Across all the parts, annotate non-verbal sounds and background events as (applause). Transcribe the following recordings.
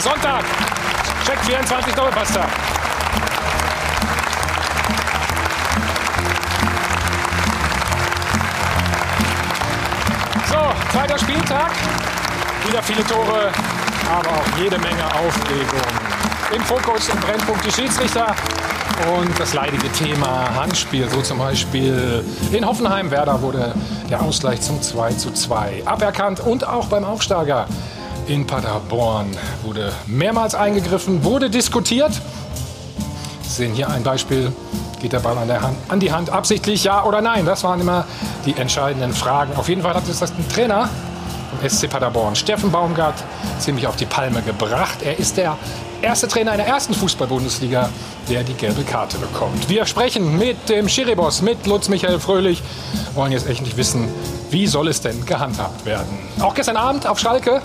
Sonntag. Check 24 Doppelpasta. So, zweiter Spieltag. Wieder viele Tore, aber auch jede Menge Aufregung. Im Fokus, im Brennpunkt die Schiedsrichter und das leidige Thema Handspiel. So zum Beispiel in Hoffenheim. Werder wurde der Ausgleich zum 2 zu 2 aberkannt. Und auch beim Aufsteiger in Paderborn wurde mehrmals eingegriffen, wurde diskutiert. Sie sehen hier ein Beispiel. Geht der Ball an, der Hand, an die Hand absichtlich, ja oder nein? Das waren immer die entscheidenden Fragen. Auf jeden Fall hat es das ein Trainer vom SC Paderborn, Steffen Baumgart, ziemlich auf die Palme gebracht. Er ist der erste Trainer in der ersten Fußball-Bundesliga, der die gelbe Karte bekommt. Wir sprechen mit dem Schiriboss, mit Lutz Michael Fröhlich, wollen jetzt echt nicht wissen, wie soll es denn gehandhabt werden. Auch gestern Abend auf Schalke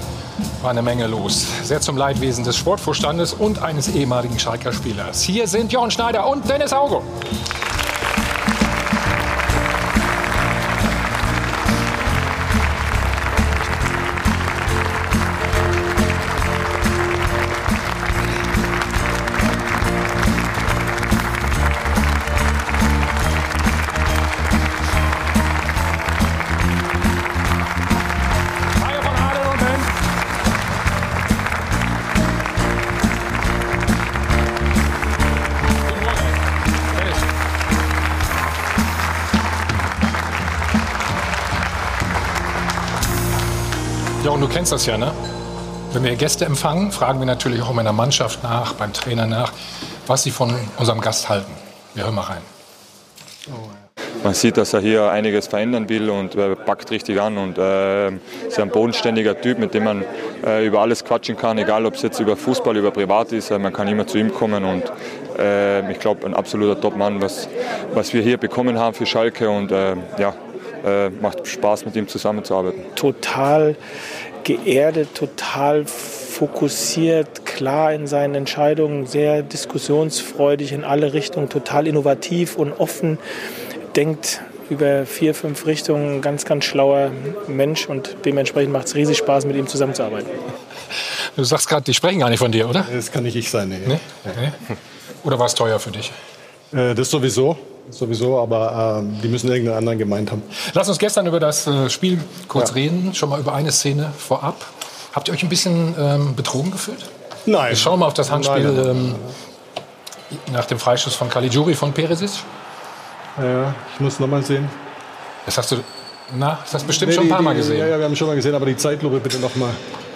war eine Menge los. Sehr zum Leidwesen des Sportvorstandes und eines ehemaligen Schalker Spielers. Hier sind Jochen Schneider und Dennis Augo. Kennst das ja, ne? Wenn wir Gäste empfangen, fragen wir natürlich auch in der Mannschaft nach, beim Trainer nach, was sie von unserem Gast halten. Wir hören mal rein. Man sieht, dass er hier einiges verändern will und äh, packt richtig an. Und äh, ist ein bodenständiger Typ, mit dem man äh, über alles quatschen kann, egal ob es jetzt über Fußball, über Privat ist. Äh, man kann immer zu ihm kommen und äh, ich glaube, ein absoluter Top-Mann, was, was wir hier bekommen haben für Schalke. Und äh, ja, äh, macht Spaß, mit ihm zusammenzuarbeiten. total geerdet, total fokussiert, klar in seinen Entscheidungen, sehr diskussionsfreudig in alle Richtungen, total innovativ und offen, denkt über vier, fünf Richtungen, ganz, ganz schlauer Mensch und dementsprechend macht es riesig Spaß, mit ihm zusammenzuarbeiten. Du sagst gerade, die sprechen gar nicht von dir, oder? Das kann nicht ich sein, nee. Nee? Nee? Oder war es teuer für dich? Äh, Das sowieso, sowieso, aber ähm, die müssen irgendeinen anderen gemeint haben. Lass uns gestern über das äh, Spiel kurz Ja. reden. Schon mal über eine Szene vorab. Habt ihr euch ein bisschen ähm, betrogen gefühlt? Nein. Wir schauen mal auf das Handspiel Nein, nein, ähm, nach dem Freischuss von Caligiuri von Perisic. Ja, ich muss noch mal sehen. Das hast du, na, das hast du bestimmt Nee, schon ein die- paar Mal die- gesehen. Ja, ja, wir haben schon mal gesehen, aber die Zeitlupe bitte noch mal.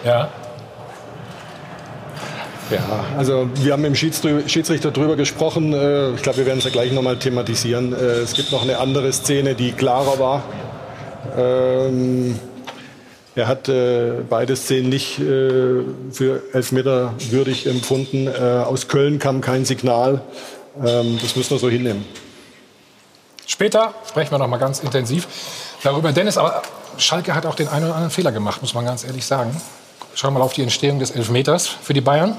Ja. Ja, also wir haben mit dem Schiedsrichter drüber gesprochen. Äh, Ich glaube, wir werden es ja gleich noch mal thematisieren. Äh, Es gibt noch eine andere Szene, die klarer war. Ähm, Er hat äh, beide Szenen nicht für Elfmeter würdig empfunden. Aus Köln kam kein Signal. Ähm, Das müssen wir so hinnehmen. Später sprechen wir noch mal ganz intensiv darüber. Dennis, aber Schalke hat auch den einen oder anderen Fehler gemacht, muss man ganz ehrlich sagen. Schau mal auf die Entstehung des Elfmeters für die Bayern.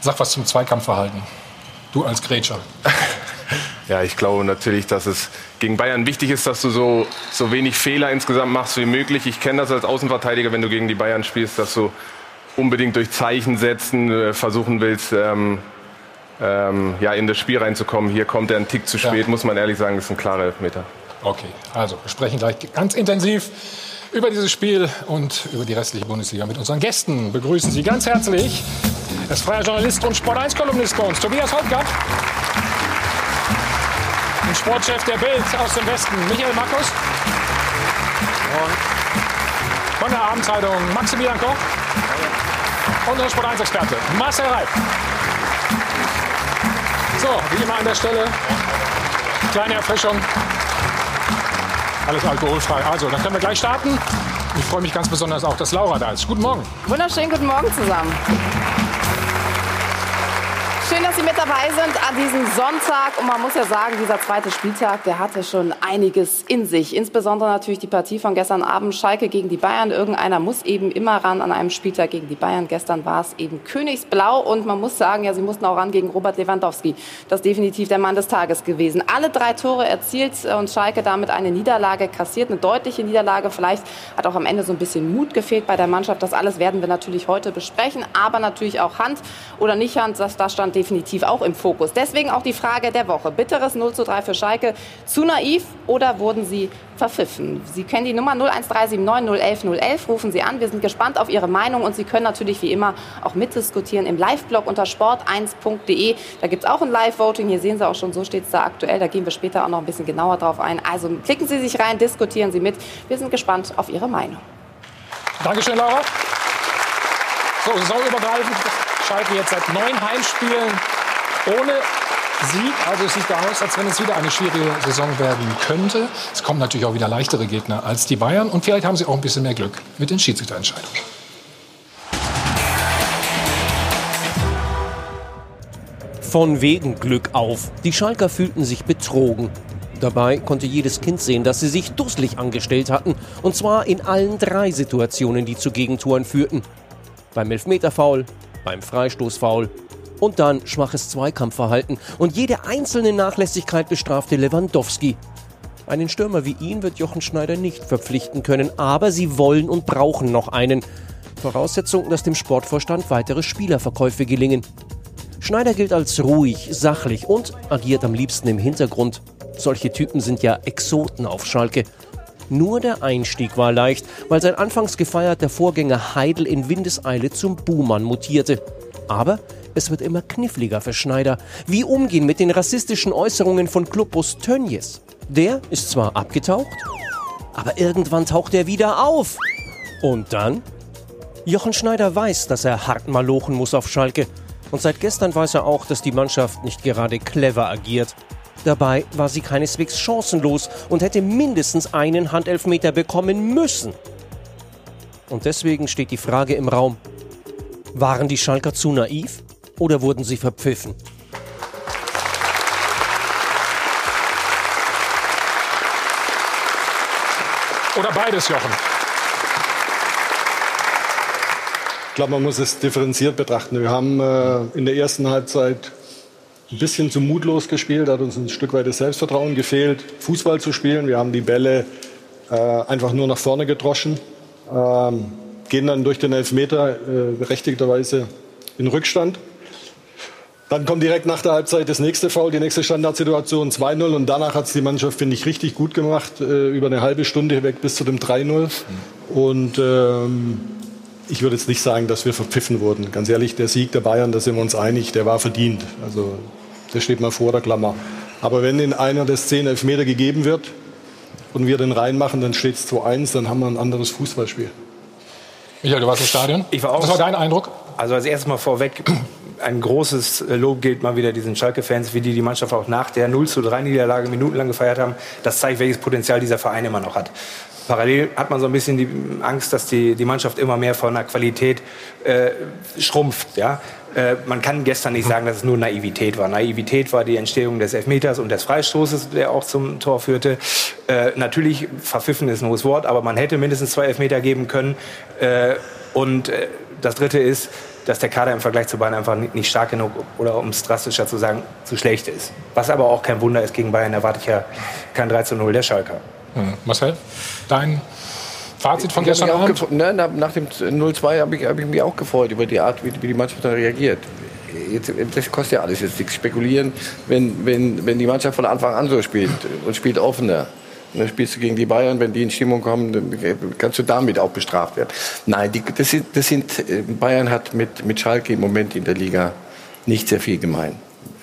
Sag was zum Zweikampfverhalten. Du als Grätscher. (laughs) Ja, ich glaube natürlich, dass es gegen Bayern wichtig ist, dass du so, so wenig Fehler insgesamt machst wie möglich. Ich kenne das als Außenverteidiger, wenn du gegen die Bayern spielst, dass du unbedingt durch Zeichen setzen äh, versuchen willst, ähm, ähm, ja, in das Spiel reinzukommen. Hier kommt er einen Tick zu spät, Ja. muss man ehrlich sagen, das ist ein klarer Elfmeter. Okay, also wir sprechen gleich ganz intensiv über dieses Spiel und über die restliche Bundesliga mit unseren Gästen. Begrüßen Sie ganz herzlich das freier Journalist und Sport1-Kolumnist bei uns, Tobias Holtgart. Und Sportchef der Bild aus dem Westen, Michael Markus. Von der Abendzeitung Maximilian Koch. Und unser Sport1-Experte Marcel Reif. So, wie immer an der Stelle, kleine Erfrischung. Alles alkoholfrei. Also, dann können wir gleich starten. Ich freue mich ganz besonders auch, dass Laura da ist. Guten Morgen. Wunderschönen guten Morgen zusammen. Schön, dass Sie mit dabei sind an diesem Sonntag. Und man muss ja sagen, dieser zweite Spieltag, der hatte schon einiges in sich. Insbesondere natürlich die Partie von gestern Abend, Schalke gegen die Bayern. Irgendeiner muss eben immer ran an einem Spieltag gegen die Bayern. Gestern war es eben Königsblau. Und man muss sagen, ja, sie mussten auch ran gegen Robert Lewandowski. Das ist definitiv der Mann des Tages gewesen. Alle drei Tore erzielt und Schalke damit eine Niederlage kassiert. Eine deutliche Niederlage. Vielleicht hat auch am Ende so ein bisschen Mut gefehlt bei der Mannschaft. Das alles werden wir natürlich heute besprechen. Aber natürlich auch Hand oder nicht Hand, das, das stand definitiv auch im Fokus. Deswegen auch die Frage der Woche. Bitteres 0 zu 3 für Schalke. Zu naiv oder wurden Sie verpfiffen? Sie kennen die Nummer 01379 011 011. Rufen Sie an. Wir sind gespannt auf Ihre Meinung und Sie können natürlich wie immer auch mitdiskutieren im Live-Blog unter sport1.de. Da gibt es auch ein Live-Voting. Hier sehen Sie auch schon, so steht es da aktuell. Da gehen wir später auch noch ein bisschen genauer drauf ein. Also klicken Sie sich rein, diskutieren Sie mit. Wir sind gespannt auf Ihre Meinung. Dankeschön, Laura. So, saisonübergreifend Schalke jetzt seit neun Heimspielen ohne Sieg. Also es sieht aus, als wenn es wieder eine schwierige Saison werden könnte. Es kommen natürlich auch wieder leichtere Gegner als die Bayern. Und vielleicht haben sie auch ein bisschen mehr Glück mit den Schiedsrichterentscheidungen. Von wegen Glück auf. Die Schalker fühlten sich betrogen. Dabei konnte jedes Kind sehen, dass sie sich dusselig angestellt hatten. Und zwar in allen drei Situationen, die zu Gegentoren führten. Beim Elfmeterfoul, beim Freistoßfoul und dann schwaches Zweikampfverhalten. Und jede einzelne Nachlässigkeit bestrafte Lewandowski. Einen Stürmer wie ihn wird Jochen Schneider nicht verpflichten können, aber sie wollen und brauchen noch einen. Voraussetzung, dass dem Sportvorstand weitere Spielerverkäufe gelingen. Schneider gilt als ruhig, sachlich und agiert am liebsten im Hintergrund. Solche Typen sind ja Exoten auf Schalke. Nur der Einstieg war leicht, weil sein anfangs gefeierter Vorgänger Heidel in Windeseile zum Buhmann mutierte. Aber es wird immer kniffliger für Schneider. Wie umgehen mit den rassistischen Äußerungen von Klubus Tönjes? Der ist zwar abgetaucht, aber irgendwann taucht er wieder auf. Und dann? Jochen Schneider weiß, dass er hart malochen muss auf Schalke. Und seit gestern weiß er auch, dass die Mannschaft nicht gerade clever agiert. Dabei war sie keineswegs chancenlos und hätte mindestens einen Handelfmeter bekommen müssen. Und deswegen steht die Frage im Raum, waren die Schalker zu naiv oder wurden sie verpfiffen? Oder beides, Jochen? Ich glaube, man muss es differenziert betrachten. Wir haben äh, in der ersten Halbzeit ein bisschen zu mutlos gespielt, hat uns ein Stück weit das Selbstvertrauen gefehlt, Fußball zu spielen. Wir haben die Bälle äh, einfach nur nach vorne gedroschen, ähm, gehen dann durch den Elfmeter äh, berechtigterweise in Rückstand. Dann kommt direkt nach der Halbzeit das nächste Foul, die nächste Standardsituation 2-0 und danach hat es die Mannschaft, finde ich, richtig gut gemacht, äh, über eine halbe Stunde weg bis zu dem 3-0. Und ähm, ich würde jetzt nicht sagen, dass wir verpfiffen wurden. Ganz ehrlich, der Sieg der Bayern, da sind wir uns einig, der war verdient. Also der steht mal vor der Klammer. Aber wenn in einer der zehn Elfmeter gegeben wird und wir den reinmachen, dann steht es 2-1, dann haben wir ein anderes Fußballspiel. Michael, du warst im Stadion. Ich war auch. Was war dein Eindruck? Also als erstes mal vorweg, ein großes Lob gilt mal wieder diesen Schalke-Fans, wie die die Mannschaft auch nach der 0 zu 3 Niederlage minutenlang gefeiert haben. Das zeigt, welches Potenzial dieser Verein immer noch hat. Parallel hat man so ein bisschen die Angst, dass die, die Mannschaft immer mehr von der Qualität äh, schrumpft. Ja? Äh, man kann gestern nicht sagen, dass es nur Naivität war. Naivität war die Entstehung des Elfmeters und des Freistoßes, der auch zum Tor führte. Äh, natürlich, verpfiffen ist ein hohes Wort, aber man hätte mindestens zwei Elfmeter geben können. Äh, und äh, das Dritte ist, dass der Kader im Vergleich zu Bayern einfach nicht stark genug oder um es drastischer zu sagen, zu schlecht ist. Was aber auch kein Wunder ist, gegen Bayern erwarte ich ja kein 3 zu 0 der Schalker. Hm. Marcel, dein Fazit von gestern Abend? Ne, nach dem 0-2 habe ich, hab ich mich auch gefreut über die Art, wie, wie die Mannschaft da reagiert. Jetzt, das kostet ja alles jetzt nichts. Spekulieren, wenn, wenn, wenn die Mannschaft von Anfang an so spielt und spielt offener. Und dann spielst du gegen die Bayern, wenn die in Stimmung kommen, dann kannst du damit auch bestraft werden. Nein, die, das, sind, das sind, Bayern hat mit, mit Schalke im Moment in der Liga nicht sehr viel gemein.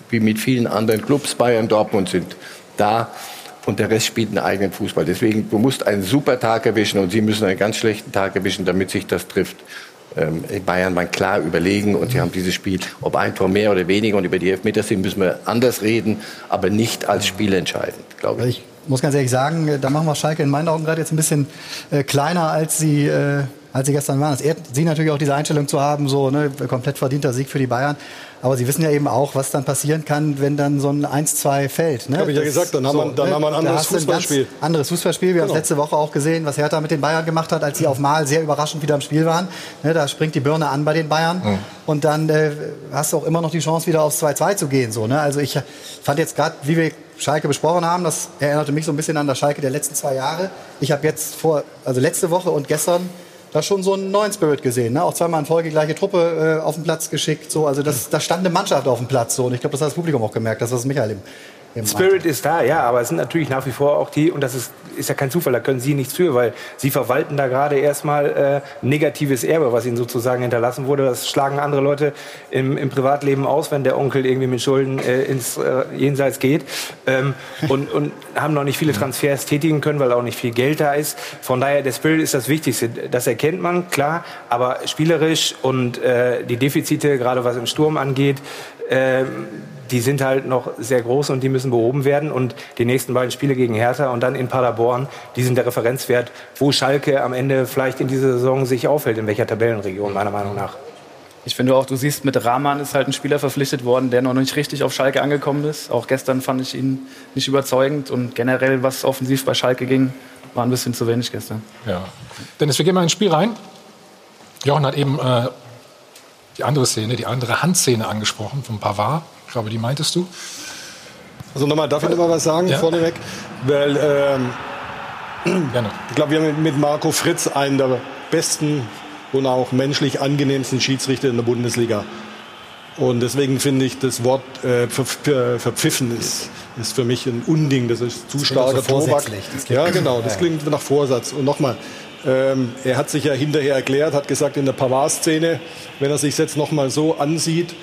Wie mit vielen anderen Clubs, Bayern, Dortmund sind da und der Rest spielt einen eigenen Fußball. Deswegen, du musst einen super Tag erwischen und sie müssen einen ganz schlechten Tag erwischen, damit sich das trifft. Ähm, Bayern waren klar überlegen und sie haben dieses Spiel, ob ein Tor mehr oder weniger und über die Elfmeter sind, müssen wir anders reden, aber nicht als spielentscheidend, glaube ich. Ich muss ganz ehrlich sagen, da machen wir Schalke in meinen Augen gerade jetzt ein bisschen äh, kleiner, als sie äh, als sie gestern waren. Es ehrt sie natürlich auch diese Einstellung zu haben, so ne, komplett verdienter Sieg für die Bayern. Aber sie wissen ja eben auch, was dann passieren kann, wenn dann so ein 1-2 fällt. Ne? Habe ich ja gesagt, dann haben, so, wir, dann ne? haben wir ein anderes Fußballspiel. Ein anderes Fußballspiel. Wir genau. haben es letzte Woche auch gesehen, was Hertha mit den Bayern gemacht hat, als sie auf Mal sehr überraschend wieder im Spiel waren. Ne, da springt die Birne an bei den Bayern. Mhm. Und dann äh, hast du auch immer noch die Chance, wieder aufs 2-2 zu gehen. So, ne? Also ich fand jetzt gerade, wie wir Schalke besprochen haben, das erinnerte mich so ein bisschen an das Schalke der letzten zwei Jahre. Ich habe jetzt vor, also letzte Woche und gestern da schon so einen neuen Spirit gesehen. Ne? Auch zweimal in Folge gleiche Truppe äh, auf den Platz geschickt. So. Also das, da stand eine Mannschaft auf dem Platz. So. Und ich glaube, das hat das Publikum auch gemerkt. Das ist Michael im, Spirit ist da, ja, aber es sind natürlich nach wie vor auch die, und das ist, ist ja kein Zufall, da können Sie nichts für, weil Sie verwalten da gerade erstmal äh, negatives Erbe, was Ihnen sozusagen hinterlassen wurde. Das schlagen andere Leute im, im Privatleben aus, wenn der Onkel irgendwie mit Schulden äh, ins äh, Jenseits geht ähm, und, und haben noch nicht viele Transfers tätigen können, weil auch nicht viel Geld da ist. Von daher, der Spirit ist das Wichtigste. Das erkennt man, klar, aber spielerisch und äh, die Defizite, gerade was im Sturm angeht, äh, die sind halt noch sehr groß und die müssen behoben werden. Und die nächsten beiden Spiele gegen Hertha und dann in Paderborn, die sind der Referenzwert, wo Schalke am Ende vielleicht in dieser Saison sich aufhält, in welcher Tabellenregion, meiner Meinung nach. Ich finde auch, du siehst, mit Rahman ist halt ein Spieler verpflichtet worden, der noch nicht richtig auf Schalke angekommen ist. Auch gestern fand ich ihn nicht überzeugend und generell, was offensiv bei Schalke ging, war ein bisschen zu wenig gestern. Ja. Dennis, wir gehen mal ins Spiel rein. Jochen hat eben äh, die andere Szene, die andere Handszene angesprochen von Pavard glaube, die meintest du? Also nochmal, darf ich noch mal was sagen ja. vorneweg? Weil ähm, Gerne. ich glaube, wir haben mit Marco Fritz einen der besten und auch menschlich angenehmsten Schiedsrichter in der Bundesliga. Und deswegen finde ich, das Wort äh, ver ver verpfiffen ist, ist für mich ein Unding. Das ist zu das starker so Tobak. Ja, genau, das klingt nach Vorsatz. Und nochmal, ähm, er hat sich ja hinterher erklärt, hat gesagt in der Pavard-Szene, wenn er sich jetzt nochmal so ansieht,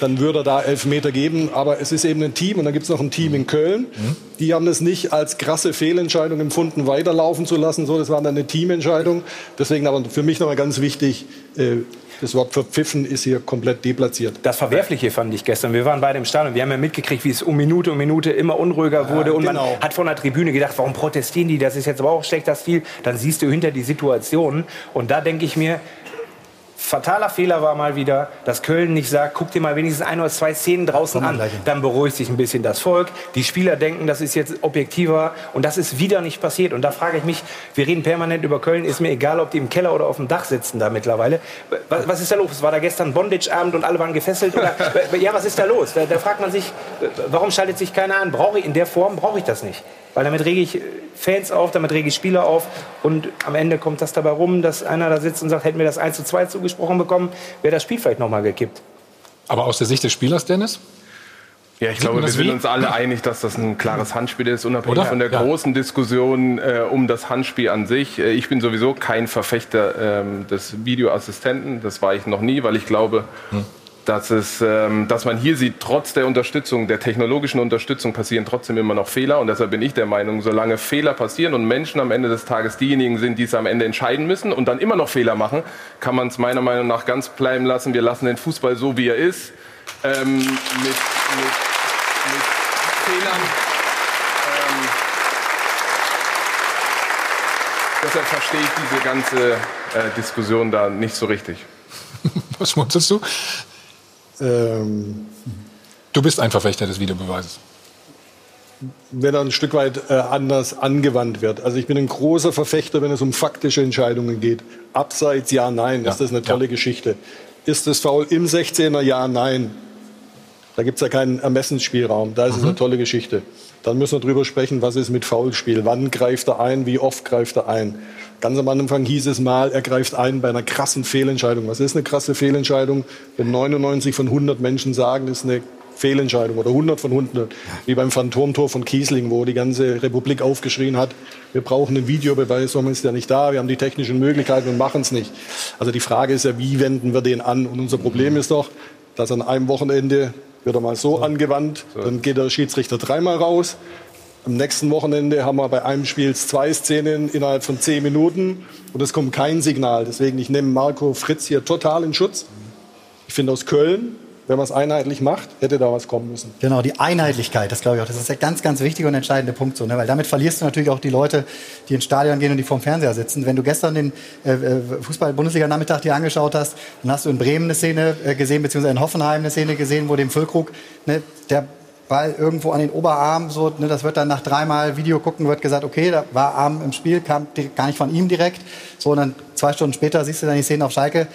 dann würde er da elf Meter geben. Aber es ist eben ein Team und dann gibt es noch ein Team in Köln. Mhm. Die haben das nicht als krasse Fehlentscheidung empfunden, weiterlaufen zu lassen. So, das war dann eine Teamentscheidung. Deswegen aber für mich nochmal ganz wichtig, äh, das Wort verpfiffen ist hier komplett deplatziert. Das Verwerfliche fand ich gestern. Wir waren beide im Stadion. Wir haben ja mitgekriegt, wie es um Minute um Minute immer unruhiger wurde. Ja, und genau. man hat von der Tribüne gedacht, warum protestieren die? Das ist jetzt aber auch schlechter Stil. Dann siehst du hinter die Situation. Und da denke ich mir, fataler Fehler war mal wieder, dass Köln nicht sagt, guck dir mal wenigstens ein oder zwei Szenen draußen an. Dann beruhigt sich ein bisschen das Volk. Die Spieler denken, das ist jetzt objektiver. Und das ist wieder nicht passiert. Und da frage ich mich, wir reden permanent über Köln. Ist mir egal, ob die im Keller oder auf dem Dach sitzen da mittlerweile. Was, was ist da los? War da gestern Bondage-Abend und alle waren gefesselt? Oder, (laughs) ja, was ist da los? Da, da fragt man sich, warum schaltet sich keiner an? Brauche ich in der Form brauche ich das nicht. Weil damit rege ich Fans auf, damit rege ich Spieler auf und am Ende kommt das dabei rum, dass einer da sitzt und sagt, hätten wir das 1 zu 2 zugesprochen bekommen, wäre das Spiel vielleicht nochmal gekippt. Aber aus der Sicht des Spielers, Dennis? Ja, ich glaube, wir sind uns alle einig, dass das ein klares Handspiel ist, unabhängig Oder? von der ja. großen Diskussion äh, um das Handspiel an sich. Äh, ich bin sowieso kein Verfechter ähm, des Videoassistenten. Das war ich noch nie, weil ich glaube, hm dass, es, ähm, dass man hier sieht, trotz der Unterstützung, der technologischen Unterstützung passieren trotzdem immer noch Fehler. Und deshalb bin ich der Meinung, solange Fehler passieren und Menschen am Ende des Tages diejenigen sind, die es am Ende entscheiden müssen und dann immer noch Fehler machen, kann man es meiner Meinung nach ganz bleiben lassen. Wir lassen den Fußball so, wie er ist, ähm, mit, mit, mit Fehlern. Ähm, deshalb verstehe ich diese ganze äh, Diskussion da nicht so richtig. (laughs) Was schmunzelst du? Ähm, du bist ein Verfechter des Videobeweises. Wenn er ein Stück weit äh, anders angewandt wird. Also ich bin ein großer Verfechter, wenn es um faktische Entscheidungen geht. Abseits, ja, nein, ja. ist das eine tolle ja. Geschichte. Ist das faul im 16er, ja, nein. Da gibt es ja keinen Ermessensspielraum. Da ist mhm. es eine tolle Geschichte. Dann müssen wir darüber sprechen, was ist mit Foulspiel. Wann greift er ein? Wie oft greift er ein? Ganz am Anfang hieß es mal, er greift ein bei einer krassen Fehlentscheidung. Was ist eine krasse Fehlentscheidung? Wenn 99 von 100 Menschen sagen, ist eine Fehlentscheidung oder 100 von 100, wie beim Phantomtor von Kiesling, wo die ganze Republik aufgeschrien hat, wir brauchen einen Videobeweis, warum ist der nicht da, wir haben die technischen Möglichkeiten und machen es nicht. Also die Frage ist ja, wie wenden wir den an? Und unser Problem ist doch, dass an einem Wochenende wird er mal so, so. angewandt, so. dann geht der Schiedsrichter dreimal raus, am nächsten Wochenende haben wir bei einem Spiel zwei Szenen innerhalb von zehn Minuten und es kommt kein Signal. Deswegen, ich nehme Marco Fritz hier total in Schutz. Ich finde aus Köln wenn man es einheitlich macht, hätte da was kommen müssen. Genau, die Einheitlichkeit, das glaube ich auch. Das ist der ganz, ganz wichtige und entscheidende Punkt. So, ne? Weil damit verlierst du natürlich auch die Leute, die ins Stadion gehen und die vorm Fernseher sitzen. Wenn du gestern den äh, äh Fußball-Bundesliga-Nachmittag dir angeschaut hast, dann hast du in Bremen eine Szene äh, gesehen, beziehungsweise in Hoffenheim eine Szene gesehen, wo dem Füllkrug ne, der Ball irgendwo an den Oberarm, so, ne, das wird dann nach dreimal Video gucken, wird gesagt, okay, da war Arm im Spiel, kam gar nicht von ihm direkt. So, und dann zwei Stunden später siehst du dann die Szene auf Schalke.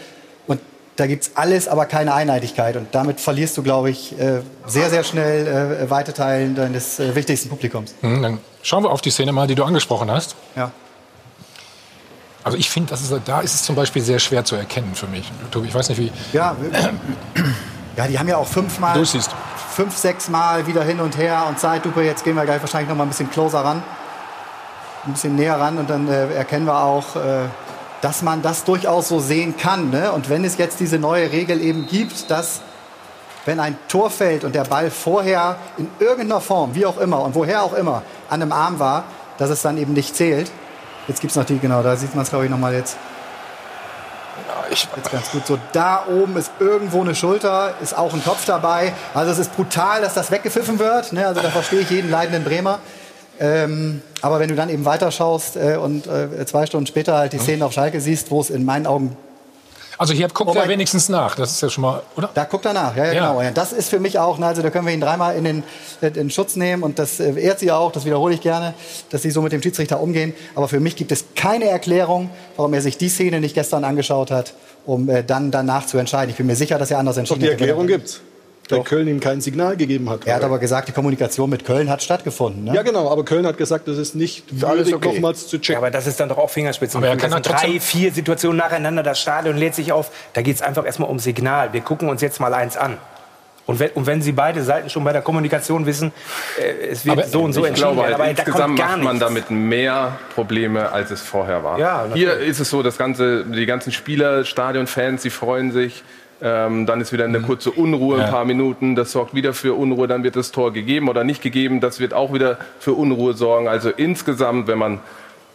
Da gibt es alles, aber keine Einheitlichkeit. Und damit verlierst du, glaube ich, äh, sehr, sehr schnell äh, weite Teile deines äh, wichtigsten Publikums. Mhm, dann schauen wir auf die Szene mal, die du angesprochen hast. Ja. Also ich finde, da ist es zum Beispiel sehr schwer zu erkennen für mich. Tobi, ich weiß nicht wie. Ja, ja die haben ja auch fünfmal, du siehst. fünf, sechs Mal wieder hin und her und Zeitlupe. Jetzt gehen wir gleich wahrscheinlich noch mal ein bisschen closer ran, ein bisschen näher ran und dann äh, erkennen wir auch äh, dass man das durchaus so sehen kann. Ne? Und wenn es jetzt diese neue Regel eben gibt, dass wenn ein Tor fällt und der Ball vorher in irgendeiner Form, wie auch immer und woher auch immer, an einem Arm war, dass es dann eben nicht zählt. Jetzt gibt es noch die, genau, da sieht man es, glaube ich, nochmal jetzt. Ja, ich jetzt ganz gut. So, da oben ist irgendwo eine Schulter, ist auch ein Kopf dabei. Also es ist brutal, dass das weggepfiffen wird. Ne? Also da verstehe ich jeden leidenden Bremer. Ähm, aber wenn du dann eben weiterschaust äh, und äh, zwei Stunden später halt die Szenen auf Schalke siehst, wo es in meinen Augen also hier guckt er wenigstens nach, das ist ja schon mal, oder? Da guckt er nach, ja, ja, ja. genau. Das ist für mich auch, also da können wir ihn dreimal in den, äh, in Schutz nehmen und das äh, ehrt sie auch, das wiederhole ich gerne, dass sie so mit dem Schiedsrichter umgehen. Aber für mich gibt es keine Erklärung, warum er sich die Szene nicht gestern angeschaut hat, um äh, dann danach zu entscheiden. Ich bin mir sicher, dass er anders entschieden hat. Doch, die Erklärung gibt's weil Doch. Köln ihm kein Signal gegeben hat. Er hat aber gesagt, die Kommunikation mit Köln hat stattgefunden. Ne? Ja, genau, aber Köln hat gesagt, das ist nicht würdig, okay. nochmals zu checken. Ja, aber das ist dann doch auch Fingerspitzen. Aber er kann das sind drei, vier Situationen nacheinander, das Stadion lädt sich auf. Da geht es einfach erstmal um Signal. Wir gucken uns jetzt mal eins an. Und wenn, und wenn Sie beide Seiten schon bei der Kommunikation wissen, äh, es wird aber so und so entschieden glaube, halt, aber insgesamt macht man damit mehr Probleme, als es vorher war. Ja, Hier ist es so, das ganze, die ganzen Spieler, Stadionfans, sie freuen sich. Ähm, dann ist wieder eine mhm. kurze Unruhe, ein paar Minuten. Das sorgt wieder für Unruhe. Dann wird das Tor gegeben oder nicht gegeben. Das wird auch wieder für Unruhe sorgen. Also insgesamt, wenn man,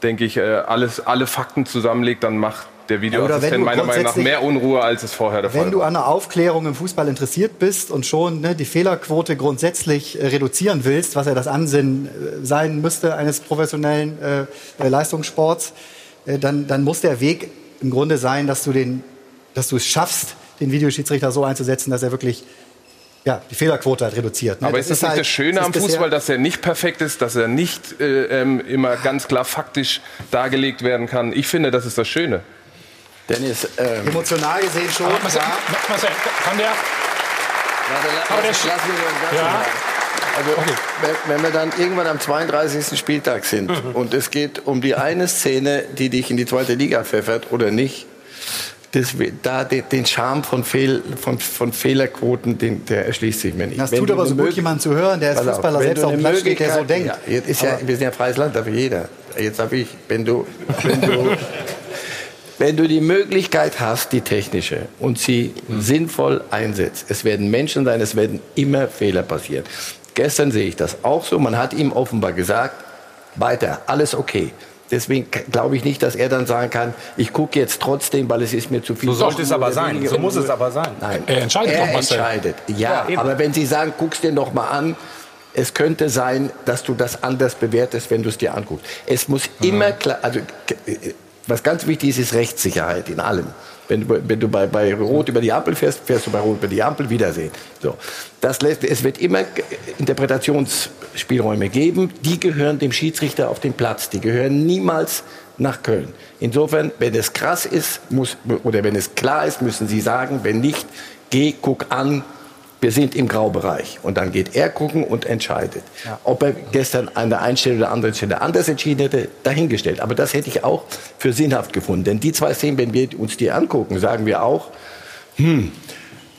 denke ich, äh, alles, alle Fakten zusammenlegt, dann macht der Videoassistent meiner Meinung nach mehr Unruhe, als es vorher der Fall war. Wenn du an der Aufklärung im Fußball interessiert bist und schon ne, die Fehlerquote grundsätzlich äh, reduzieren willst, was ja das Ansinnen äh, sein müsste eines professionellen äh, Leistungssports, dann, dann muss der Weg im Grunde sein, dass du, den, dass du es schaffst, den Videoschiedsrichter so einzusetzen, dass er wirklich ja, die Fehlerquote halt reduziert. Ne? Aber ist das, das nicht halt, das Schöne am Fußball, dass er nicht perfekt ist, dass er nicht äh, ähm, immer ganz klar faktisch dargelegt werden kann? Ich finde, das ist das Schöne. Dennis, ähm, emotional gesehen schon. Aber Marcel, Marcel, kann der? Aber der lass, lass mich ja. Also, okay. wenn wir dann irgendwann am 32. Spieltag sind mhm. und es geht um die eine Szene, die dich in die zweite Liga pfeffert oder nicht, das, da den, den Charme von, Fehl, von, von Fehlerquoten, den, der erschließt sich mir nicht. Das wenn tut aber so gut, jemanden zu hören, der ist Fußballer selbst auf dem Platz steht, der so denkt. Ja, jetzt ist ja, wir sind ja freies Land, dafür jeder. Jetzt habe ich, wenn du, wenn du, (laughs) wenn du die Möglichkeit hast, die technische, und sie mhm. sinnvoll einsetzt, es werden Menschen sein, es werden immer Fehler passieren. Gestern sehe ich das auch so. Man hat ihm offenbar gesagt, weiter, alles okay. Deswegen glaube ich nicht, dass er dann sagen kann, ich gucke jetzt trotzdem, weil es ist mir zu viel. So sollte es aber sein. So muss es aber sein. Nein. Er entscheidet er doch, entscheidet. Ja, ja aber wenn Sie sagen, guck's dir noch mal an, es könnte sein, dass du das anders bewertest, wenn du es dir anguckst. Es muss mhm. immer klar, also was ganz wichtig ist, ist Rechtssicherheit in allem. Wenn du, wenn du bei, bei Rot über die Ampel fährst, fährst du bei Rot über die Ampel, Wiedersehen. So. Das lässt, es wird immer Interpretationsspielräume geben, die gehören dem Schiedsrichter auf den Platz, die gehören niemals nach Köln. Insofern, wenn es krass ist, muss, oder wenn es klar ist, müssen Sie sagen, wenn nicht, geh, guck an, wir sind im Graubereich. Und dann geht er gucken und entscheidet. Ja. Ob er gestern an der einen Stelle oder anderen Stelle anders entschieden hätte, dahingestellt. Aber das hätte ich auch für sinnhaft gefunden. Denn die zwei Szenen, wenn wir uns die angucken, sagen wir auch, hm,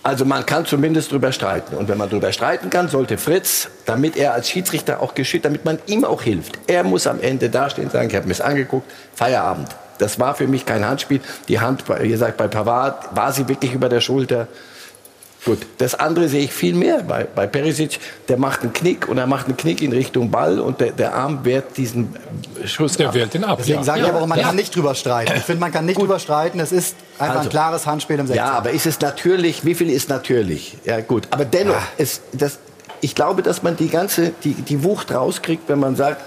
also man kann zumindest drüber streiten. Und wenn man drüber streiten kann, sollte Fritz, damit er als Schiedsrichter auch geschieht, damit man ihm auch hilft. Er muss am Ende dastehen und sagen, ich habe mir es angeguckt, Feierabend. Das war für mich kein Handspiel. Die Hand, wie gesagt, bei Pavard war sie wirklich über der Schulter. Gut, das andere sehe ich viel mehr bei, bei Perisic. Der macht einen Knick und er macht einen Knick in Richtung Ball und der, der Arm wehrt diesen Schuss Der ab. wehrt den ab. Deswegen ja. sage ich ja. aber auch, man ja. kann nicht drüber streiten. Ich finde, man kann nicht drüber streiten. Es ist einfach Also. ein klares Handspiel im 16. Ja, aber ist es natürlich, wie viel ist natürlich? Ja, gut. Aber dennoch, es, das, ich glaube, dass man die ganze, die, die Wucht rauskriegt, wenn man sagt,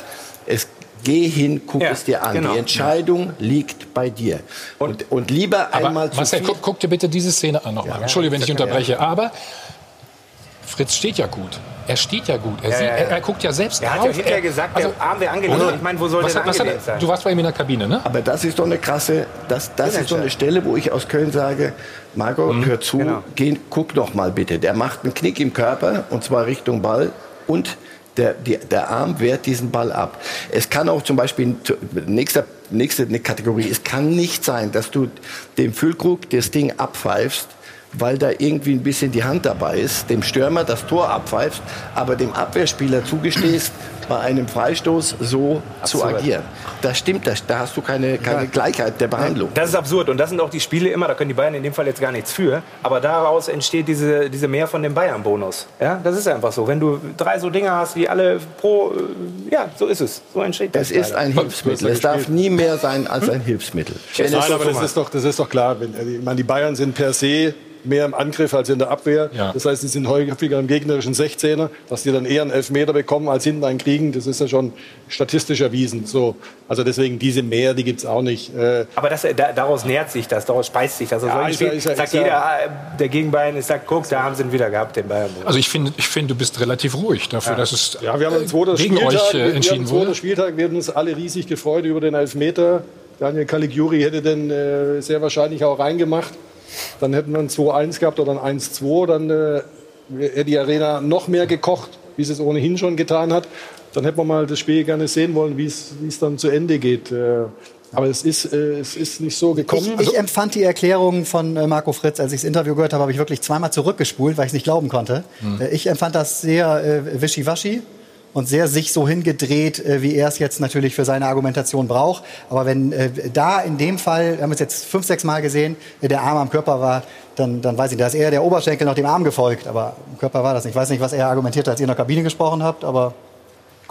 es, geh hin, guck Ja, es dir an. genau. Die Entscheidung liegt bei dir. Und, und lieber einmal zu Marcel, viel. guck, guck dir bitte diese Szene an nochmal. Entschuldige, wenn ich unterbreche, aber Fritz steht ja gut. Er steht ja gut. Er, Ja, sieht, ja, ja. Er, er guckt ja selbst Er hat drauf. ja hinterher gesagt, der Arm wäre angelegt. Oder? Ich meine, wo soll was, der hat- was hat, sein? Du warst bei ihm in der Kabine, ne? Aber das ist doch eine krasse, das, das ist so eine Stelle, wo ich aus Köln sage, Marco, hör zu, Genau. geh, guck noch mal bitte. Der macht einen Knick im Körper und zwar Richtung Ball und der, die, der Arm wehrt diesen Ball ab. Es kann auch zum Beispiel, nächste, nächste Kategorie, es kann nicht sein, dass du dem Füllkrug das Ding abpfeifst, weil da irgendwie ein bisschen die Hand dabei ist, dem Stürmer das Tor abpfeifst, aber dem Abwehrspieler zugestehst, bei einem Freistoß so zu Absurd. agieren. Das stimmt, das, da hast du keine, keine Gleichheit der Behandlung. Das ist absurd. Und das sind auch die Spiele immer, da können die Bayern in dem Fall jetzt gar nichts für. Aber daraus entsteht diese, diese Mehr von dem Bayern-Bonus. Ja, das ist einfach so. Wenn du drei so Dinger hast, die alle pro. äh, Ja, so ist es. So entsteht das. Es ist leider. ein Hilfsmittel. Es darf nie mehr sein als ein Hilfsmittel. Wenn es Nein, aber das ist doch, das ist doch klar. Wenn, also ich meine, die Bayern sind per se mehr im Angriff als in der Abwehr. Ja. Das heißt, sie sind häufiger im gegnerischen 16er, dass die dann eher einen Elfmeter bekommen als hinten einen kriegen. Das ist ja schon statistisch erwiesen. So, also deswegen diese mehr, die gibt's auch nicht. Äh, Aber das, da, daraus nährt sich das, daraus speist sich das. Also Ja, ist ja- ist ja- sagt ist ja- jeder, äh, der gegen Bayern ist, sagt, guck, da haben sie ihn wieder gehabt, den Bayern. Also ich finde, ich finde, du bist relativ ruhig dafür, dass es ja, wir haben am zweiten gegen Spieltag, euch äh, entschieden haben am wurde. Spieltag, wir hatten uns alle riesig gefreut über den Elfmeter. Daniel Caligiuri hätte den äh, sehr wahrscheinlich auch reingemacht. Dann hätten wir ein 2-1 gehabt oder ein 1-2. Dann äh, hätte die Arena noch mehr gekocht, wie sie es ohnehin schon getan hat. Dann hätten wir mal das Spiel gerne sehen wollen, wie es wie es dann zu Ende geht. Äh, aber es ist, äh, es ist nicht so gekommen. Ich, ich empfand die Erklärung von äh, Marco Fritz, als ich das Interview gehört habe, habe ich wirklich zweimal zurückgespult, weil ich es nicht glauben konnte. Äh, Ich empfand das sehr äh, wischiwaschi und sehr sich so hingedreht, äh, wie er es jetzt natürlich für seine Argumentation braucht. Aber wenn äh, da in dem Fall, wir haben es jetzt fünf, sechs Mal gesehen, der Arm am Körper war, dann, dann weiß ich, da ist eher der Oberschenkel noch dem Arm gefolgt, aber im Körper war das nicht. Ich weiß nicht, was er argumentiert hat, als ihr in der Kabine gesprochen habt, aber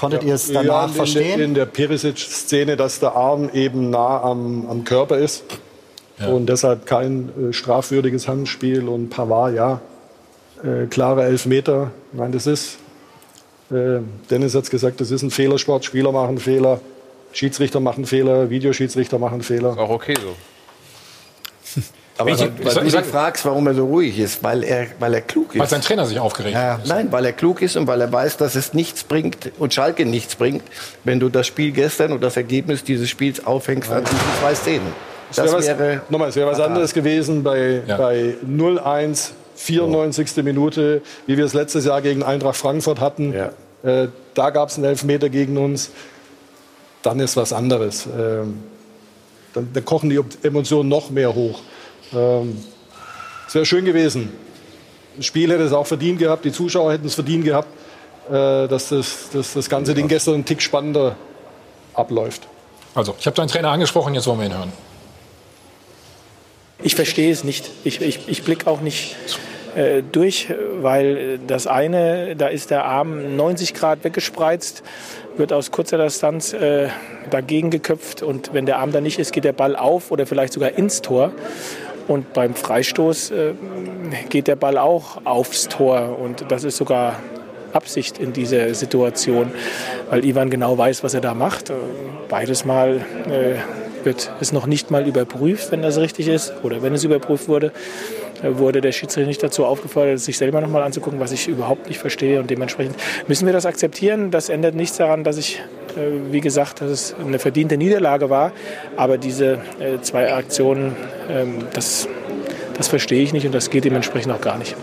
konntet ihr es danach ja, in, verstehen? Der, in der Perisic-Szene, dass der Arm eben nah am, am Körper ist. Und deshalb kein äh, strafwürdiges Handspiel. Und Pavard, ja, äh, klare Elfmeter. Nein, das ist, äh, Dennis hat es gesagt, das ist ein Fehlersport. Spieler machen Fehler, Schiedsrichter machen Fehler, Videoschiedsrichter machen Fehler. Auch okay so. (laughs) Aber Ich- weil, ich- weil du ich- dich fragst, warum er so ruhig ist, weil er, weil er klug Weil ist. sein Trainer sich aufgeregt hat. Nein, weil er klug ist und weil er weiß, dass es nichts bringt und Schalke nichts bringt, wenn du das Spiel gestern und das Ergebnis dieses Spiels aufhängst an diesen zwei Szenen. Es Das wäre was, wäre nochmal, es wäre was anderes gewesen bei, Ja. bei 0-1, 94. Minute, wie wir es letztes Jahr gegen Eintracht Frankfurt hatten. Ja. Äh, da gab es einen Elfmeter gegen uns. Dann ist was anderes. Ähm, dann, dann kochen die Emotionen noch mehr hoch. Ähm, es wäre schön gewesen. Das Spiel hätte es auch verdient gehabt, die Zuschauer hätten es verdient gehabt, äh, dass das, dass das ganze Ding gestern einen Tick spannender abläuft. Also, ich habe deinen Trainer angesprochen, jetzt wollen wir ihn hören. Ich verstehe es nicht. Ich, ich, ich blicke auch nicht äh, durch, weil das eine, da ist der Arm 90 Grad weggespreizt, wird aus kurzer Distanz äh, dagegen geköpft und wenn der Arm da nicht ist, geht der Ball auf oder vielleicht sogar ins Tor. Und beim Freistoß äh, geht der Ball auch aufs Tor und das ist sogar Absicht in dieser Situation, weil Ivan genau weiß, was er da macht. Äh, Beides Mal äh, wird es noch nicht mal überprüft, wenn das richtig ist oder wenn es überprüft wurde, wurde der Schiedsrichter nicht dazu aufgefordert, sich selber noch mal anzugucken, was ich überhaupt nicht verstehe und dementsprechend müssen wir das akzeptieren. Das ändert nichts daran, dass ich, äh, wie gesagt, dass es eine verdiente Niederlage war, aber diese äh, zwei Aktionen, ähm, das, das verstehe ich nicht und das geht dementsprechend auch gar nicht.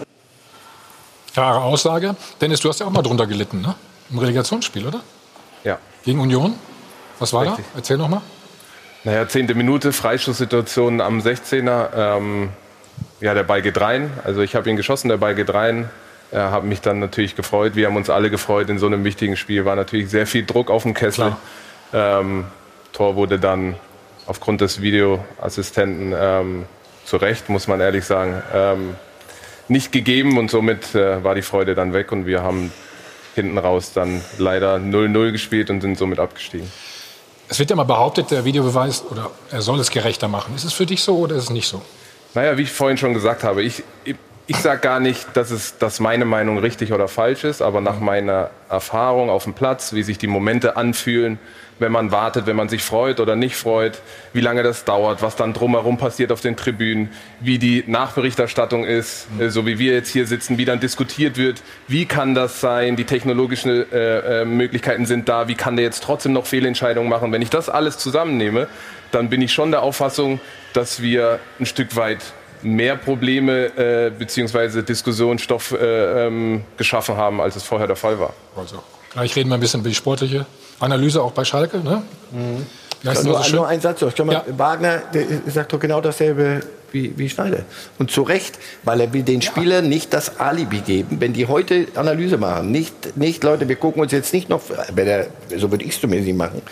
Klare Aussage. Dennis, du hast ja auch mal drunter gelitten, ne? Im Relegationsspiel, oder? Ja. Gegen Union? Was war Richtig. da? Erzähl noch mal. Naja, zehnte Minute, Freistoßsituation am 16er. Ähm, ja, der Ball geht rein. Also ich habe ihn geschossen, der Ball geht rein. Äh, habe mich dann natürlich gefreut. Wir haben uns alle gefreut in so einem wichtigen Spiel. War natürlich sehr viel Druck auf dem Kessel. Ähm, Tor wurde dann aufgrund des Videoassistenten ähm, zu Recht, muss man ehrlich sagen, ähm, nicht gegeben. Und somit äh, war die Freude dann weg. Und wir haben hinten raus dann leider 0-0 gespielt und sind somit abgestiegen. Es wird ja mal behauptet, der Videobeweis oder er soll es gerechter machen. Ist es für dich so oder ist es nicht so? Naja, wie ich vorhin schon gesagt habe, ich, ich sage gar nicht, dass, es, dass meine Meinung richtig oder falsch ist, aber nach meiner Erfahrung auf dem Platz, wie sich die Momente anfühlen, wenn man wartet, wenn man sich freut oder nicht freut, wie lange das dauert, was dann drumherum passiert auf den Tribünen, wie die Nachberichterstattung ist, mhm. so wie wir jetzt hier sitzen, wie dann diskutiert wird, wie kann das sein, die technologischen äh, äh, Möglichkeiten sind da, wie kann der jetzt trotzdem noch Fehlentscheidungen machen. Wenn ich das alles zusammennehme, dann bin ich schon der Auffassung, dass wir ein Stück weit mehr Probleme äh, bzw. Diskussionsstoff äh, ähm, geschaffen haben, als es vorher der Fall war. Also, gleich reden wir ein bisschen über die sportliche Analyse auch bei Schalke. Ne? Mhm. Nur, so nur ein Satz. Ich glaube, ja. Wagner der sagt doch genau dasselbe wie, wie Schneider. Und zu Recht, weil er will den Spielern ja. nicht das Alibi geben, wenn die heute Analyse machen. Nicht, nicht Leute, wir gucken uns jetzt nicht noch, wenn er, so würde ich es zumindest nicht machen,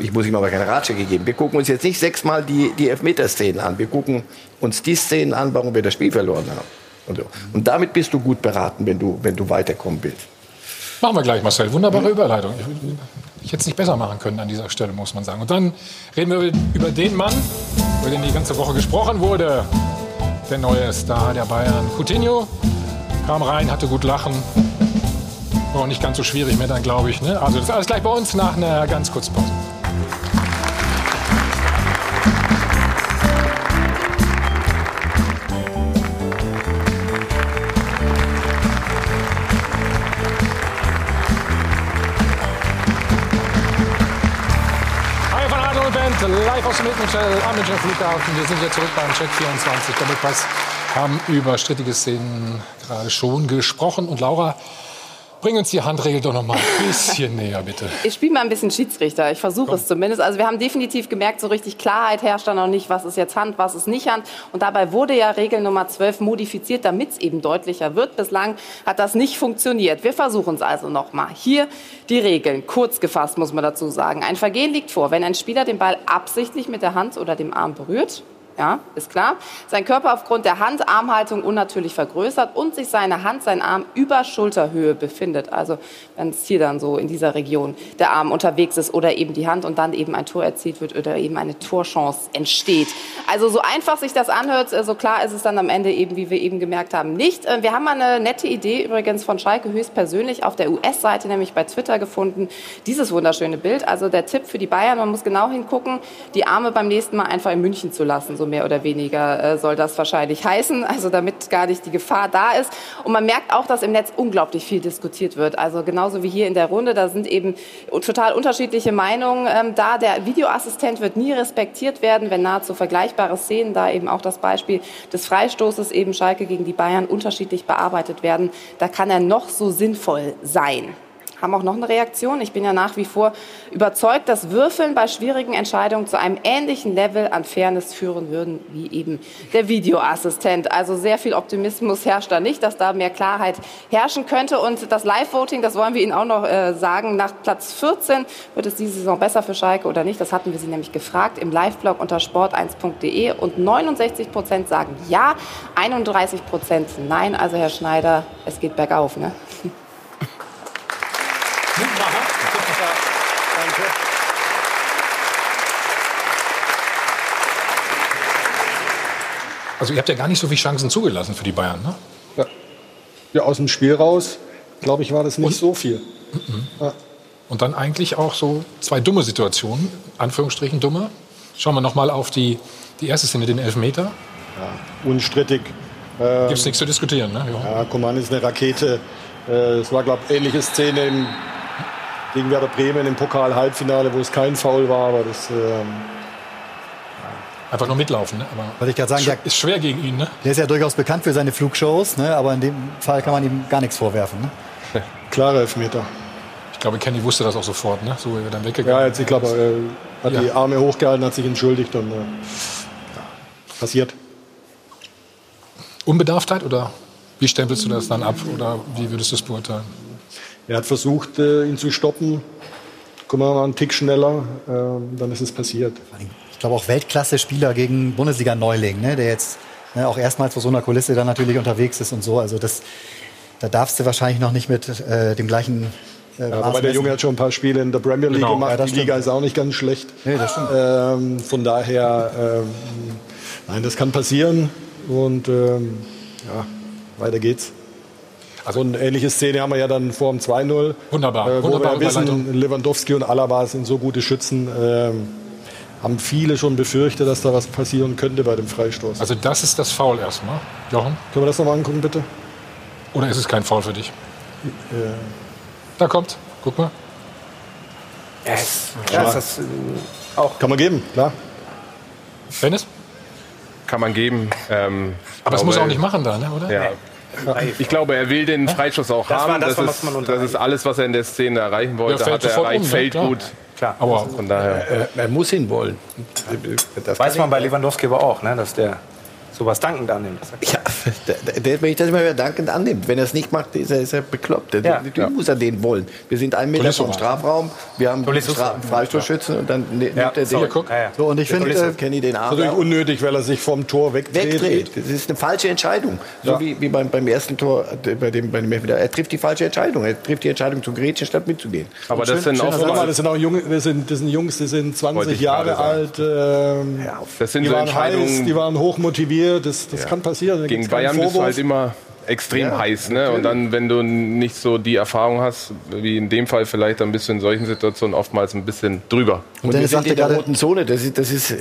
ich muss ihm aber keine Ratschläge geben, wir gucken uns jetzt nicht sechsmal die, die Elfmeterszenen an. Wir gucken uns die Szenen an, warum wir das Spiel verloren haben. Und, so. und damit bist du gut beraten, wenn du, wenn du weiterkommen willst. Machen wir gleich, Marcel. Wunderbare mhm. Überleitung. Ich hätte es nicht besser machen können an dieser Stelle, muss man sagen. Und dann reden wir über den Mann, über den die ganze Woche gesprochen wurde. Der neue Star der Bayern. Coutinho kam rein, hatte gut lachen. War auch nicht ganz so schwierig mehr dann, glaube ich. Ne? Also das ist alles gleich bei uns nach einer ganz kurzen Pause. Live aus dem Münchner Flughafen. Wir sind jetzt zurück beim Check 24 Doppelpass. Haben über strittige Szenen gerade schon gesprochen. Und Laura, Bring uns die Handregel doch noch mal ein bisschen näher, bitte. Ich spiele mal ein bisschen Schiedsrichter. Ich versuche es zumindest. Also wir haben definitiv gemerkt, so richtig Klarheit herrscht da noch nicht, was ist jetzt Hand, was ist nicht Hand. Und dabei wurde ja Regel Nummer 12 modifiziert, damit es eben deutlicher wird. Bislang hat das nicht funktioniert. Wir versuchen es also noch mal. Hier die Regeln. Kurz gefasst muss man dazu sagen. Ein Vergehen liegt vor, wenn ein Spieler den Ball absichtlich mit der Hand oder dem Arm berührt ja, ist klar. Sein Körper aufgrund der Hand-Armhaltung unnatürlich vergrößert und sich seine Hand, sein Arm über Schulterhöhe befindet. Also wenn es hier dann so in dieser Region der Arm unterwegs ist oder eben die Hand und dann eben ein Tor erzielt wird oder eben eine Torchance entsteht. Also so einfach sich das anhört, äh, so klar ist es dann am Ende eben, wie wir eben gemerkt haben, nicht. Äh, wir haben mal eine nette Idee übrigens von Schalke höchstpersönlich auf der US-Seite, nämlich bei Twitter gefunden. Dieses wunderschöne Bild. Also der Tipp für die Bayern, man muss genau hingucken, die Arme beim nächsten Mal einfach in München zu lassen so mehr oder weniger äh, soll das wahrscheinlich heißen, also damit gar nicht die Gefahr da ist. Und man merkt auch, dass im Netz unglaublich viel diskutiert wird. Also genauso wie hier in der Runde, da sind eben total unterschiedliche Meinungen ähm, da. Der Videoassistent wird nie respektiert werden, wenn nahezu vergleichbare Szenen, da eben auch das Beispiel des Freistoßes eben Schalke gegen die Bayern unterschiedlich bearbeitet werden. Da kann er noch so sinnvoll sein haben auch noch eine Reaktion. Ich bin ja nach wie vor überzeugt, dass Würfeln bei schwierigen Entscheidungen zu einem ähnlichen Level an Fairness führen würden wie eben der Videoassistent. Also sehr viel Optimismus herrscht da nicht, dass da mehr Klarheit herrschen könnte. Und das Live-Voting, das wollen wir Ihnen auch noch äh, sagen, nach Platz 14 wird es diese Saison besser für Schalke oder nicht. Das hatten wir Sie nämlich gefragt im Live-Blog unter sport1.de und 69 Prozent sagen ja, 31 Prozent nein. Also Herr Schneider, es geht bergauf. Ne? Also ihr habt ja gar nicht so viele Chancen zugelassen für die Bayern, ne? Ja, ja aus dem Spiel raus, glaube ich, war das nicht Und? so viel. Mhm. Ja. Und dann eigentlich auch so zwei dumme Situationen, Anführungsstrichen dumme. Schauen wir noch mal auf die, die erste Szene, den Elfmeter. Ja, unstrittig. Ähm, Gibt es nichts zu diskutieren, ne? Ja, ja Coman ist eine Rakete. Äh, es war, glaube ich, ähnliche Szene im, gegen Werder Bremen im Pokal-Halbfinale, wo es kein Foul war, aber das... Ähm, Einfach nur mitlaufen, ne? Aber Wollte ich gerade sagen, ist schwer gegen ihn, ne? Der ist ja durchaus bekannt für seine Flugshows, ne? aber in dem Fall kann man ihm gar nichts vorwerfen. Ne? (laughs) Klare Elfmeter. Ich glaube, Kenny wusste das auch sofort, ne? So wie er dann weggegangen Ja, jetzt, ich glaube, er hat ja. die Arme hochgehalten, hat sich entschuldigt und äh, passiert. Unbedarftheit oder wie stempelst du das dann ab oder wie würdest du es beurteilen? Er hat versucht, äh, ihn zu stoppen. Wir mal einen Tick schneller, äh, dann ist es passiert glaube auch Weltklasse-Spieler gegen Bundesliga-Neuling, ne, der jetzt ne, auch erstmals vor so einer Kulisse dann natürlich unterwegs ist und so. Also das, da darfst du wahrscheinlich noch nicht mit äh, dem gleichen äh, Ja, wobei der Junge hat schon ein paar Spiele in der Premier League Genau. gemacht. Ja, die Liga ist auch nicht ganz schlecht. Nee, das stimmt. Ähm, von daher, ähm, nein, das kann passieren. Und ähm, ja, weiter geht's. Also eine ähnliche Szene haben wir ja dann vor dem 2-0. Wunderbar, Äh, wo wunderbare wir wissen. Lewandowski und Alaba sind so gute Schützen. Ähm, haben viele schon befürchtet, dass da was passieren könnte bei dem Freistoß. Also das ist das Foul erstmal. Jochen? Können wir das nochmal angucken, bitte? Oder ist es kein Foul für dich? Ja. Da kommt. Guck mal. Yes. Ja, ist das, äh, auch. Kann man geben, klar. Dennis? Kann man geben. Ähm, Aber das glaube, muss er auch nicht machen da, ne, oder? Ja. Ich glaube, er will den Freischuss auch Das war haben. das, Das, was man ist, das ist alles, was er in der Szene erreichen wollte. Ja, fällt hat er erreicht, um, fällt Klar. gut. Klar. Aber Von daher. Er muss ihn wollen. Das Weiß man bei Lewandowski aber auch, ne, dass der sowas dankend annimmt. Ja, der, der, wenn ich das immer wieder dankend annimmt. Wenn er es nicht macht, ist er, ist er bekloppt. Der, Ja. Natürlich muss er den wollen. Wir sind ein Meter vom Strafraum, wir haben. Stra Freistoßschützen und dann ne- nimmt Ja, er sorry. den. guck. Ja, ja. So, und ich finde, äh, Kenny den Arm Natürlich unnötig, weil er sich vom Tor wegdreht. wegdreht. Das ist eine falsche Entscheidung. So Ja. wie, wie beim, beim ersten Tor, äh, bei dem, bei dem. Er trifft die falsche Entscheidung. Er trifft die Entscheidung zu grätschen, statt mitzugehen. Aber das sind auch Sag mal, das sind auch Junge, das sind, das sind Jungs, die sind 20 Wollte ich Jahre alt. Ähm, Das sind die so waren heiß, die waren hochmotiviert. Das, das kann passieren. Da Gegen Bayern bist du halt immer extrem Ja, heiß. Ne? Und dann, wenn du nicht so die Erfahrung hast, wie in dem Fall vielleicht, dann bist du in solchen Situationen oftmals ein bisschen drüber. Und wir Dennis sind sagte in der gerade- roten Zone. Das ist, das ist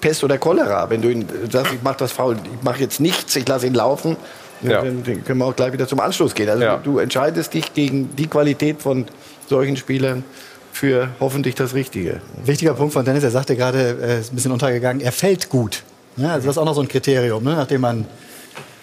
Pest oder Cholera. Wenn du ihn sagst, ich mache das faul, ich mache jetzt nichts, ich lasse ihn laufen, Ja. dann, dann können wir auch gleich wieder zum Anschluss gehen. Also Ja. du entscheidest dich gegen die Qualität von solchen Spielern für hoffentlich das Richtige. Wichtiger Punkt von Dennis, er sagte gerade, äh, ist ein bisschen untergegangen, er fällt gut. Ja, also das ist auch noch so ein Kriterium, ne? nachdem man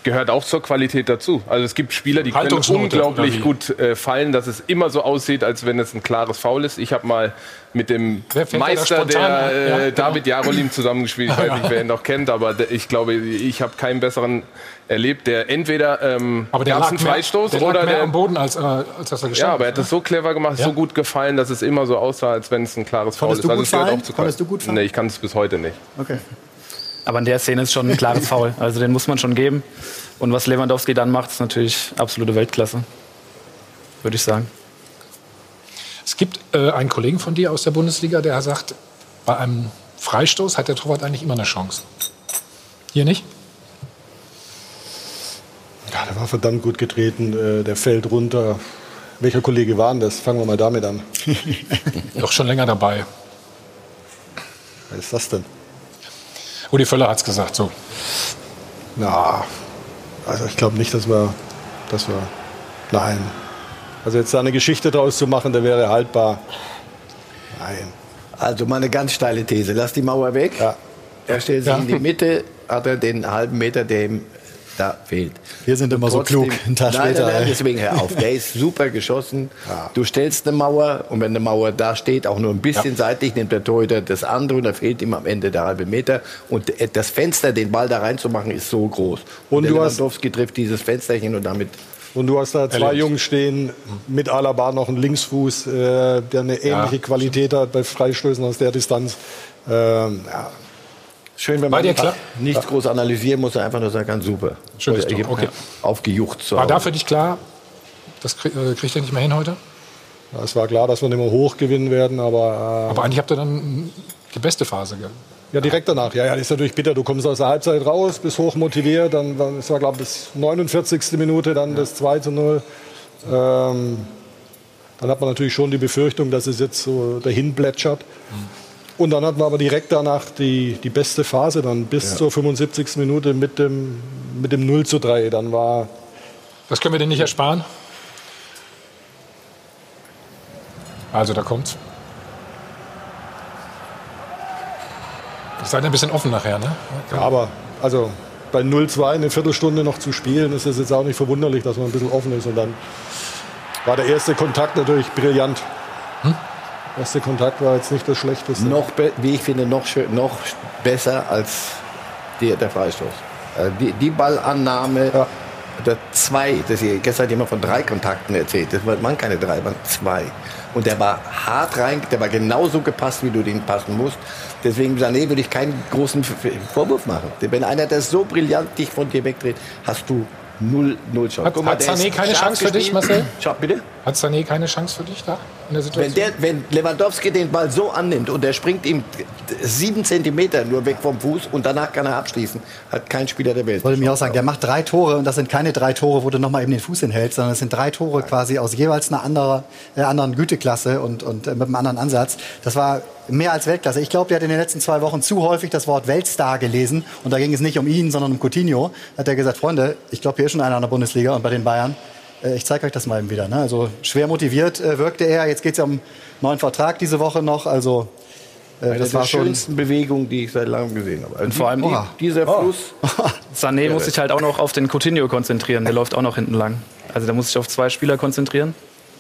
Gehört auch zur Qualität dazu. Also es gibt Spieler, die können unglaublich gut äh, fallen, dass es immer so aussieht, als wenn es ein klares Foul ist. Ich habe mal mit dem Meister, spontan der äh, Ja, genau. David Jarolim zusammengespielt. Ich (laughs) weiß nicht, wer ihn noch kennt, aber der- ich glaube, ich habe keinen besseren erlebt, der entweder ähm, Aber der gab's lag, einen mehr, Freistoß der lag oder mehr der am Boden, als, äh, als dass er Ja, gestanden aber er hat es so clever gemacht, Ja. so gut gefallen, dass es immer so aussah, als wenn es ein klares Foul ist. du gut es gehört auch zu Konntest du gut fallen? Nee, ich kann es bis heute nicht. Okay. Aber in der Szene ist schon ein klares Foul. Also den muss man schon geben. Und was Lewandowski dann macht, ist natürlich absolute Weltklasse. Würde ich sagen. Es gibt äh, einen Kollegen von dir aus der Bundesliga, der sagt, bei einem Freistoß hat der Torwart eigentlich immer eine Chance. Hier nicht? Ja, der war verdammt gut getreten. Äh, der fällt runter. Welcher Kollege war denn das? Fangen wir mal damit an. (laughs) Doch schon länger dabei. Wer ist das denn? Uli Völler hat es gesagt. So. Na, also ich glaube nicht, dass wir, dass wir, nein. Also jetzt da eine Geschichte draus zu machen, der wäre haltbar. Nein. Also mal eine ganz steile These. Lass die Mauer weg. Ja. Er stellt sich Ja. in die Mitte, hat er den halben Meter, der ihm da fehlt. Wir sind immer so Trotzdem- klug, einen Tag nein, später. Nein, nein, deswegen hör auf. Der ist super geschossen. Du stellst eine Mauer und wenn eine Mauer da steht, auch nur ein bisschen seitlich, nimmt der Torhüter das andere und da fehlt ihm am Ende der halbe Meter. Und das Fenster, den Ball da reinzumachen, ist so groß. Und, Und der du hast- Lewandowski trifft dieses Fensterchen und damit Und du hast da zwei Erlebt. Jungs stehen, mit Alaba noch einen Linksfuß, äh, der eine ähnliche Qualität hat bei Freistößen aus der Distanz. Ähm, ja. Schön, wenn War man dir klar? nichts groß analysieren muss, einfach nur sagen kann, super. Schönes Tor, okay. Aufgejucht. zu War da für dich klar, das äh, kriegt er nicht mehr hin heute? Ja, Es war klar, dass wir nicht mehr hoch gewinnen werden, aber, Aber eigentlich habt ihr dann die beste Phase. Gell? äh, ja, direkt danach. Ja, ja, das ist natürlich bitter. Du kommst aus der Halbzeit raus, bist hoch motiviert, dann, dann es war glaube ich bis 49. Minute dann das 2 zu 0. Ähm, dann hat man natürlich schon die Befürchtung, dass es jetzt so dahin plätschert. Und dann hatten wir aber direkt danach die, die beste Phase, dann bis zur 75. Minute mit dem, mit dem 0 zu 3. Dann war Das können wir dir nicht ersparen. Also, da kommt's. Seid ein bisschen offen nachher, ne? Ja, aber also bei 0-2 eine Viertelstunde noch zu spielen, ist es jetzt auch nicht verwunderlich, dass man ein bisschen offen ist. Und dann war der erste Kontakt natürlich brillant. Hm? Der erste Kontakt war jetzt nicht das Schlechteste. noch, wie ich finde, noch, schön, noch besser als die, der Freistoß. Äh, Die, die Ballannahme, Ja. der zwei, das hier, gestern hat jemand von drei Kontakten erzählt, das waren keine drei, waren zwei. Und der war hart rein, der war genauso gepasst, wie du den passen musst. Deswegen, Sané, würde ich keinen großen Vorwurf machen. Wenn einer das so brillant dich von dir wegdreht, hast du null, null Chance. Hat- hat der Sané ist keine Chance für dich. Marcel? Schau, bitte? Hat Sané keine Chance für dich da in der Situation? Wenn, der, wenn Lewandowski den Ball so annimmt und der springt ihm sieben Zentimeter nur weg vom Fuß und danach kann er abschließen, hat kein Spieler der Welt. Ich wollte mir auch sagen, der macht drei Tore und das sind keine drei Tore, wo du nochmal eben den Fuß hinhältst, sondern es sind drei Tore quasi aus jeweils einer anderen, äh, anderen Güteklasse und, und äh, mit einem anderen Ansatz. Das war mehr als Weltklasse. Ich glaube, der hat in den letzten zwei Wochen zu häufig das Wort Weltstar gelesen und da ging es nicht um ihn, sondern um Coutinho. Hat er gesagt, Freunde, ich glaube, hier ist schon einer in der Bundesliga und bei den Bayern ich zeige euch das mal eben wieder. Ne? Also schwer motiviert äh, wirkte er. Jetzt geht es ja um einen neuen Vertrag diese Woche noch. Also äh, das war schon schönsten Bewegung, die ich seit langem gesehen habe. Also und vor allem oh. dieser Fluss. Oh. (laughs) Sané muss sich halt auch noch auf den Coutinho konzentrieren. Der läuft auch noch hinten lang. Also da muss sich auf zwei Spieler konzentrieren.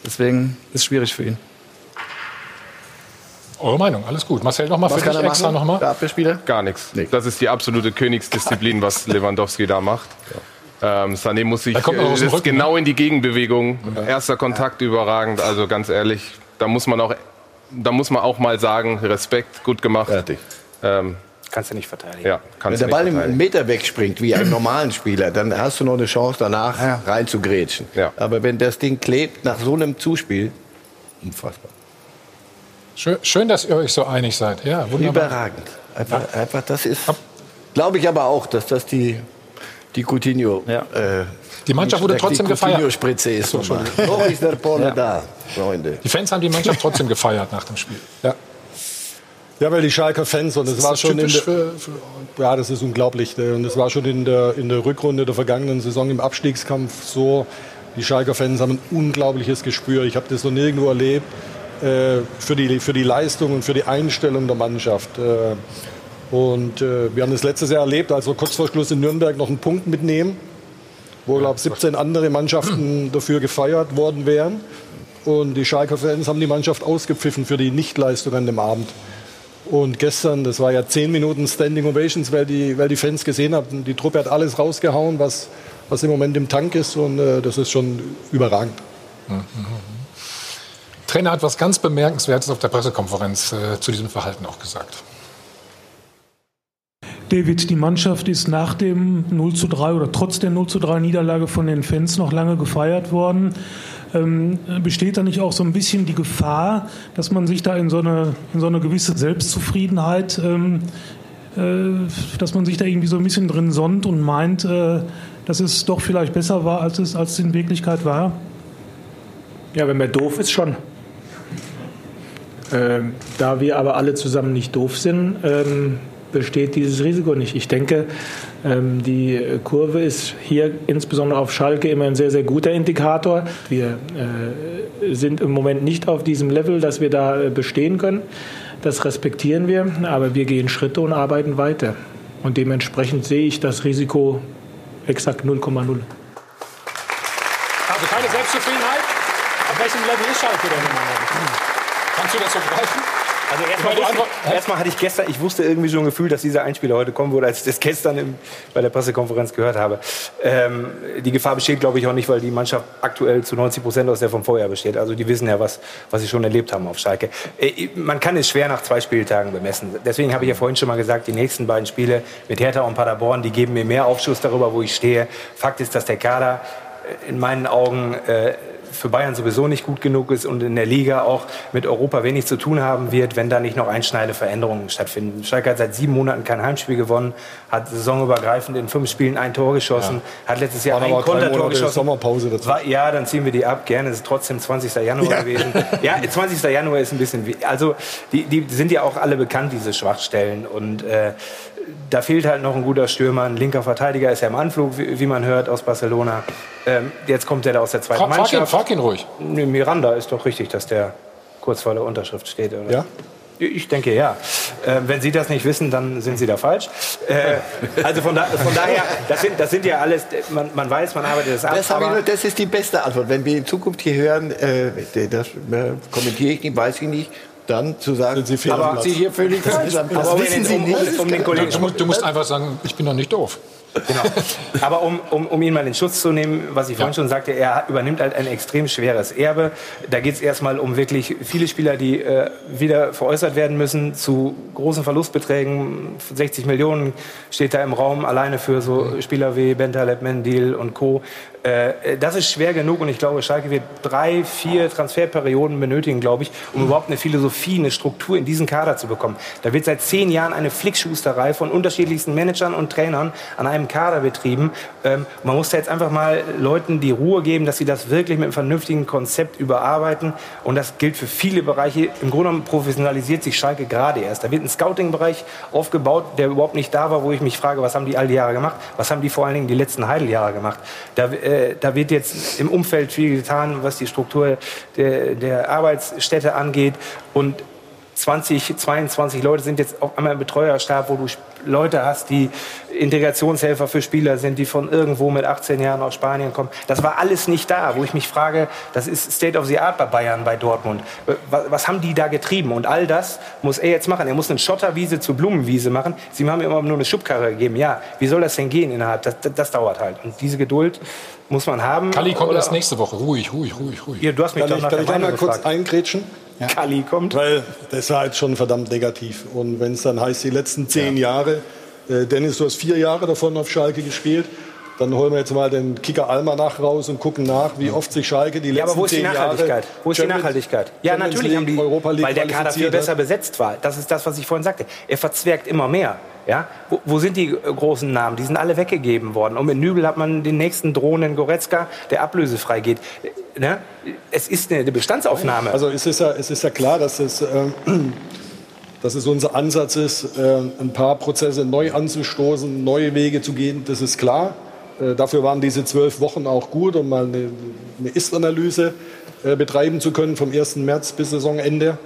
Deswegen ist es schwierig für ihn. Eure Meinung, alles gut. Marcel, nochmal für dich extra nochmal. Der Abwehrspieler? Gar nichts. Das ist die absolute Königsdisziplin, was (laughs) Lewandowski da macht. Ja. Ähm, Sané muss sich äh, Rücken, genau ne? in die Gegenbewegung. Ja. Erster Kontakt überragend. Also ganz ehrlich, da muss man auch, da muss man auch mal sagen, Respekt, gut gemacht. Fertig. Ähm, kannst du nicht verteidigen. Ja, Wenn der Ball einen Meter wegspringt, wie ein normalen Spieler, dann hast du noch eine Chance, danach ja. rein zu grätschen. Ja. Aber wenn das Ding klebt nach so einem Zuspiel, unfassbar. Schön, schön dass ihr euch so einig seid. Ja, wunderbar. Überragend. Einfach, ja. einfach das ist, glaube ich aber auch, dass das die die Coutinho. Ja. Äh, die Mannschaft wurde trotzdem die gefeiert. Coutinho-Spritze ist. So, Noch ist der Pole ja. da, Freunde. Die Fans haben die Mannschaft trotzdem gefeiert nach dem Spiel. Ja. Ja, weil die Schalker Fans und das, das war schon in der, für, für ja, das ist unglaublich und das war schon in der in der Rückrunde der vergangenen Saison im Abstiegskampf so. Die Schalker Fans haben ein unglaubliches Gespür. Ich habe das noch nirgendwo erlebt äh, für die für die Leistung und für die Einstellung der Mannschaft. Äh, und äh, wir haben das letztes Jahr erlebt, als wir kurz vor Schluss in Nürnberg noch einen Punkt mitnehmen, wo, glaube ich, 17 andere Mannschaften (clears throat) dafür gefeiert worden wären. Und die Schalker Fans haben die Mannschaft ausgepfiffen für die Nichtleistung an dem Abend. Und gestern, das war ja 10 Minuten Standing Ovations, weil die, weil die Fans gesehen haben, die Truppe hat alles rausgehauen, was, was im Moment im Tank ist. Und äh, das ist schon überragend. Mhm. Trainer hat was ganz Bemerkenswertes auf der Pressekonferenz äh, zu diesem Verhalten auch gesagt. David, die Mannschaft ist nach dem 0 zu 3 oder trotz der 0 zu 3 Niederlage von den Fans noch lange gefeiert worden. Ähm, besteht da nicht auch so ein bisschen die Gefahr, dass man sich da in so eine, in so eine gewisse Selbstzufriedenheit, ähm, äh, dass man sich da irgendwie so ein bisschen drin sonnt und meint, äh, dass es doch vielleicht besser war, als es, als es in Wirklichkeit war? Ja, wenn man doof ist, schon. Ähm, da wir aber alle zusammen nicht doof sind, ähm, besteht dieses Risiko nicht. Ich denke, ähm, die Kurve ist hier insbesondere auf Schalke immer ein sehr, sehr guter Indikator. Wir äh, sind im Moment nicht auf diesem Level, dass wir da äh, bestehen können. Das respektieren wir, aber wir gehen Schritte und arbeiten weiter. Und dementsprechend sehe ich das Risiko exakt 0,0. Also keine Selbstzufriedenheit? Auf welchem Level ist Schalke denn Kannst du das so greifen? Also erstmal, erstmal hatte ich gestern, ich wusste irgendwie so ein Gefühl, dass dieser Einspieler heute kommen würde, als ich das gestern im, bei der Pressekonferenz gehört habe. Ähm, die Gefahr besteht, glaube ich, auch nicht, weil die Mannschaft aktuell zu 90 Prozent aus der vom Vorjahr besteht. Also die wissen ja, was, was sie schon erlebt haben auf Schalke. Äh, man kann es schwer nach zwei Spieltagen bemessen. Deswegen habe ich ja vorhin schon mal gesagt, die nächsten beiden Spiele mit Hertha und Paderborn, die geben mir mehr Aufschluss darüber, wo ich stehe. Fakt ist, dass der Kader in meinen Augen äh, für Bayern sowieso nicht gut genug ist und in der Liga auch mit Europa wenig zu tun haben wird, wenn da nicht noch einschneidende Veränderungen stattfinden. Schalke hat seit sieben Monaten kein Heimspiel gewonnen, hat saisonübergreifend in fünf Spielen ein Tor geschossen, ja. hat letztes Jahr ein Kontertor geschossen. Sommerpause dazu. War, ja, dann ziehen wir die ab. Gerne, es ist trotzdem 20. Januar ja. gewesen. Ja, 20. Januar ist ein bisschen, wie, also die, die sind ja auch alle bekannt, diese Schwachstellen und äh, da fehlt halt noch ein guter Stürmer, ein linker Verteidiger ist ja im Anflug, wie, wie man hört, aus Barcelona. Ähm, jetzt kommt er da aus der zweiten frag, Mannschaft. Frag ihn, frag ihn ruhig. Nee, Miranda ist doch richtig, dass der kurz vor der Unterschrift steht, oder? Ja. Ich denke ja. Äh, wenn Sie das nicht wissen, dann sind Sie da falsch. Äh, also von, da, von, daher, das sind, das sind ja alles, man, man weiß, man arbeitet das ab. Das, nur, das, ist die beste Antwort. Wenn wir in Zukunft hier hören, äh, das äh, kommentiere ich nicht, weiß ich nicht, dann zu sagen, Sie aber Sie hier völlig falsch. Aber wissen Sie nicht. Um den Kollegen, du, musst, du musst einfach sagen, ich bin doch nicht doof. Genau. Aber um, um, um ihn mal in Schutz zu nehmen, was ich vorhin schon sagte, er übernimmt halt ein extrem schweres Erbe. Da geht es erstmal um wirklich viele Spieler, die äh, wieder veräußert werden müssen zu großen Verlustbeträgen. 60 Millionen steht da im Raum, alleine für so Spieler wie Bentaleb, Mendil und Co. Äh, das ist schwer genug und ich glaube, Schalke wird drei, vier Transferperioden benötigen, glaube ich, um überhaupt eine Philosophie, eine Struktur in diesen Kader zu bekommen. Da wird seit zehn Jahren eine Flickschusterei von unterschiedlichsten Managern und Trainern an einem Kader betrieben. Ähm, man muss da jetzt einfach mal Leuten die Ruhe geben, dass sie das wirklich mit einem vernünftigen Konzept überarbeiten und das gilt für viele Bereiche. Im Grunde genommen professionalisiert sich Schalke gerade erst. Da wird ein Scouting-Bereich aufgebaut, der überhaupt nicht da war, wo ich mich frage, was haben die all die Jahre gemacht? Was haben die vor allen Dingen die letzten Heideljahre gemacht? Da, äh, äh, da wird jetzt im Umfeld viel getan, was die Struktur der, der Arbeitsstätte angeht. Und 20, 22 Leute sind jetzt auf einmal im Betreuerstab, wo du Leute hast, die Integrationshelfer für Spieler sind, die von irgendwo mit 18 Jahren aus Spanien kommen. Das war alles nicht da, wo ich mich frage, das ist State of the Art bei Bayern, bei Dortmund. Was, was haben die da getrieben? Und all das muss er jetzt machen. Er muss eine Schotterwiese zu Blumenwiese machen. Sie haben ihm immer nur eine Schubkarre gegeben. Ja, wie soll das denn gehen innerhalb? Das, das, das dauert halt. Und diese Geduld muss man haben. Kali kommt erst nächste Woche. Ruhig, ruhig, ruhig, ruhig. Ja, du hast mich kann ich, kann ich einmal kurz eingrätschen? Ja. Kali kommt. Weil das war halt schon verdammt negativ. Und wenn es dann heißt, die letzten zehn Jahre, äh, Dennis, du hast vier Jahre davon auf Schalke gespielt, dann holen wir jetzt mal den Kicker Almanach raus und gucken nach, wie oft sich Schalke die letzten Ja, aber wo ist die Nachhaltigkeit? Jahre Wo ist die Nachhaltigkeit? Ja, Champions natürlich haben die, Europa League weil der Kader viel besser besetzt war. Das ist das, was ich vorhin sagte. Er verzwergt immer mehr. Ja? Wo, wo sind die äh, großen Namen? Die sind alle weggegeben worden. Und mit Nübel hat man den nächsten drohenden Goretzka, der ablösefrei geht. Äh, Ne? Es ist eine Bestandsaufnahme. Also es ist ja, es ist ja klar, dass es, ähm, dass es unser Ansatz ist, äh, ein paar Prozesse neu anzustoßen, neue Wege zu gehen. Das ist klar. Äh, dafür waren diese zwölf Wochen auch gut, um mal eine, eine Ist-Analyse äh, betreiben zu können vom 1. März bis Saisonende.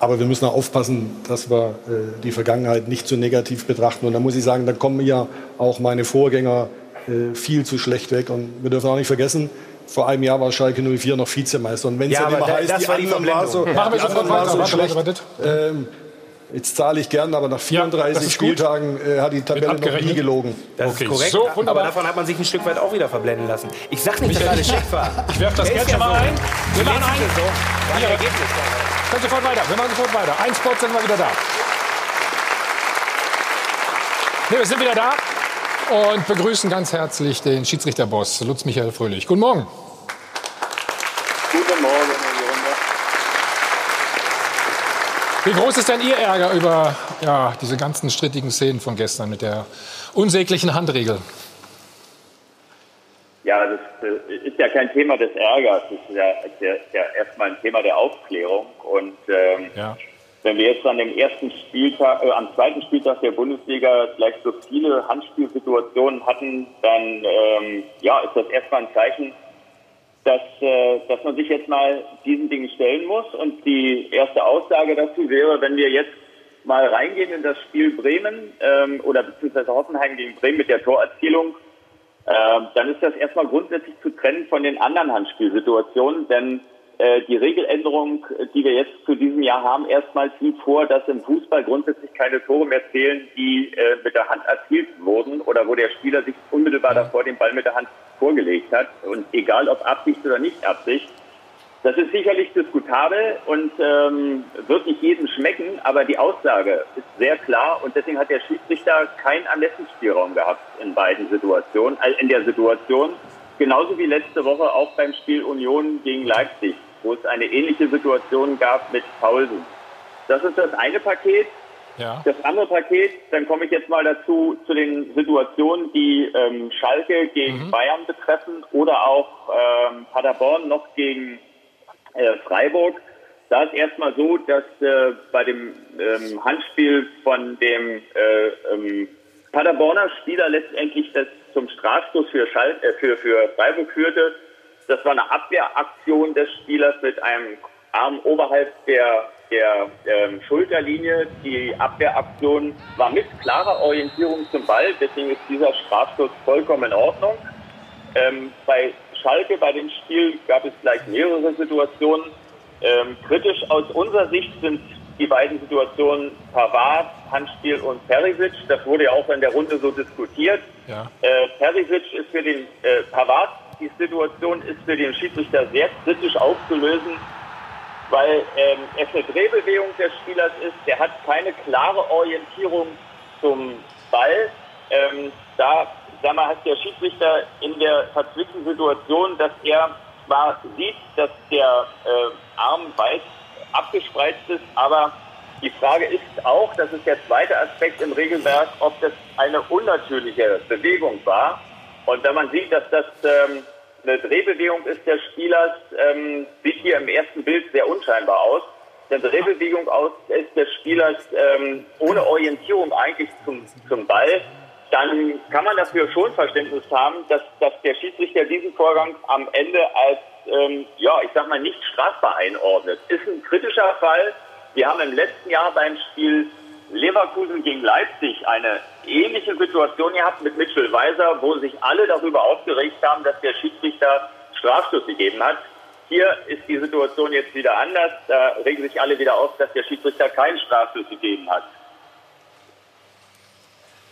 Aber wir müssen auch aufpassen, dass wir äh, die Vergangenheit nicht zu negativ betrachten. Und da muss ich sagen, da kommen ja auch meine Vorgänger äh, viel zu schlecht weg. Und wir dürfen auch nicht vergessen, vor einem Jahr war Schalke 04 noch Vizemeister. Und wenn es Ja, dann aber immer da- heißt, das die war die anderen war so, wir die anderen war weiter. so schlecht. Ähm, jetzt zahle ich gern, aber nach das 34 ist gut. Spieltagen äh, hat die Tabelle noch nie gelogen. Das Okay, ist korrekt, so, aber davon hat man sich ein Stück weit auch wieder verblenden lassen. Ich sag nicht, dass Michael, alles schick war. Ich werfe das Geld schon ja mal ein. Wir machen ein. so. Ein Ergebnis. Können sofort weiter. Wir machen sofort weiter. Ein Spot sind wir wieder da. Nee, wir sind wieder da und begrüßen ganz herzlich den Schiedsrichterboss Lutz Michael Fröhlich. Guten Morgen. Guten Morgen, Herr Jürgen. Wie groß ist denn Ihr Ärger über ja, diese ganzen strittigen Szenen von gestern mit der unsäglichen Handregel? Ja, das äh, ist ja kein Thema des Ärgers. Das ist ja, ja, ja erstmal ein Thema der Aufklärung. Und ähm, Ja. wenn wir jetzt an dem ersten Spieltag, äh, am zweiten Spieltag der Bundesliga gleich so viele Handspielsituationen hatten, dann ähm, ja, ist das erstmal ein Zeichen, dass, äh, dass man sich jetzt mal diesen Dingen stellen muss. Und die erste Aussage dazu wäre, wenn wir jetzt mal reingehen in das Spiel Bremen ähm, oder beziehungsweise Hoffenheim gegen Bremen mit der Torerzielung, äh, dann ist das erstmal grundsätzlich zu trennen von den anderen Handspielsituationen, denn äh, die Regeländerung, die wir jetzt zu diesem Jahr haben, erstmals sieht vor, dass im Fußball grundsätzlich keine Tore mehr zählen, die äh, mit der Hand erzielt wurden oder wo der Spieler sich unmittelbar davor den Ball mit der Hand vorgelegt hat. Und egal ob Absicht oder nicht Absicht, das ist sicherlich diskutabel und ähm, wird nicht jedem schmecken, aber die Aussage ist sehr klar und deswegen hat der Schiedsrichter keinen Ermessensspielraum gehabt in beiden Situationen, äh, in der Situation. Genauso wie letzte Woche auch beim Spiel Union gegen Leipzig, wo es eine ähnliche Situation gab mit Paulsen. Das ist das eine Paket. Ja. Das andere Paket, dann komme ich jetzt mal dazu, zu den Situationen, die ähm, Schalke gegen Bayern betreffen oder auch ähm, Paderborn noch gegen äh, Freiburg. Da ist erstmal so, dass äh, bei dem ähm, Handspiel von dem äh, ähm, Paderborner Spieler letztendlich das zum Strafstoß für, Schal äh, für, für Freiburg führte. Das war eine Abwehraktion des Spielers mit einem Arm oberhalb der, der ähm, Schulterlinie. Die Abwehraktion war mit klarer Orientierung zum Ball, deswegen ist dieser Strafstoß vollkommen in Ordnung. Ähm, bei Schalke, bei dem Spiel, gab es gleich mehrere Situationen. Ähm, kritisch aus unserer Sicht sind die beiden Situationen Pavard, Handspiel und Perisic. Das wurde ja auch in der Runde so diskutiert. Ja. Äh, Perisic ist für den äh, Pavard, die Situation ist für den Schiedsrichter sehr kritisch aufzulösen, weil ähm, es eine Drehbewegung des Spielers ist. Der hat keine klare Orientierung zum Ball. Ähm, da sag mal, hat der Schiedsrichter in der verzwickten Situation, dass er zwar sieht, dass der äh, Arm weit abgespreizt ist, aber die Frage ist auch, das ist der zweite Aspekt im Regelwerk, ob das eine unnatürliche Bewegung war. Und wenn man sieht, dass das ähm, eine Drehbewegung ist des Spielers, ähm, sieht hier im ersten Bild sehr unscheinbar aus. Eine Drehbewegung aus ist des Spielers ähm, ohne Orientierung eigentlich zum, zum Ball dann kann man dafür schon Verständnis haben, dass, dass der Schiedsrichter diesen Vorgang am Ende als, ähm, ja, ich sag mal, nicht strafbar einordnet. Ist ein kritischer Fall. Wir haben im letzten Jahr beim Spiel Leverkusen gegen Leipzig eine ähnliche Situation gehabt mit Mitchell Weiser, wo sich alle darüber aufgeregt haben, dass der Schiedsrichter Strafstoß gegeben hat. Hier ist die Situation jetzt wieder anders. Da regen sich alle wieder auf, dass der Schiedsrichter keinen Strafstoß gegeben hat.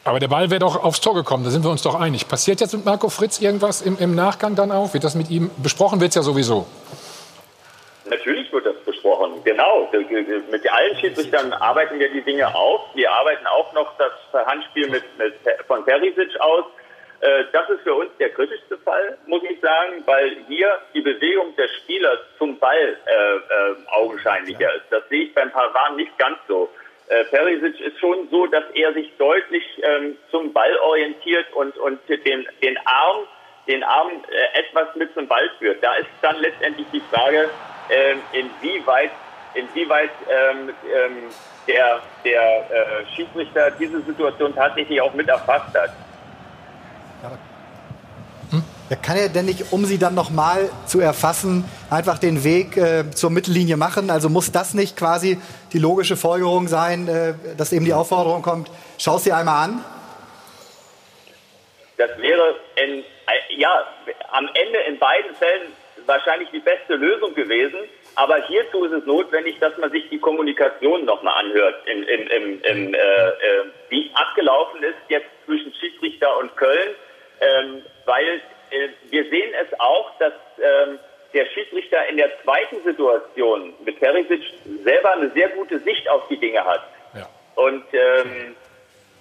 Aber der Ball wäre doch aufs Tor gekommen, da sind wir uns doch einig. Passiert jetzt mit Marco Fritz irgendwas im, im Nachgang dann auch? Wird das mit ihm besprochen? Wird es ja sowieso. Natürlich wird das besprochen, genau. Mit allen Schiedsrichtern arbeiten wir die Dinge auf. Wir arbeiten auch noch das Handspiel mit, mit von Perisic aus. Äh, das ist für uns der kritischste Fall, muss ich sagen, weil hier die Bewegung des Spielers zum Ball äh, äh, augenscheinlicher ist. Das sehe ich beim Pavard nicht ganz so. Äh, Perisic ist schon so, dass er sich deutlich ähm, zum Ball orientiert und, und den, den Arm, den Arm äh, etwas mit zum Ball führt. Da ist dann letztendlich die Frage, ähm, inwieweit, inwieweit ähm, ähm, der, der äh, Schiedsrichter diese Situation tatsächlich auch mit erfasst hat. Ja, kann er denn nicht, um sie dann noch mal zu erfassen, einfach den Weg äh, zur Mittellinie machen? Also muss das nicht quasi die logische Folgerung sein, äh, dass eben die Aufforderung kommt, schau es dir einmal an? Das wäre in, äh, ja, am Ende in beiden Fällen wahrscheinlich die beste Lösung gewesen. Aber hierzu ist es notwendig, dass man sich die Kommunikation nochmal anhört, in, in, in, in äh, äh, wie abgelaufen ist jetzt zwischen Schiedsrichter und Köln. Ähm, weil äh, wir sehen es auch, dass ähm, der Schiedsrichter in der zweiten Situation mit Perisic selber eine sehr gute Sicht auf die Dinge hat. Ja. Und ähm,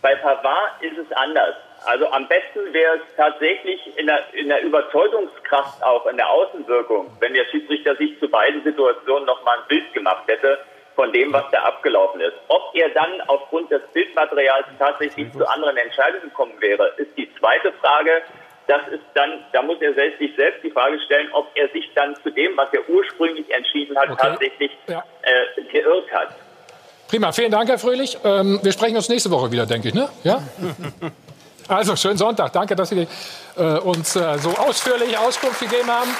bei Pavard ist es anders. Also am besten wäre es tatsächlich in der, in der Überzeugungskraft auch, in der Außenwirkung, wenn der Schiedsrichter sich zu beiden Situationen nochmal ein Bild gemacht hätte von dem, was da abgelaufen ist. Ob er dann aufgrund des Bildmaterials tatsächlich zu anderen Entscheidungen gekommen wäre, ist die zweite Frage das ist dann, da muss er selbst, sich selbst die Frage stellen, ob er sich dann zu dem, was er ursprünglich entschieden hat, okay. tatsächlich ja. äh, geirrt hat. Prima, vielen Dank, Herr Fröhlich. Ähm, wir sprechen uns nächste Woche wieder, denke ich, ne? Ja? (laughs) Also, schönen Sonntag. Danke, dass Sie äh, uns äh, so ausführlich Auskunft gegeben haben.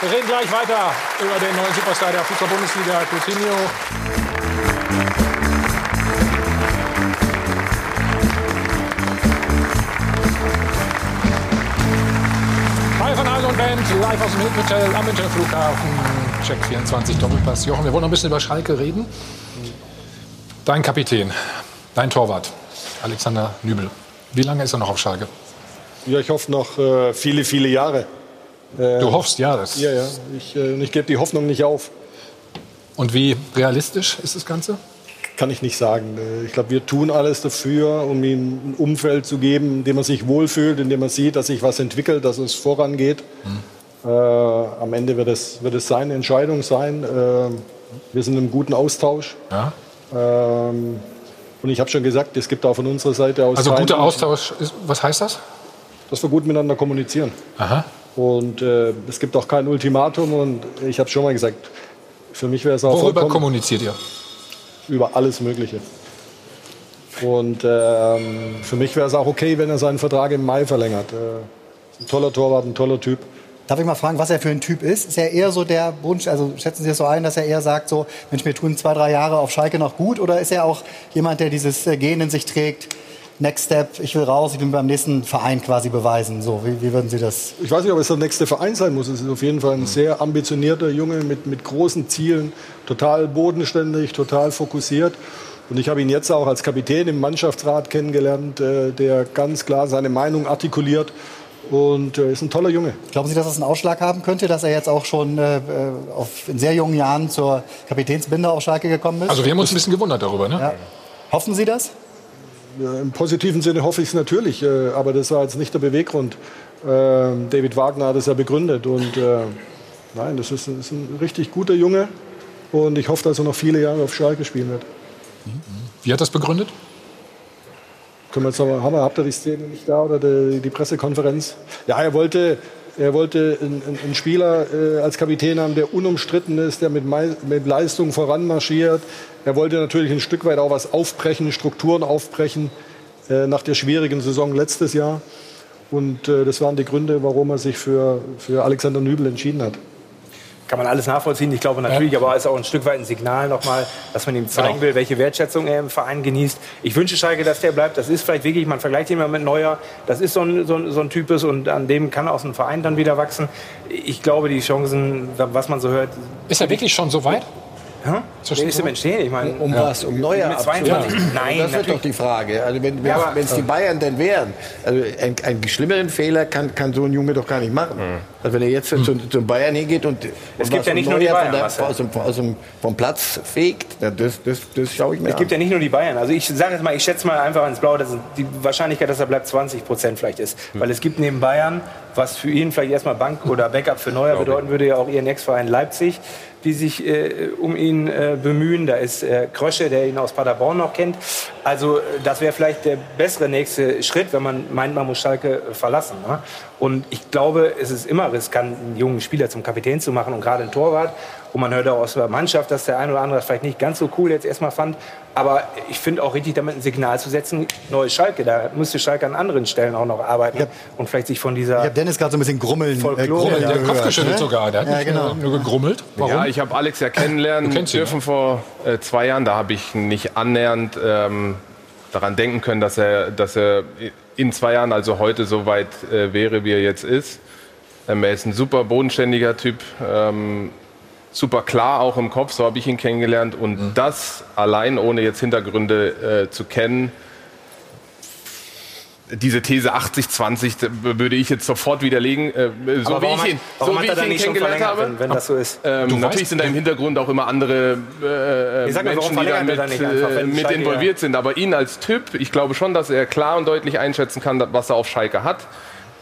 Wir reden gleich weiter über den neuen Superstar der Fußball-Bundesliga, Coutinho. live aus dem Hilton Hotel am Münchner Flughafen. Check 24 Doppelpass. Jochen, wir wollen noch ein bisschen über Schalke reden. Dein Kapitän, dein Torwart, Alexander Nübel. Wie lange ist er noch auf Schalke? Ja, ich hoffe noch äh, viele, viele Jahre. Äh, du hoffst, ja. Das ja, ja. Ich, äh, ich gebe die Hoffnung nicht auf. Und wie realistisch ist das Ganze? kann ich nicht sagen. Äh, ich glaube, wir tun alles dafür, um ihm ein Umfeld zu geben, in dem er sich wohlfühlt, in dem er sieht, dass sich was entwickelt, dass es vorangeht. Mhm. Äh, am Ende wird es, wird es seine Entscheidung sein. Äh, wir sind in einem guten Austausch. Ja. Ähm, und ich habe schon gesagt, es gibt auch von unserer Seite aus. Also guter Austausch, ist, was heißt das? Dass wir gut miteinander kommunizieren. Aha. Und äh, es gibt auch kein Ultimatum. Und ich habe schon mal gesagt, für mich wäre es auch. Worüber kommuniziert ihr? über alles Mögliche. Und ähm, für mich wäre es auch okay, wenn er seinen Vertrag im Mai verlängert. Äh, ein toller Torwart, ein toller Typ. Darf ich mal fragen, was er für ein Typ ist? Ist er eher so der Wunsch, also schätzen Sie es so ein, dass er eher sagt, so, Mensch, mir tun zwei, drei Jahre auf Schalke noch gut? Oder ist er auch jemand, der dieses äh, Gen in sich trägt? Next Step, ich will raus, ich will beim nächsten Verein quasi beweisen. So, wie, wie würden Sie das? Ich weiß nicht, ob es der nächste Verein sein muss. Es ist auf jeden Fall ein sehr ambitionierter Junge mit, mit großen Zielen, total bodenständig, total fokussiert. Und ich habe ihn jetzt auch als Kapitän im Mannschaftsrat kennengelernt, äh, der ganz klar seine Meinung artikuliert. Und äh, ist ein toller Junge. Glauben Sie, dass das einen Ausschlag haben könnte, dass er jetzt auch schon äh, auf, in sehr jungen Jahren zur Kapitänsbinde auf Schalke gekommen ist? Also wir haben uns ein bisschen gewundert darüber, ne? Ja. Hoffen Sie das? Ja, Im positiven Sinne hoffe ich es natürlich, äh, aber das war jetzt nicht der Beweggrund. Ähm, David Wagner hat es ja begründet und äh, nein, das ist, ist ein richtig guter Junge und ich hoffe, dass er noch viele Jahre auf Schalke spielen wird. Wie hat das begründet? Können wir jetzt noch mal, haben wir, habt ihr die Szene nicht da oder die, die Pressekonferenz? Ja, er wollte, er wollte einen, einen Spieler äh, als Kapitän haben, der unumstritten ist, der mit, mit Leistung voranmarschiert. Er wollte natürlich ein Stück weit auch was aufbrechen, Strukturen aufbrechen äh, nach der schwierigen Saison letztes Jahr. Und äh, das waren die Gründe, warum er sich für, für Alexander Nübel entschieden hat. Kann man alles nachvollziehen. Ich glaube natürlich, aber es ist auch ein Stück weit ein Signal nochmal, dass man ihm zeigen Genau. will, welche Wertschätzung er im Verein genießt. Ich wünsche Schalke, dass der bleibt. Das ist vielleicht wirklich, man vergleicht ihn mal mit Neuer. Das ist so ein, so ein, so ein Typus und an dem kann aus dem Verein dann wieder wachsen. Ich glaube, die Chancen, was man so hört. Ist er wirklich schon so weit? Ja? Der ist im Entstehen. Ich meine, Um was? Um Neuer Mit 22? abzuholen? Nein, Das wird doch die Frage. Also wenn Ja, es die Bayern denn wären, also ein, einen schlimmeren Fehler kann, kann so ein Junge doch gar nicht machen. Also wenn er jetzt zu, zu Bayern hingeht und, und Es gibt was ja nicht nur die Bayern, von der, aus dem, aus dem, vom Platz fegt, das, das, das schaue ich mir Es an. gibt ja nicht nur die Bayern. Also ich sage jetzt mal, ich schätze mal einfach ins Blaue, dass die Wahrscheinlichkeit, dass er bleibt, 20 Prozent vielleicht ist. Weil es gibt neben Bayern, was für ihn vielleicht erstmal Bank oder Backup für Neuer bedeuten würde, ja auch ihren Ex-Verein Leipzig, die sich äh, um ihn äh, bemühen. Da ist äh, Krösche, der ihn aus Paderborn noch kennt. Also äh, das wäre vielleicht der bessere nächste Schritt, wenn man meint, man muss Schalke äh, verlassen. Ne? Und ich glaube, es ist immer riskant, einen jungen Spieler zum Kapitän zu machen und gerade einen Torwart. Und man hört auch aus der Mannschaft, dass der ein oder andere das vielleicht nicht ganz so cool jetzt erstmal fand. Aber ich finde auch richtig, damit ein Signal zu setzen, neues Schalke. Da müsste Schalke an anderen Stellen auch noch arbeiten und vielleicht sich von Ich dieser habe Dennis gerade so ein bisschen grummeln, äh, Folklore, grummeln ja. Der hat gehört, Kopf geschüttelt ne? sogar. Der hat Ja, nicht genau. nur, gegrummelt. Warum? Ja, ich habe Alex ja kennenlernen ihn, dürfen vor äh, zwei Jahren. Da habe ich nicht annähernd ähm, daran denken können, dass er, dass er in zwei Jahren, also heute, so weit äh, wäre, wie er jetzt ist. Ähm, er ist ein super bodenständiger Typ, ähm, super klar auch im Kopf, so habe ich ihn kennengelernt. Und das allein, ohne jetzt Hintergründe äh, zu kennen, diese These 80-20 da würde ich jetzt sofort widerlegen. Äh, so Aber wie ich hat- ihn, warum so hat wie ich ihn kennengelernt habe. wenn- wenn das so ist? Ähm, natürlich weißt- sind da im Hintergrund auch immer andere äh, mal, Menschen, die da mit, einfach, äh, mit involviert sind. Aber ihn als Typ, ich glaube schon, dass er klar und deutlich einschätzen kann, was er auf Schalke hat,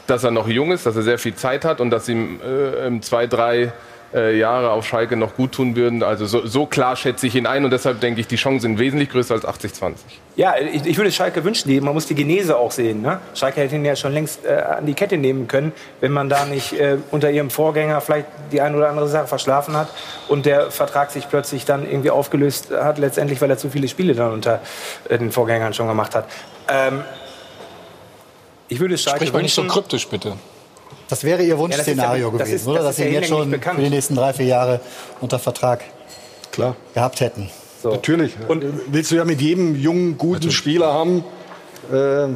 dass er noch jung ist, dass er sehr viel Zeit hat und dass ihm äh, ähm, zwei, drei äh, Jahre auf Schalke noch gut tun würden. Also so, so klar schätze ich ihn ein und deshalb denke ich, die Chancen sind wesentlich größer als 80-20. Ja, ich, ich würde Schalke wünschen, die- man muss die Genese auch sehen. Ne? Schalke hätte ihn ja schon längst äh, an die Kette nehmen können, wenn man da nicht äh, unter ihrem Vorgänger vielleicht die eine oder andere Sache verschlafen hat und der Vertrag sich plötzlich dann irgendwie aufgelöst hat, letztendlich, weil er zu viele Spiele dann unter äh, den Vorgängern schon gemacht hat. Ähm, ich würde Schalke Sprich mal nicht so kryptisch, bitte. Das wäre Ihr das ist Wunschszenario ja- das gewesen, ist- oder? das Dass ist Sie ihn jetzt schon bekannt. für die nächsten drei, vier Jahre unter Vertrag Klar. gehabt hätten. so. Natürlich. Und willst du ja mit jedem jungen, guten Spieler haben, äh,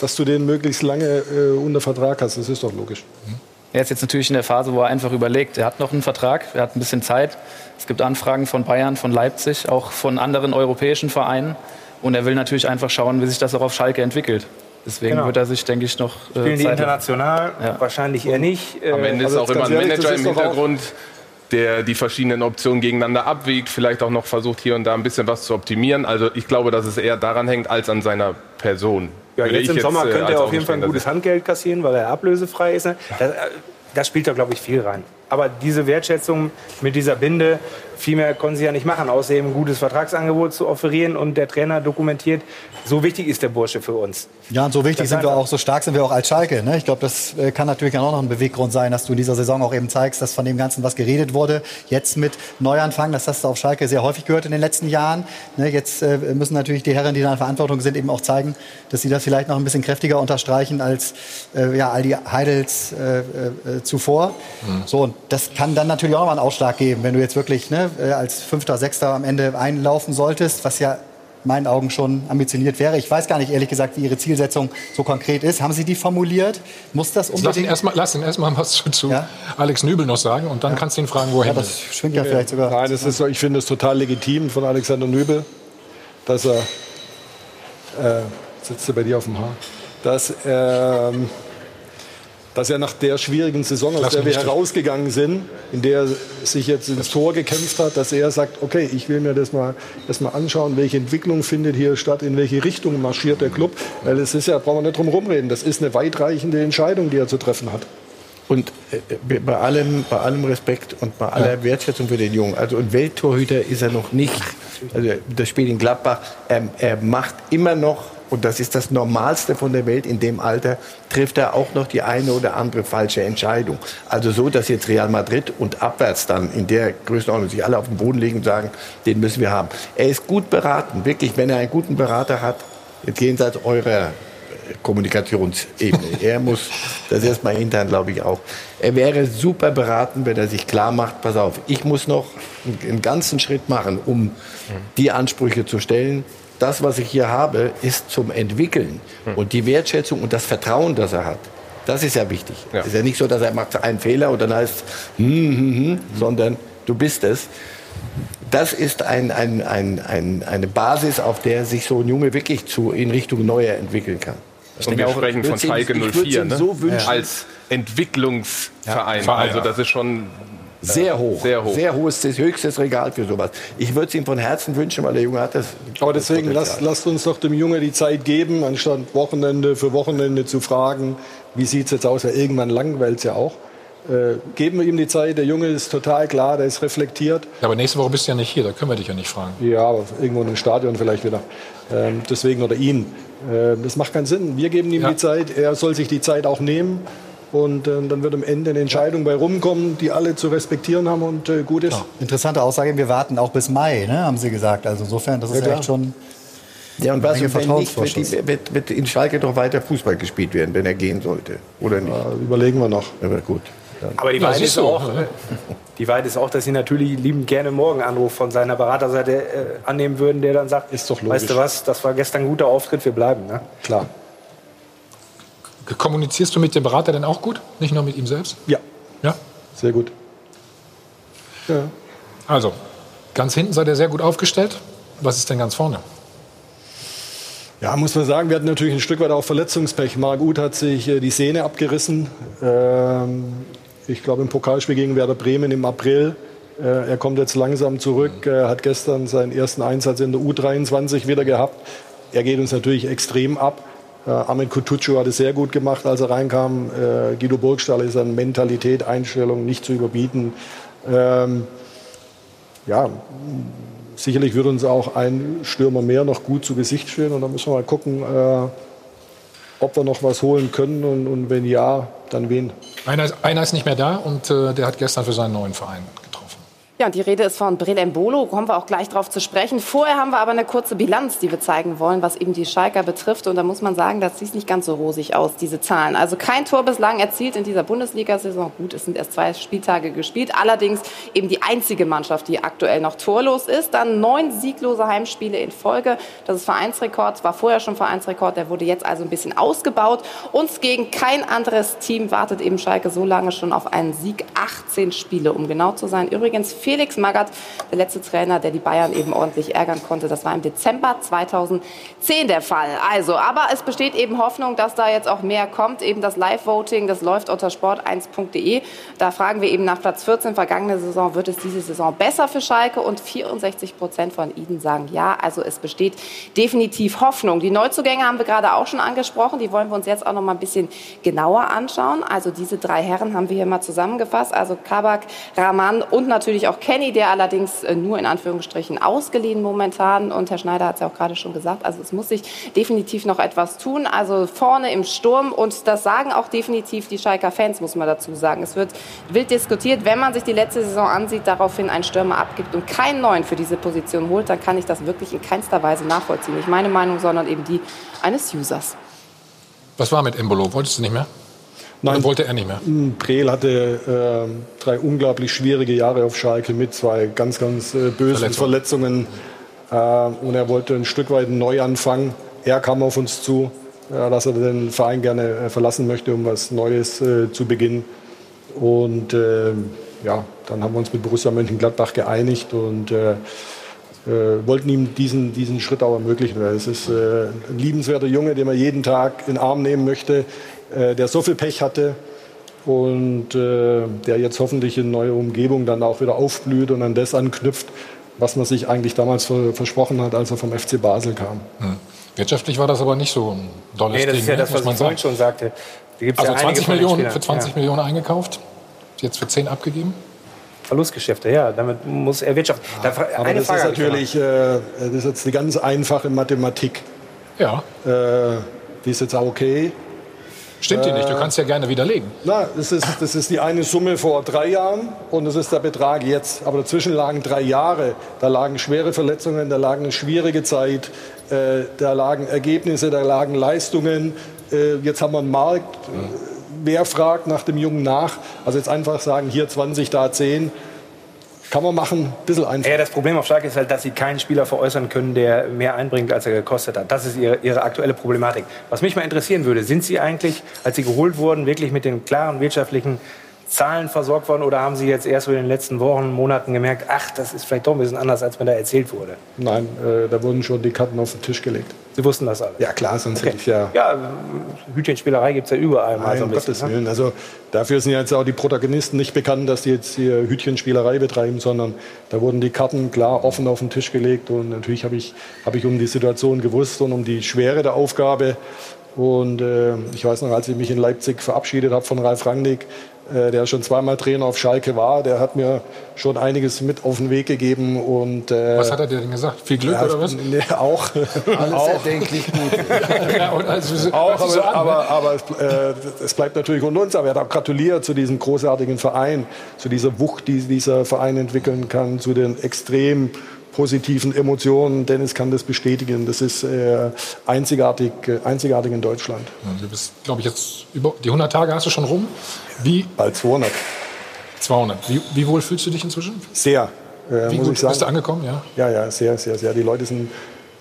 dass du den möglichst lange äh, unter Vertrag hast. Das ist doch logisch. Er ist jetzt natürlich in der Phase, wo er einfach überlegt. Er hat noch einen Vertrag, er hat ein bisschen Zeit. Es gibt Anfragen von Bayern, von Leipzig, auch von anderen europäischen Vereinen. Und er will natürlich einfach schauen, wie sich das auch auf Schalke entwickelt. Deswegen Genau. wird er sich, denke ich, noch äh, Spielen die Zeit- international? Ja. Wahrscheinlich eher nicht. Am Äh, Ende ist also auch jetzt immer ein ehrlich, Manager das im ist auch- Hintergrund, der die verschiedenen Optionen gegeneinander abwiegt, vielleicht auch noch versucht, hier und da ein bisschen was zu optimieren. Also ich glaube, dass es eher daran hängt, als an seiner Person. Ja, Würde jetzt ich im Sommer äh, könnte er auf jeden Fall ein gutes Handgeld kassieren, weil er ablösefrei ist. ne? Das, äh, das spielt da, glaube ich, viel rein. Aber diese Wertschätzung mit dieser Binde, viel mehr konnten sie ja nicht machen, außer eben ein gutes Vertragsangebot zu offerieren und der Trainer dokumentiert, so wichtig ist der Bursche für uns. Ja, und so wichtig Das sind wir auch, so stark sind wir auch als Schalke. Ne? Ich glaube, das äh, kann natürlich auch noch ein Beweggrund sein, dass du in dieser Saison auch eben zeigst, dass von dem Ganzen, was geredet wurde, jetzt mit Neuanfang, das hast du auf Schalke sehr häufig gehört in den letzten Jahren. Ne? Jetzt äh, müssen natürlich die Herren, die da in Verantwortung sind, eben auch zeigen, dass sie das vielleicht noch ein bisschen kräftiger unterstreichen als äh, ja, all die Heidels äh, äh, zuvor. So, und das kann dann natürlich auch noch mal einen Ausschlag geben, wenn du jetzt wirklich ne, äh, als Fünfter, Sechster am Ende einlaufen solltest, was ja in meinen Augen schon ambitioniert wäre. Ich weiß gar nicht, ehrlich gesagt, wie Ihre Zielsetzung so konkret ist. Haben Sie die formuliert? Muss das unbedingt... Lass ihn erstmal lass ihn erst was zu, zu ja? Alex Nübel noch sagen und dann ja. kannst du ihn fragen, wohin. Ja, das schwingt ja vielleicht sogar... Nein, das ist, ich finde es total legitim von Alexander Nübel, dass er... Äh, sitzt er bei dir auf dem Haar? Dass er... Dass er nach der schwierigen Saison, aus der wir herausgegangen sind, in der er sich jetzt ins Tor gekämpft hat, dass er sagt, okay, ich will mir das mal, das mal anschauen, welche Entwicklung findet hier statt, in welche Richtung marschiert der Club. Weil es ist ja, brauchen wir nicht drum rumreden, das ist eine weitreichende Entscheidung, die er zu treffen hat. Und äh, bei allem, bei allem Respekt und bei aller ja. Wertschätzung für den Jungen, also ein Welttorhüter ist er noch nicht. Also das Spiel in Gladbach, er, er macht immer noch und das ist das Normalste von der Welt, in dem Alter trifft er auch noch die eine oder andere falsche Entscheidung. Also so, dass jetzt Real Madrid und abwärts dann in der Größenordnung sich alle auf den Boden legen und sagen, den müssen wir haben. Er ist gut beraten, wirklich, wenn er einen guten Berater hat, jetzt jenseits eurer Kommunikationsebene. Er muss das erstmal intern, glaube ich, auch. Er wäre super beraten, wenn er sich klar macht, pass auf, ich muss noch einen ganzen Schritt machen, um die Ansprüche zu stellen, das, was ich hier habe, ist zum Entwickeln. Hm. Und die Wertschätzung und das Vertrauen, das er hat, das ist ja wichtig. Es ja. ist ja nicht so, dass er macht einen Fehler und dann heißt hm, hm, hm, hm, sondern du bist es. Das ist ein, ein, ein, ein, eine Basis, auf der sich so ein Junge wirklich zu, in Richtung Neuer entwickeln kann. Und wir sprechen von Schalke 04 ne? so als Entwicklungsverein. Ja, also das ist schon sehr hoch. Sehr hoch. Sehr hohes, höchstes Regal für sowas. Ich würde es ihm von Herzen wünschen, weil der Junge hat das. Aber deswegen lasst, lasst uns doch dem Junge die Zeit geben, anstatt Wochenende für Wochenende zu fragen, wie sieht es jetzt aus, weil irgendwann langweilt es ja auch. Äh, geben wir ihm die Zeit. Der Junge ist total klar, der ist reflektiert. Ja, aber nächste Woche bist du ja nicht hier, da können wir dich ja nicht fragen. Ja, aber irgendwo im Stadion vielleicht wieder. Ähm, deswegen oder ihn. Äh, das macht keinen Sinn. Wir geben ihm ja. die Zeit, er soll sich die Zeit auch nehmen. Und äh, dann wird am Ende eine Entscheidung bei rumkommen, die alle zu respektieren haben und äh, gut ist. Ja. Interessante Aussage, wir warten auch bis Mai, ne, haben Sie gesagt. Also insofern, das ist ja, echt schon. Ja, und was, wenn nicht, wird, die, wird, wird, in Schalke doch weiter Fußball gespielt werden, wenn er gehen sollte, oder nicht? Ja, überlegen wir noch. Aber gut. Dann. Aber die Wahrheit, ist so, auch, die Wahrheit ist auch, dass Sie natürlich liebend gerne morgen Anruf von seiner Beraterseite äh, annehmen würden, der dann sagt, ist doch logisch. weißt du was, das war gestern ein guter Auftritt, wir bleiben. Ne? Klar. Kommunizierst du mit dem Berater denn auch gut? Nicht nur mit ihm selbst? Ja. Ja? Sehr gut. Ja. Also, ganz hinten seid ihr sehr gut aufgestellt. Was ist denn ganz vorne? Ja, muss man sagen, wir hatten natürlich ein Stück weit auch Verletzungspech. Marc Uth hat sich äh, die Sehne abgerissen. Ähm, ich glaube im Pokalspiel gegen Werder Bremen im April. Äh, er kommt jetzt langsam zurück, Er hat gestern seinen ersten Einsatz in der U23 wieder gehabt. Er geht uns natürlich extrem ab. Äh, Ahmed Kutucu hat es sehr gut gemacht, als er reinkam. Äh, Guido Burgstall ist an Mentalität, Einstellung nicht zu überbieten. Ähm, ja, sicherlich wird uns auch ein Stürmer mehr noch gut zu Gesicht stehen. Und dann müssen wir mal gucken, äh, ob wir noch was holen können und, und wenn ja, dann wen. Einer, einer ist nicht mehr da und äh, der hat gestern für seinen neuen Verein ja, und die Rede ist von Brelembolo, kommen wir auch gleich drauf zu sprechen. Vorher haben wir aber eine kurze Bilanz, die wir zeigen wollen, was eben die Schalker betrifft. Und da muss man sagen, das sieht nicht ganz so rosig aus, diese Zahlen. Also kein Tor bislang erzielt in dieser Bundesliga-Saison. Gut, es sind erst zwei Spieltage gespielt. Allerdings eben die einzige Mannschaft, die aktuell noch torlos ist. Dann neun sieglose Heimspiele in Folge. Das ist Vereinsrekord, war vorher schon Vereinsrekord. Der wurde jetzt also ein bisschen ausgebaut. Uns gegen kein anderes Team wartet eben Schalke so lange schon auf einen Sieg. 18 Spiele, um genau zu sein. Übrigens Felix Magath, der letzte Trainer, der die Bayern eben ordentlich ärgern konnte. Das war im Dezember 2010 der Fall. Also, aber es besteht eben Hoffnung, dass da jetzt auch mehr kommt. Eben das Live-Voting, das läuft unter sport1.de. Da fragen wir eben nach Platz 14 vergangene Saison, wird es diese Saison besser für Schalke? Und 64 Prozent von Ihnen sagen ja. Also es besteht definitiv Hoffnung. Die Neuzugänge haben wir gerade auch schon angesprochen. Die wollen wir uns jetzt auch noch mal ein bisschen genauer anschauen. Also diese drei Herren haben wir hier mal zusammengefasst. Also Kabak, Rahman und natürlich auch Kenny, der allerdings äh, nur in Anführungsstrichen ausgeliehen momentan. Und Herr Schneider hat es ja auch gerade schon gesagt, also es muss sich definitiv noch etwas tun. Also vorne im Sturm und das sagen auch definitiv die Schalker Fans, muss man dazu sagen. Es wird wild diskutiert, wenn man sich die letzte Saison ansieht, daraufhin einen Stürmer abgibt und keinen neuen für diese Position holt, dann kann ich das wirklich in keinster Weise nachvollziehen. Nicht meine Meinung, sondern eben die eines Users. Was war mit Embolo? Wolltest du nicht mehr? Nein, wollte er nicht mehr. Prel hatte äh, drei unglaublich schwierige Jahre auf Schalke mit zwei ganz, ganz äh, bösen Verletzungen. Verletzungen. Äh, und er wollte ein Stück weit einen Neuanfang. Er kam auf uns zu, äh, dass er den Verein gerne äh, verlassen möchte, um was Neues äh, zu beginnen. Und äh, ja, dann haben wir uns mit Borussia Mönchengladbach geeinigt und äh, wollten ihm diesen, diesen Schritt auch ermöglichen. Weil es ist ein liebenswerter Junge, den man jeden Tag in den Arm nehmen möchte, der so viel Pech hatte, und äh, der jetzt hoffentlich in neuer Umgebung dann auch wieder aufblüht und an das anknüpft, was man sich eigentlich damals versprochen hat, als er vom FC Basel kam. Hm. Wirtschaftlich war das aber nicht so ein dolles nee, das Ding, ist ja ne? das, was man ich vorhin schon sagte. Also 20 Millionen, für 20 ja. Millionen eingekauft, jetzt für 10 abgegeben? Verlustgeschäfte, ja, damit muss er wirtschaften. Ja, aber das Frage ist natürlich, äh, das ist jetzt eine ganz einfache Mathematik. Ja. Äh, die ist jetzt auch okay. Stimmt die nicht? Du kannst ja gerne widerlegen. Na, das ist, das ist die eine Summe vor drei Jahren und das ist der Betrag jetzt. Aber dazwischen lagen drei Jahre. Da lagen schwere Verletzungen, da lagen eine schwierige Zeit, äh, da lagen Ergebnisse, da lagen Leistungen. Äh, jetzt haben wir einen Markt. Wer fragt nach dem Jungen nach? Also jetzt einfach sagen, hier 20, da 10 kann man machen, ein bisschen einfach. Ja, das Problem auf Schalke ist halt, dass sie keinen Spieler veräußern können, der mehr einbringt, als er gekostet hat. Das ist ihre, ihre aktuelle Problematik. Was mich mal interessieren würde, sind Sie eigentlich, als Sie geholt wurden, wirklich mit den klaren wirtschaftlichen Zahlen versorgt worden oder haben Sie jetzt erst in den letzten Wochen, Monaten gemerkt, ach, das ist vielleicht doch ein bisschen anders, als mir da erzählt wurde? Nein, äh, da wurden schon die Karten auf den Tisch gelegt. Sie wussten das alle? Ja, klar, sonst okay. hätte ich ja... Ja, Hütchenspielerei gibt es ja überall Nein, mal so ein bisschen. Gottes ne? Willen. Also dafür sind jetzt auch die Protagonisten nicht bekannt, dass die jetzt hier Hütchenspielerei betreiben, sondern da wurden die Karten klar offen auf den Tisch gelegt und natürlich habe ich, hab ich um die Situation gewusst und um die Schwere der Aufgabe und äh, ich weiß noch, als ich mich in Leipzig verabschiedet habe von Ralf Rangnick, äh, der schon zweimal Trainer auf Schalke war, der hat mir schon einiges mit auf den Weg gegeben. Und, äh, was hat er dir denn gesagt? Viel Glück ja, oder was? (laughs) Nee, auch. Alles auch. erdenklich gut. (laughs) ja, also, auch, aber, so an, aber, ne? aber, aber äh, es bleibt natürlich unter uns. Aber er hat auch gratuliert zu diesem großartigen Verein, zu dieser Wucht, die dieser Verein entwickeln kann, zu den extrem positiven Emotionen. Dennis kann das bestätigen. Das ist äh, einzigartig, äh, einzigartig in Deutschland. Du bist, glaube ich, jetzt über die 100 Tage hast du schon rum. Wie? Bald 200. 200. Wie, wie wohl fühlst du dich inzwischen? Sehr, äh, wie muss gut ich sagen. Bist du angekommen? Ja. Ja, ja, sehr, sehr, sehr. Die Leute sind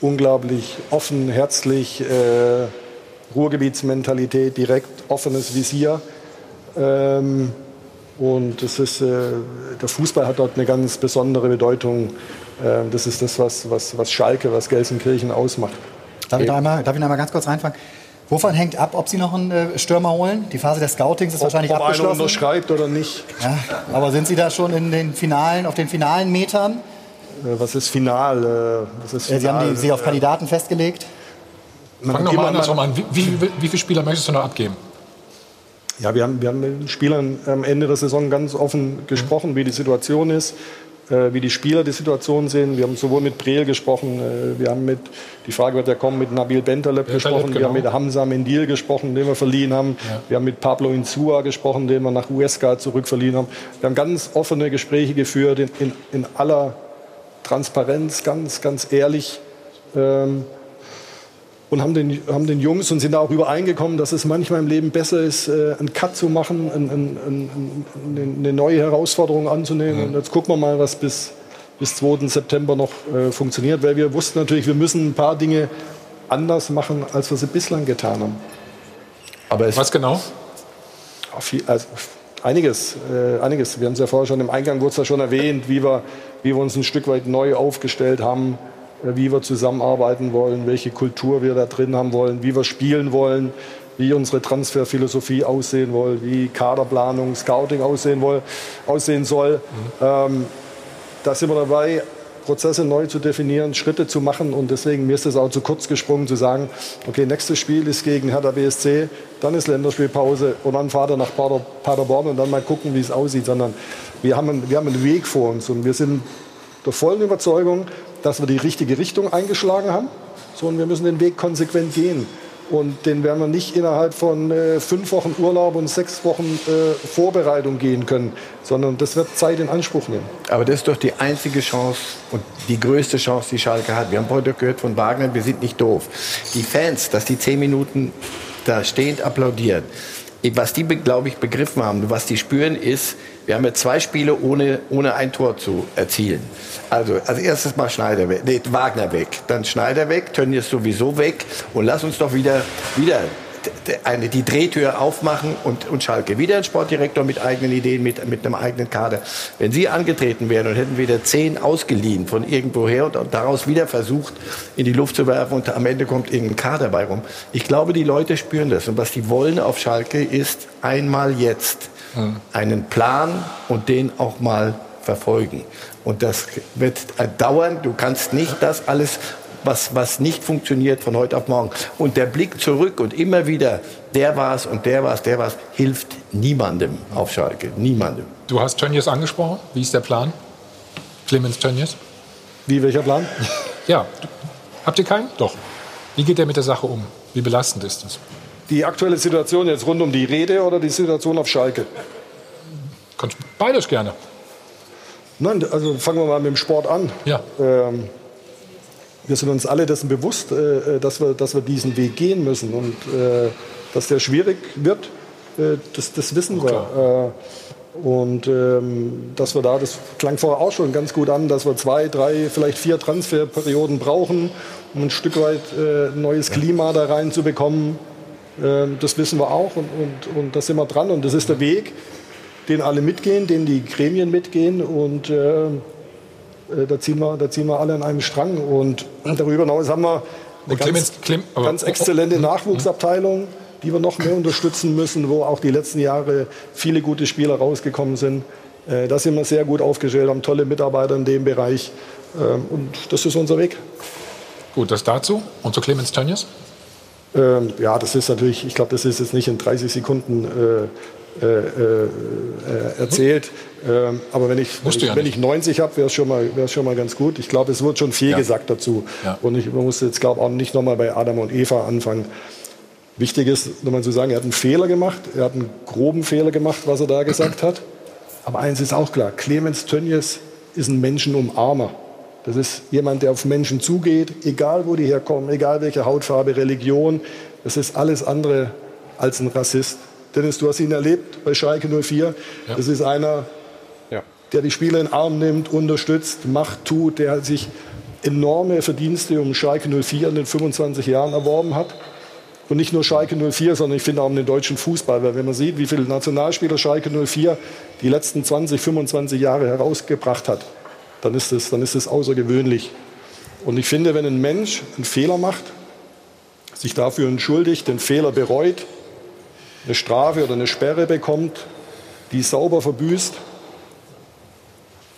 unglaublich offen, herzlich, äh, Ruhrgebietsmentalität, direkt offenes Visier. Ähm, und das ist, äh, der Fußball hat dort eine ganz besondere Bedeutung. Ähm, das ist das, was, was, was Schalke, was Gelsenkirchen ausmacht. Darf ich, da einmal, darf ich noch einmal ganz kurz reinfangen? Wovon hängt ab, ob Sie noch einen äh, Stürmer holen? Die Phase des Scoutings ist ob, wahrscheinlich ob abgeschlossen. Ob einer unterschreibt oder nicht. Ja, aber sind Sie da schon in den finalen, auf den finalen Metern? Äh, was ist final? Äh, was ist final? Sie haben die, Sie auf Kandidaten festgelegt? Fang doch mal andersrum an. Wie, wie, wie viele Spieler möchtest du noch abgeben? Ja, wir haben, wir haben mit den Spielern am Ende der Saison ganz offen gesprochen, wie die Situation ist, wie die Spieler die Situation sehen. Wir haben sowohl mit Breel gesprochen, äh, wir haben mit, die Frage wird ja kommen, mit Nabil Bentaleb gesprochen, genau. wir haben mit Hamza Mendil gesprochen, den wir verliehen haben, ja. wir haben mit Pablo Insua gesprochen, den wir nach USK zurückverliehen haben. Wir haben ganz offene Gespräche geführt, in, in, in aller Transparenz, ganz, ganz ehrlich. Ähm, und haben den, haben den Jungs und sind da auch übereingekommen, dass es manchmal im Leben besser ist, äh, einen Cut zu machen, ein, ein, ein, eine neue Herausforderung anzunehmen. Mhm. Und jetzt gucken wir mal, was bis, bis 2. September noch äh, funktioniert, weil wir wussten natürlich, wir müssen ein paar Dinge anders machen, als wir sie bislang getan haben. Aber was genau? Viel, also, einiges, äh, einiges. Wir haben es ja vorher schon im Eingang wurde es ja schon erwähnt, wie wir, wie wir uns ein Stück weit neu aufgestellt haben wie wir zusammenarbeiten wollen, welche Kultur wir da drin haben wollen, wie wir spielen wollen, wie unsere Transferphilosophie aussehen soll, wie Kaderplanung, Scouting aussehen, will, aussehen soll. Mhm. Ähm, da sind wir dabei, Prozesse neu zu definieren, Schritte zu machen und deswegen mir ist es auch zu kurz gesprungen zu sagen, okay, nächstes Spiel ist gegen Hertha BSC, dann ist Länderspielpause und dann fahrt er nach Pader, Paderborn und dann mal gucken, wie es aussieht, sondern wir haben, einen, wir haben einen Weg vor uns und wir sind der vollen Überzeugung, dass wir die richtige Richtung eingeschlagen haben, sondern wir müssen den Weg konsequent gehen. Und den werden wir nicht innerhalb von äh, fünf Wochen Urlaub und sechs Wochen äh, Vorbereitung gehen können, sondern das wird Zeit in Anspruch nehmen. Aber das ist doch die einzige Chance und die größte Chance, die Schalke hat. Wir haben heute gehört von Wagner, wir sind nicht doof. Die Fans, dass die zehn Minuten da stehend applaudieren, was die, glaube ich, begriffen haben, was die spüren, ist, wir haben ja zwei Spiele ohne, ohne ein Tor zu erzielen. Also als erstes mal Schneider weg, nee, Wagner weg, dann Schneider weg, Tönnies sowieso weg und lass uns doch wieder, wieder eine, die Drehtür aufmachen und, und Schalke wieder ein Sportdirektor mit eigenen Ideen, mit, mit einem eigenen Kader. Wenn Sie angetreten wären und hätten wieder zehn ausgeliehen von irgendwoher und, und daraus wieder versucht, in die Luft zu werfen und am Ende kommt irgendein Kader bei rum. Ich glaube, die Leute spüren das. Und was die wollen auf Schalke ist einmal jetzt einen Plan und den auch mal verfolgen. Und das wird dauern. Du kannst nicht das alles was, was nicht funktioniert von heute auf morgen. Und der Blick zurück und immer wieder, der war es und der war es, der war es, hilft niemandem auf Schalke. Niemandem. Du hast Tönnies angesprochen. Wie ist der Plan? Clemens Tönnies? Wie, welcher Plan? Ja. Habt ihr keinen? Doch. Wie geht er mit der Sache um? Wie belastend ist das? Die aktuelle Situation jetzt rund um die Rede oder die Situation auf Schalke? Kannst beides gerne. Nein, also fangen wir mal mit dem Sport an. Ja. Ähm, wir sind uns alle dessen bewusst, äh, äh, dass, wir, dass wir diesen Weg gehen müssen und äh, dass der schwierig wird, äh, das, das wissen wir. Äh, und ähm, dass wir da, das klang vorher auch schon ganz gut an, dass wir zwei, drei, vielleicht vier Transferperioden brauchen, um ein Stück weit äh, neues Klima da reinzubekommen. Ähm, das wissen wir auch und, und, und da sind wir dran und das ist der Weg, den alle mitgehen, den die Gremien mitgehen und äh, da, ziehen wir, da ziehen wir alle an einem Strang. Und darüber hinaus haben wir eine Und Clemens- ganz, aber- ganz exzellente oh, oh, Nachwuchsabteilung, die wir noch mehr unterstützen müssen, wo auch die letzten Jahre viele gute Spieler rausgekommen sind. Äh, Da sind wir sehr gut aufgestellt, haben tolle Mitarbeiter in dem Bereich. Ähm, Und das ist unser Weg. Gut, das dazu. Und zu Clemens Tönnies? Ähm, ja, das ist natürlich, ich glaube, das ist jetzt nicht in 30 Sekunden äh, äh, äh, erzählt. Ähm, aber wenn ich, wenn ich, ja wenn ich 90 habe, wäre es schon, mal- schon mal ganz gut. Ich glaube, es wird schon viel Ja. gesagt dazu. Ja. Und ich man muss jetzt, glaube auch nicht nochmal bei Adam und Eva anfangen. Wichtig ist, nochmal zu sagen, er hat einen Fehler gemacht. Er hat einen groben Fehler gemacht, was er da gesagt hat. Aber eins ist auch klar, Clemens Tönnies ist ein Menschenumarmer. Das ist jemand, der auf Menschen zugeht, egal wo die herkommen, egal welche Hautfarbe, Religion. Das ist alles andere als ein Rassist. Dennis, du hast ihn erlebt bei Schalke 04. Das ist einer, der die Spieler in den Arm nimmt, unterstützt, macht, tut, der sich enorme Verdienste um Schalke 04 in den 25 Jahren erworben hat. Und nicht nur Schalke 04, sondern ich finde auch um den deutschen Fußball. Weil wenn man sieht, wie viele Nationalspieler Schalke 04 die letzten 20, 25 Jahre herausgebracht hat, dann ist es dann ist es außergewöhnlich. Und ich finde, wenn ein Mensch einen Fehler macht, sich dafür entschuldigt, den Fehler bereut, eine Strafe oder eine Sperre bekommt, die sauber verbüßt,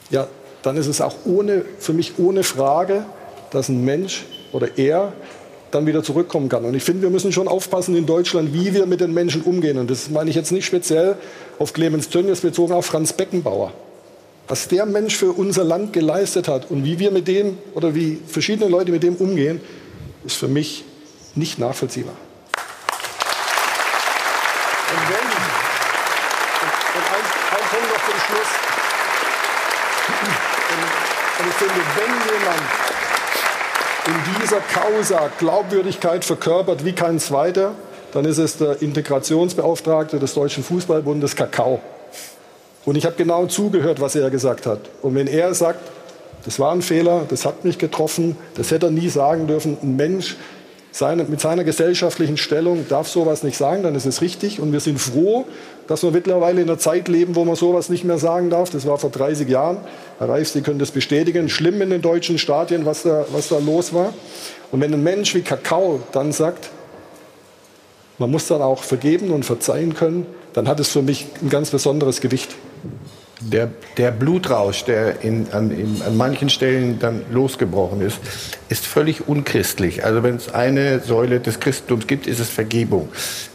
ja, dann ist es auch ohne, für mich ohne Frage, dass ein Mensch oder er dann wieder zurückkommen kann. Und ich finde, wir müssen schon aufpassen in Deutschland, wie wir mit den Menschen umgehen. Und das meine ich jetzt nicht speziell auf Clemens Tönnies bezogen, auf Franz Beckenbauer. Was der Mensch für unser Land geleistet hat und wie wir mit dem oder wie verschiedene Leute mit dem umgehen, ist für mich nicht nachvollziehbar. Und wenn, und, ein, ein Punkt noch zum Schluss. Und, und ich finde, wenn jemand in dieser Causa Glaubwürdigkeit verkörpert wie kein zweiter, dann ist es der Integrationsbeauftragte des Deutschen Fußballbundes Kakao. Und ich habe genau zugehört, was er gesagt hat. Und wenn er sagt, das war ein Fehler, das hat mich getroffen, das hätte er nie sagen dürfen, ein Mensch seine, mit seiner gesellschaftlichen Stellung darf sowas nicht sagen, dann ist es richtig. Und wir sind froh, dass wir mittlerweile in einer Zeit leben, wo man sowas nicht mehr sagen darf. Das war vor 30 Jahren. Herr Reif, Sie können das bestätigen. Schlimm in den deutschen Stadien, was da, was da los war. Und wenn ein Mensch wie Kakao dann sagt, man muss dann auch vergeben und verzeihen können, dann hat es für mich ein ganz besonderes Gewicht. Der, der Blutrausch, der in, an, in, an manchen Stellen dann losgebrochen ist, ist völlig unchristlich. Also wenn es eine Säule des Christentums gibt, ist es Vergebung.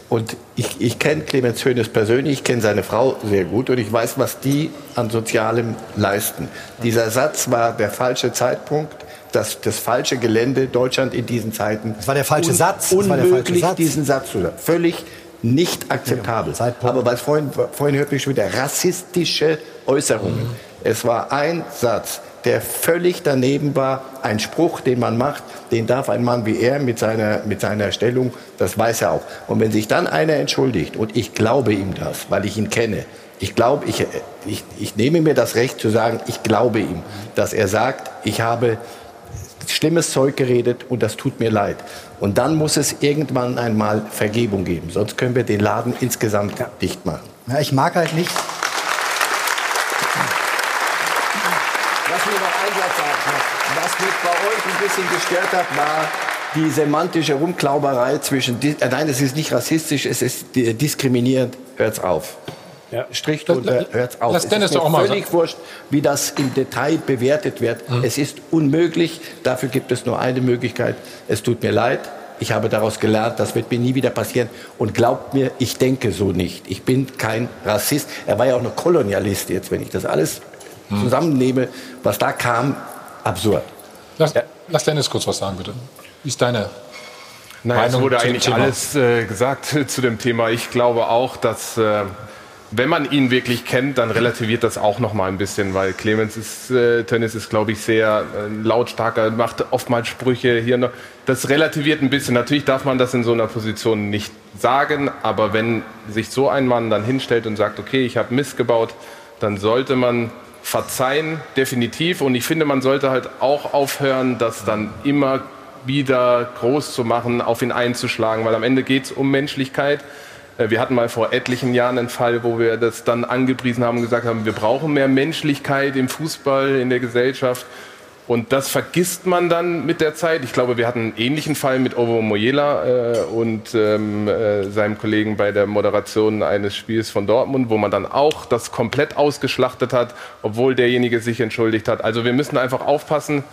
Und ich, ich kenne Clemens Hönes persönlich, ich kenne seine Frau sehr gut und ich weiß, was die an Sozialem leisten. Dieser Satz war der falsche Zeitpunkt, das, das falsche Gelände, Deutschland in diesen Zeiten. Das war der falsche Satz. Das war der Unmöglich, falsche Satz. diesen Satz zu sagen. Völlig nicht akzeptabel. Aber was vorhin, vorhin hörte ich schon wieder rassistische Äußerungen. Es war ein Satz. der völlig daneben war. Ein Spruch, den man macht, den darf ein Mann wie er mit seiner, mit seiner Stellung, das weiß er auch. Und wenn sich dann einer entschuldigt, und ich glaube ihm das, weil ich ihn kenne, ich glaube, ich, ich, ich nehme mir das Recht zu sagen, ich glaube ihm, dass er sagt, ich habe schlimmes Zeug geredet und das tut mir leid. Und dann muss es irgendwann einmal Vergebung geben. Sonst können wir den Laden insgesamt ja. dicht machen. Ja, ich mag halt nicht. Was mir noch ein Satz sagt, was mich bei euch ein bisschen gestört hat, war die semantische Rumklauberei zwischen. Äh, nein, es ist nicht rassistisch, es ist diskriminierend. Hört's auf. Ja. Strich drunter, hört's auf. Lass Dennis es ist doch auch mal völlig wurscht, wie das im Detail bewertet wird. Mhm. Es ist unmöglich. Dafür gibt es nur eine Möglichkeit. Es tut mir leid. Ich habe daraus gelernt, das wird mir nie wieder passieren. Und glaubt mir, ich denke so nicht. Ich bin kein Rassist. Er war ja auch noch Kolonialist jetzt, wenn ich das alles mhm. zusammennehme, was da kam, absurd. Lass, ja. lass Dennis kurz was sagen, bitte. Wie ist deine Nein, es wurde eigentlich alles äh, gesagt (laughs) zu dem Thema. Ich glaube auch, dass äh, wenn man ihn wirklich kennt, dann relativiert das auch noch mal ein bisschen, weil Clemens ist, äh, Tennis ist, glaube ich, sehr äh, lautstarker, macht oftmals Sprüche hier noch. Das relativiert ein bisschen. Natürlich darf man das in so einer Position nicht sagen, aber wenn sich so ein Mann dann hinstellt und sagt, okay, ich habe Mist gebaut, dann sollte man verzeihen, definitiv. Und ich finde, man sollte halt auch aufhören, das dann immer wieder groß zu machen, auf ihn einzuschlagen, weil am Ende geht es um Menschlichkeit. Äh, wir hatten mal vor etlichen Jahren einen Fall, wo wir das dann angepriesen haben und gesagt haben, wir brauchen mehr Menschlichkeit im Fußball, in der Gesellschaft. Und das vergisst man dann mit der Zeit. Ich glaube, wir hatten einen ähnlichen Fall mit Ovo Moyela äh, und ähm, äh, seinem Kollegen bei der Moderation eines Spiels von Dortmund, wo man dann auch das komplett ausgeschlachtet hat, obwohl derjenige sich entschuldigt hat. Also wir müssen einfach aufpassen.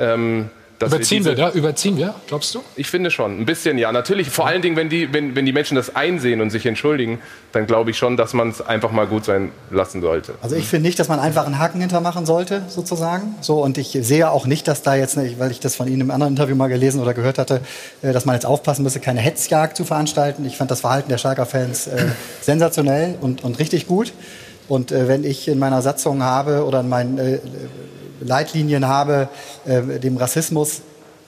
Ähm, überziehen wir, wir, da? Überziehen wir, glaubst du? Ich finde schon. Ein bisschen ja. Natürlich, vor allen Dingen, wenn die, wenn, wenn die Menschen das einsehen und sich entschuldigen, dann glaube ich schon, dass man es einfach mal gut sein lassen sollte. Also ich finde nicht, dass man einfach einen Haken hintermachen sollte, sozusagen. So, und ich sehe auch nicht, dass da jetzt, weil ich das von Ihnen im anderen Interview mal gelesen oder gehört hatte, äh, dass man jetzt aufpassen müsse, keine Hetzjagd zu veranstalten. Ich fand das Verhalten der Schalker-Fans äh, (laughs) sensationell und, und richtig gut. Und äh, wenn ich in meiner Satzung habe oder in meinen äh, Leitlinien habe, äh, dem Rassismus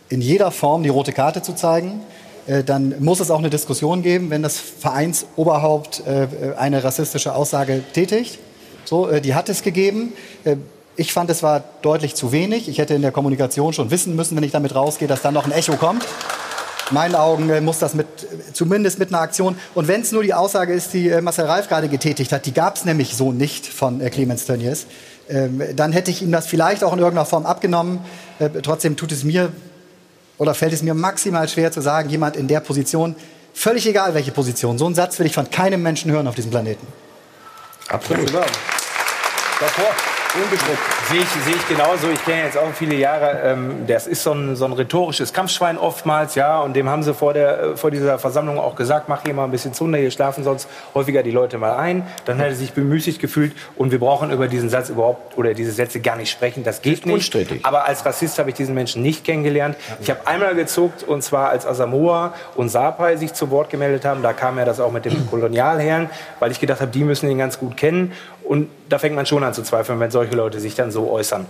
in jeder Form die rote Karte zu zeigen, äh, dann muss es auch eine Diskussion geben, wenn das Vereinsoberhaupt äh, eine rassistische Aussage tätigt. So, äh, die hat es gegeben. Äh, ich fand, es war deutlich zu wenig. Ich hätte in der Kommunikation schon wissen müssen, wenn ich damit rausgehe, dass dann noch ein Echo kommt. In meinen Augen äh, muss das mit, zumindest mit einer Aktion. Und wenn es nur die Aussage ist, die Marcel Reif gerade getätigt hat, die gab es nämlich so nicht von Clemens Tönnies, dann hätte ich ihm das vielleicht auch in irgendeiner Form abgenommen. Äh, trotzdem tut es mir oder fällt es mir maximal schwer zu sagen, jemand in der Position, völlig egal welche Position, so einen Satz will ich von keinem Menschen hören auf diesem Planeten. Absolut. Davor. Unbestritten. Sehe ich, sehe ich genauso. Ich kenne jetzt auch viele Jahre. Ähm, das ist so ein, so ein rhetorisches Kampfschwein oftmals, ja. Und dem haben sie vor, der, vor dieser Versammlung auch gesagt, mach hier mal ein bisschen Zunder, hier schlafen sonst häufiger die Leute mal ein. Dann hat er sich bemüßigt gefühlt. Und wir brauchen über diesen Satz überhaupt oder diese Sätze gar nicht sprechen. Das geht nicht. Unstrittig. Aber als Rassist habe ich diesen Menschen nicht kennengelernt. Ich habe einmal gezuckt und zwar als Asamoah und Sapai sich zu Wort gemeldet haben. Da kam ja das auch mit dem Kolonialherren, weil ich gedacht habe, die müssen ihn ganz gut kennen. Und da fängt man schon an zu zweifeln, wenn solche Leute sich dann so äußern.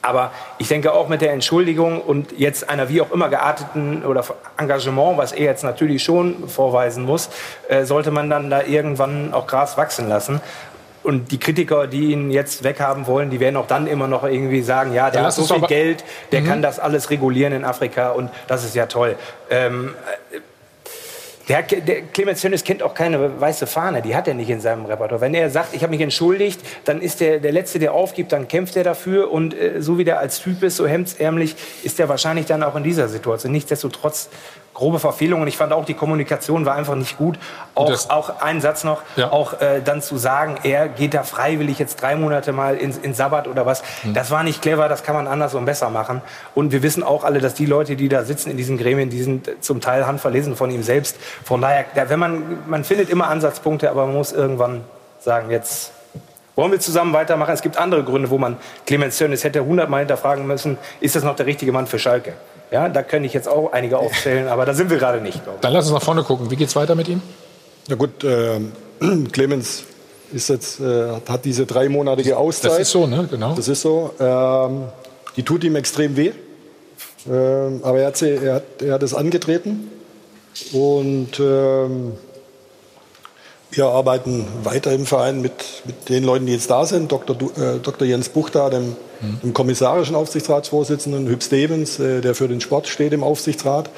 Aber ich denke auch mit der Entschuldigung und jetzt einer wie auch immer gearteten oder Engagement, was er jetzt natürlich schon vorweisen muss, äh, sollte man dann da irgendwann auch Gras wachsen lassen. Und die Kritiker, die ihn jetzt weghaben wollen, die werden auch dann immer noch irgendwie sagen, ja, der ja, hat so viel Geld, der mhm. kann das alles regulieren in Afrika und das ist ja toll. Ähm, der, der Clemens Tönnies kennt auch keine weiße Fahne, die hat er nicht in seinem Repertoire. Wenn er sagt, ich habe mich entschuldigt, dann ist der der Letzte, der aufgibt, dann kämpft er dafür und äh, so wie der als Typ ist, so hemdsärmlich, ist er wahrscheinlich dann auch in dieser Situation. Nichtsdestotrotz grobe Verfehlungen. Ich fand auch, die Kommunikation war einfach nicht gut. Auch, das, auch ein Satz noch, ja. auch äh, dann zu sagen, er geht da freiwillig jetzt drei Monate mal in, in Sabbat oder was, mhm. das war nicht clever, das kann man anders und besser machen. Und wir wissen auch alle, dass die Leute, die da sitzen in diesen Gremien, die sind zum Teil handverlesen von ihm selbst. Von daher, wenn man, man findet immer Ansatzpunkte, aber man muss irgendwann sagen, jetzt wollen wir zusammen weitermachen? Es gibt andere Gründe, wo man Clemens Tönnies hätte hundertmal hinterfragen müssen, ist das noch der richtige Mann für Schalke? Ja, da könnte ich jetzt auch einige aufzählen, aber da sind wir gerade nicht. Dann lass uns nach vorne gucken. Wie geht es weiter mit ihm? Na gut, äh, (clears throat) Clemens ist jetzt, äh, hat diese dreimonatige Auszeit. Das ist so, ne? Genau. Das ist so. Ähm, die tut ihm extrem weh. Ähm, aber er hat, sie, er, hat, er hat es angetreten. Und ähm, wir arbeiten weiter im Verein mit, mit den Leuten, die jetzt da sind. Dr. Du, äh, Dr. Jens Buchter, dem, dem kommissarischen Aufsichtsratsvorsitzenden, Hüb Stevens, äh, der für den Sport steht im Aufsichtsrat.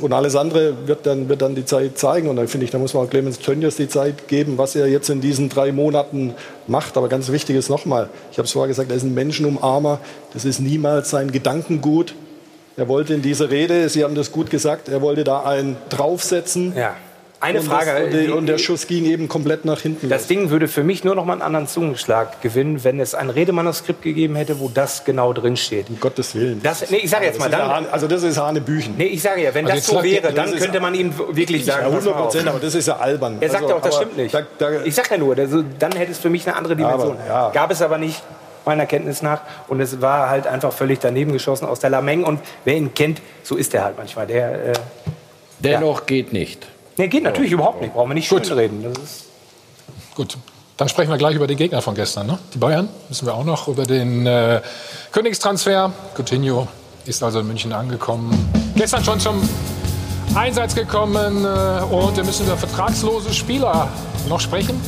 Und alles andere wird dann, wird dann die Zeit zeigen. Und dann finde ich, da muss man auch Clemens Tönnies die Zeit geben, was er jetzt in diesen drei Monaten macht. Aber ganz wichtig ist nochmal, ich habe es vorher gesagt, er ist ein Menschenumarmer. Das ist niemals sein Gedankengut. Er wollte in dieser Rede, Sie haben das gut gesagt, er wollte da einen draufsetzen. Ja. Eine und Frage. Das, und, die, und, der Schuss ging eben komplett nach hinten. Das Ding würde für mich nur noch mal einen anderen Zungenschlag gewinnen, wenn es ein Redemanuskript gegeben hätte, wo das genau drin steht. Um Gottes Willen. Das, nee, ich sage jetzt mal, dann, Hane, also das ist Hanebüchen. Nee, ich sage ja, wenn also das so wäre, dann könnte man ihm wirklich sagen, ja, 100 Prozent, aber das ist ja albern. Er sagt also, auch, das stimmt nicht. Da, da, ich sage ja nur, also, dann hätte es für mich eine andere Dimension. Aber, ja. Gab es aber nicht meiner Kenntnis nach. Und es war halt einfach völlig daneben geschossen aus der Lameng. Und wer ihn kennt, so ist er halt manchmal. Der, äh, Dennoch ja. geht nicht. Nee, geht natürlich ja. überhaupt nicht. Brauchen wir nicht Gut. reden. Gut. Dann sprechen wir gleich über den Gegner von gestern. Ne? Die Bayern müssen wir auch noch über den äh, Königstransfer. Coutinho ist also in München angekommen. Gestern schon zum Einsatz gekommen. Äh, und wir müssen über vertragslose Spieler noch sprechen.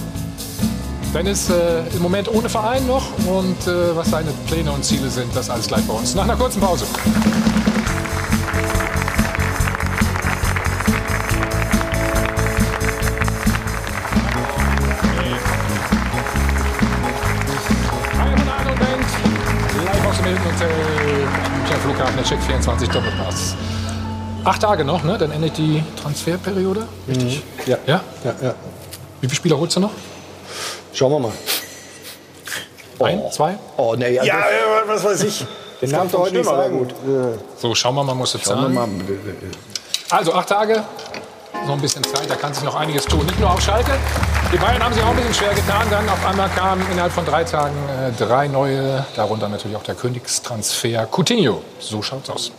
Dennis äh, im Moment ohne Verein noch. Und äh, was seine Pläne und Ziele sind, das alles gleich bei uns. Nach einer kurzen Pause. Flughafen, der Check 24 Doppelpass. Acht Tage noch, ne? Dann endet die Transferperiode. Richtig? Mhm. Ja. ja. Ja? Ja, Wie viele Spieler holst du noch? Schauen wir mal. Ein, oh. zwei? Oh, nee. Also ja, was weiß ich. (laughs) Den Namen doch heute nicht sagen. Gut. So, schauen wir mal, muss jetzt zahlen. Also, acht Tage. Noch ein bisschen Zeit, da kann sich noch einiges tun. Nicht nur auf Schalke. Die Bayern haben sich auch ein bisschen schwer getan. Dann auf einmal kamen innerhalb von drei Tagen äh, drei neue, darunter natürlich auch der Königstransfer Coutinho. So schaut's aus.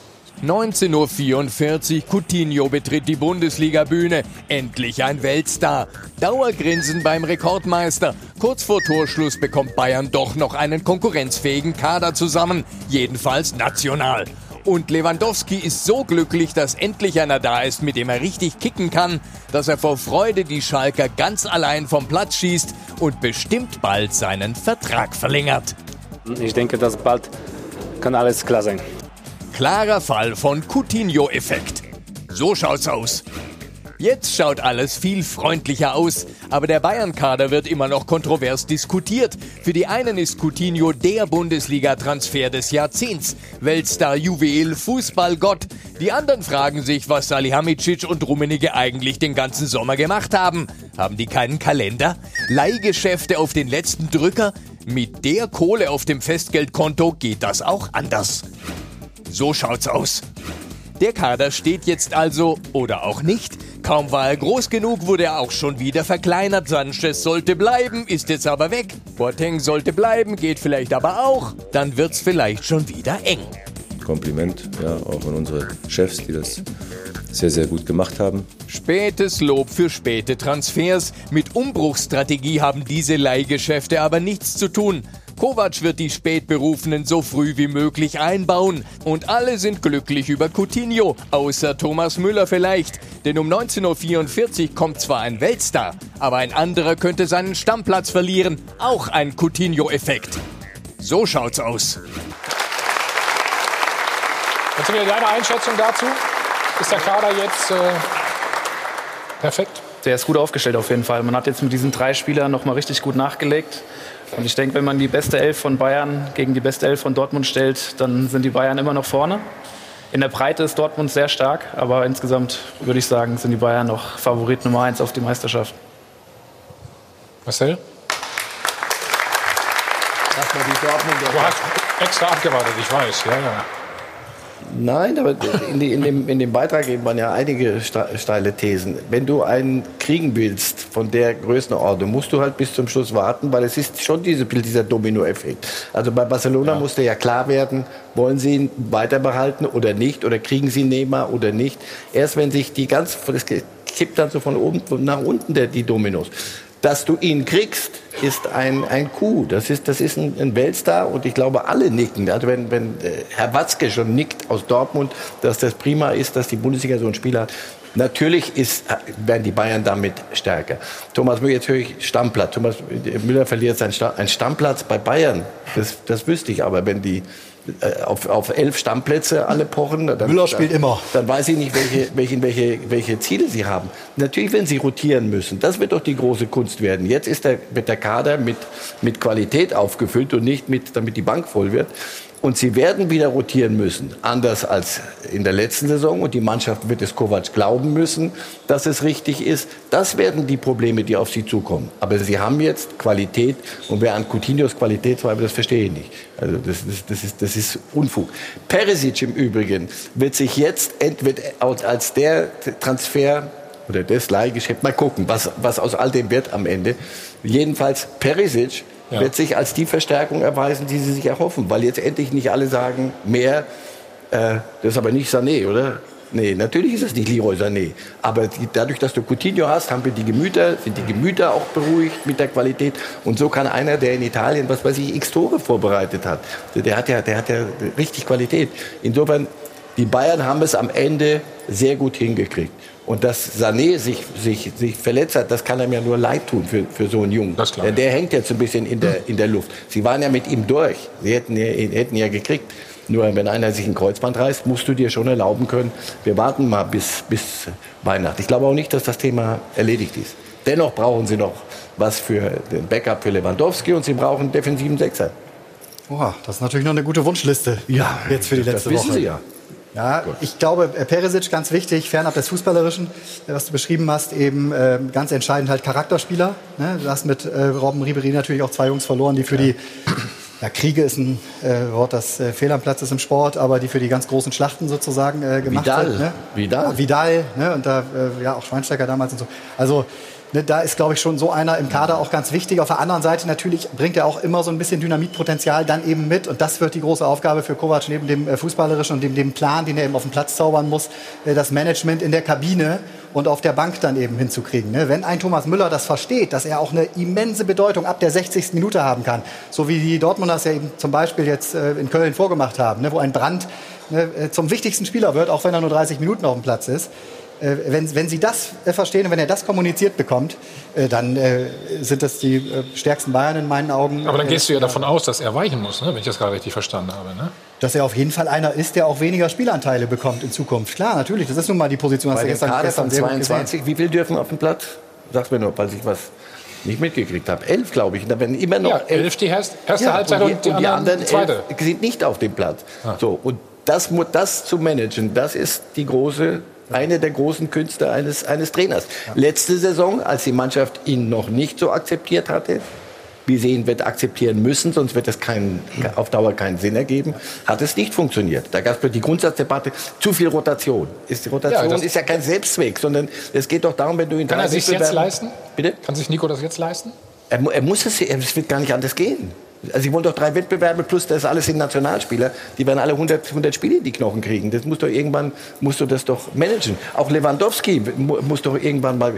19.44 Uhr, Coutinho betritt die Bundesliga-Bühne. Endlich ein Weltstar. Dauergrinsen beim Rekordmeister. Kurz vor Torschluss bekommt Bayern doch noch einen konkurrenzfähigen Kader zusammen. Jedenfalls national. Und Lewandowski ist so glücklich, dass endlich einer da ist, mit dem er richtig kicken kann, dass er vor Freude die Schalker ganz allein vom Platz schießt und bestimmt bald seinen Vertrag verlängert. Ich denke, dass bald kann alles klar sein. Klarer Fall von Coutinho-Effekt. So schaut's aus. Jetzt schaut alles viel freundlicher aus, aber der Bayern-Kader wird immer noch kontrovers diskutiert. Für die einen ist Coutinho der Bundesliga-Transfer des Jahrzehnts, Weltstar-Juwel, Fußballgott. Die anderen fragen sich, was Salihamidzic und Rummenigge eigentlich den ganzen Sommer gemacht haben. Haben die keinen Kalender? Leihgeschäfte auf den letzten Drücker? Mit der Kohle auf dem Festgeldkonto geht das auch anders. So schaut's aus. Der Kader steht jetzt also oder auch nicht. Kaum war er groß genug, wurde er auch schon wieder verkleinert. Sanchez sollte bleiben, ist jetzt aber weg. Boateng sollte bleiben, geht vielleicht aber auch. Dann wird's vielleicht schon wieder eng. Kompliment, ja, auch an unsere Chefs, die das sehr, sehr gut gemacht haben. Spätes Lob für späte Transfers. Mit Umbruchsstrategie haben diese Leihgeschäfte aber nichts zu tun. Kovac wird die Spätberufenen so früh wie möglich einbauen. Und alle sind glücklich über Coutinho, außer Thomas Müller vielleicht. Denn um 19.44 Uhr kommt zwar ein Weltstar, aber ein anderer könnte seinen Stammplatz verlieren. Auch ein Coutinho-Effekt. So schaut's aus. Jetzt wieder deine Einschätzung dazu. Ist der Kader jetzt äh, perfekt? Der ist gut aufgestellt auf jeden Fall. Man hat jetzt mit diesen drei Spielern noch mal richtig gut nachgelegt. Und ich denke, wenn man die beste Elf von Bayern gegen die beste Elf von Dortmund stellt, dann sind die Bayern immer noch vorne. In der Breite ist Dortmund sehr stark, aber insgesamt würde ich sagen, sind die Bayern noch Favorit Nummer eins auf die Meisterschaft. Marcel? Du hast extra abgewartet, ich weiß. Ja, ja. Nein, aber in, die, in, dem, in dem Beitrag eben waren ja einige steile Thesen. Wenn du einen kriegen willst von der Größenordnung, musst du halt bis zum Schluss warten, weil es ist schon diese, dieser Dominoeffekt. Also bei Barcelona ja. musste ja klar werden, wollen sie ihn weiter behalten oder nicht, oder kriegen sie Neymar oder nicht. Erst wenn sich die ganz, das kippt dann so von oben nach unten der, die Dominos. Dass du ihn kriegst, ist ein, ein Coup. Das ist, das ist ein, ein Weltstar und ich glaube, alle nicken. Also wenn, wenn äh, Herr Watzke schon nickt aus Dortmund, dass das prima ist, dass die Bundesliga so einen Spieler hat. Natürlich ist, werden die Bayern damit stärker. Thomas Müller, jetzt höre ich Stammplatz. Thomas Müller verliert seinen Stammplatz bei Bayern. Das, das wüsste ich aber, wenn die äh, auf, auf elf Stammplätze alle pochen. Dann, Müller spielt dann, immer. Dann weiß ich nicht, welche, welche, welche, welche Ziele sie haben. Natürlich, wenn sie rotieren müssen, das wird doch die große Kunst werden. Jetzt ist der, wird der Kader mit, mit Qualität aufgefüllt und nicht mit, damit die Bank voll wird. Und sie werden wieder rotieren müssen, anders als in der letzten Saison. Und die Mannschaft wird es Kovac glauben müssen, dass es richtig ist. Das werden die Probleme, die auf sie zukommen. Aber sie haben jetzt Qualität. Und wer an Coutinhos Qualität zweifelt, das verstehe ich nicht. Also das, das, das, ist, das ist Unfug. Perisic im Übrigen wird sich jetzt wird als der Transfer oder das Leihgeschäft mal gucken, was, was aus all dem wird am Ende. Jedenfalls Perisic ja. wird sich als die Verstärkung erweisen, die sie sich erhoffen. Weil jetzt endlich nicht alle sagen, mehr, äh, das ist aber nicht Sané, oder? Nee, natürlich ist es nicht Leroy Sané. Aber die, dadurch, dass du Coutinho hast, haben wir die Gemüter, sind die Gemüter auch beruhigt mit der Qualität. Und so kann einer, der in Italien, was weiß ich, x Tore vorbereitet hat, der hat ja, der hat ja richtig Qualität. Insofern, die Bayern haben es am Ende sehr gut hingekriegt. Und dass Sané sich, sich, sich verletzt hat, das kann einem ja nur leid tun für, für so einen Jungen. Das klar. Der, der hängt jetzt ein bisschen in der, in der Luft. Sie waren ja mit ihm durch. Sie hätten, hätten ja gekriegt. Nur wenn einer sich ein Kreuzband reißt, musst du dir schon erlauben können, wir warten mal bis, bis Weihnachten. Ich glaube auch nicht, dass das Thema erledigt ist. Dennoch brauchen sie noch was für den Backup für Lewandowski und sie brauchen einen defensiven Sechser. Oha, das ist natürlich noch eine gute Wunschliste. Ja, jetzt für die letzte das wissen Woche. Sie ja. Ja, ich glaube, äh, Peresic ganz wichtig, fernab des Fußballerischen, äh, was du beschrieben hast, eben äh, ganz entscheidend halt Charakterspieler. Ne? Du hast mit äh, Robben Ribery natürlich auch zwei Jungs verloren, die für ja. die ja, Kriege ist ein äh, Wort, das äh, fehl am Platz ist im Sport, aber die für die ganz großen Schlachten sozusagen äh, gemacht Vidal. sind. Ne? Vidal. Vidal, ne? und da äh, ja auch Schweinsteiger damals und so. Also Ne, da ist, glaube ich, schon so einer im Kader auch ganz wichtig. Auf der anderen Seite natürlich bringt er auch immer so ein bisschen Dynamitpotenzial dann eben mit. Und das wird die große Aufgabe für Kovac neben dem äh, Fußballerischen und dem, dem Plan, den er eben auf dem Platz zaubern muss, äh, das Management in der Kabine und auf der Bank dann eben hinzukriegen. Ne? Wenn ein Thomas Müller das versteht, dass er auch eine immense Bedeutung ab der 60. Minute haben kann, so wie die Dortmunders ja eben zum Beispiel jetzt äh, in Köln vorgemacht haben, ne? wo ein Brand zum wichtigsten Spieler wird, auch wenn er nur 30 Minuten auf dem Platz ist, wenn, wenn Sie das äh, verstehen und wenn er das kommuniziert bekommt, äh, dann sind das die stärksten Bayern in meinen Augen. Aber dann gehst du ja davon aus, dass er weichen muss, ne? wenn ich das gerade richtig verstanden habe. Ne? Dass er auf jeden Fall einer ist, der auch weniger Spielanteile bekommt in Zukunft. Klar, natürlich, das ist nun mal die Position. Bei gestern, Kader gestern 22, wie viel dürfen auf dem Platz? Sag mir nur, falls ich was nicht mitgekriegt habe. Elf, glaube ich. Und da werden immer noch ja, elf die erste, erste ja, Halbzeit und die, und die anderen, die zweite. sind nicht auf dem Platz. Ah. So, und das, das zu managen, das ist die große eine der großen Künste eines, eines Trainers. Letzte Saison, als die Mannschaft ihn noch nicht so akzeptiert hatte, wie sie ihn wird akzeptieren müssen, sonst wird es keinen, auf Dauer keinen Sinn ergeben, hat es nicht funktioniert. Da gab es die Grundsatzdebatte, zu viel Rotation. Ist, die Rotation ja, ist ja kein Selbstzweck, sondern es geht doch darum, wenn du ihn Kann er sich jetzt leisten? Bitte? Kann sich Nico das jetzt leisten? Er, er muss es, es wird gar nicht anders gehen. Also sie wollen doch drei Wettbewerbe plus das alles sind Nationalspieler. Die werden alle 100, 100 Spiele in die Knochen kriegen. Das muss doch irgendwann, musst du das doch managen. Auch Lewandowski muss doch irgendwann mal,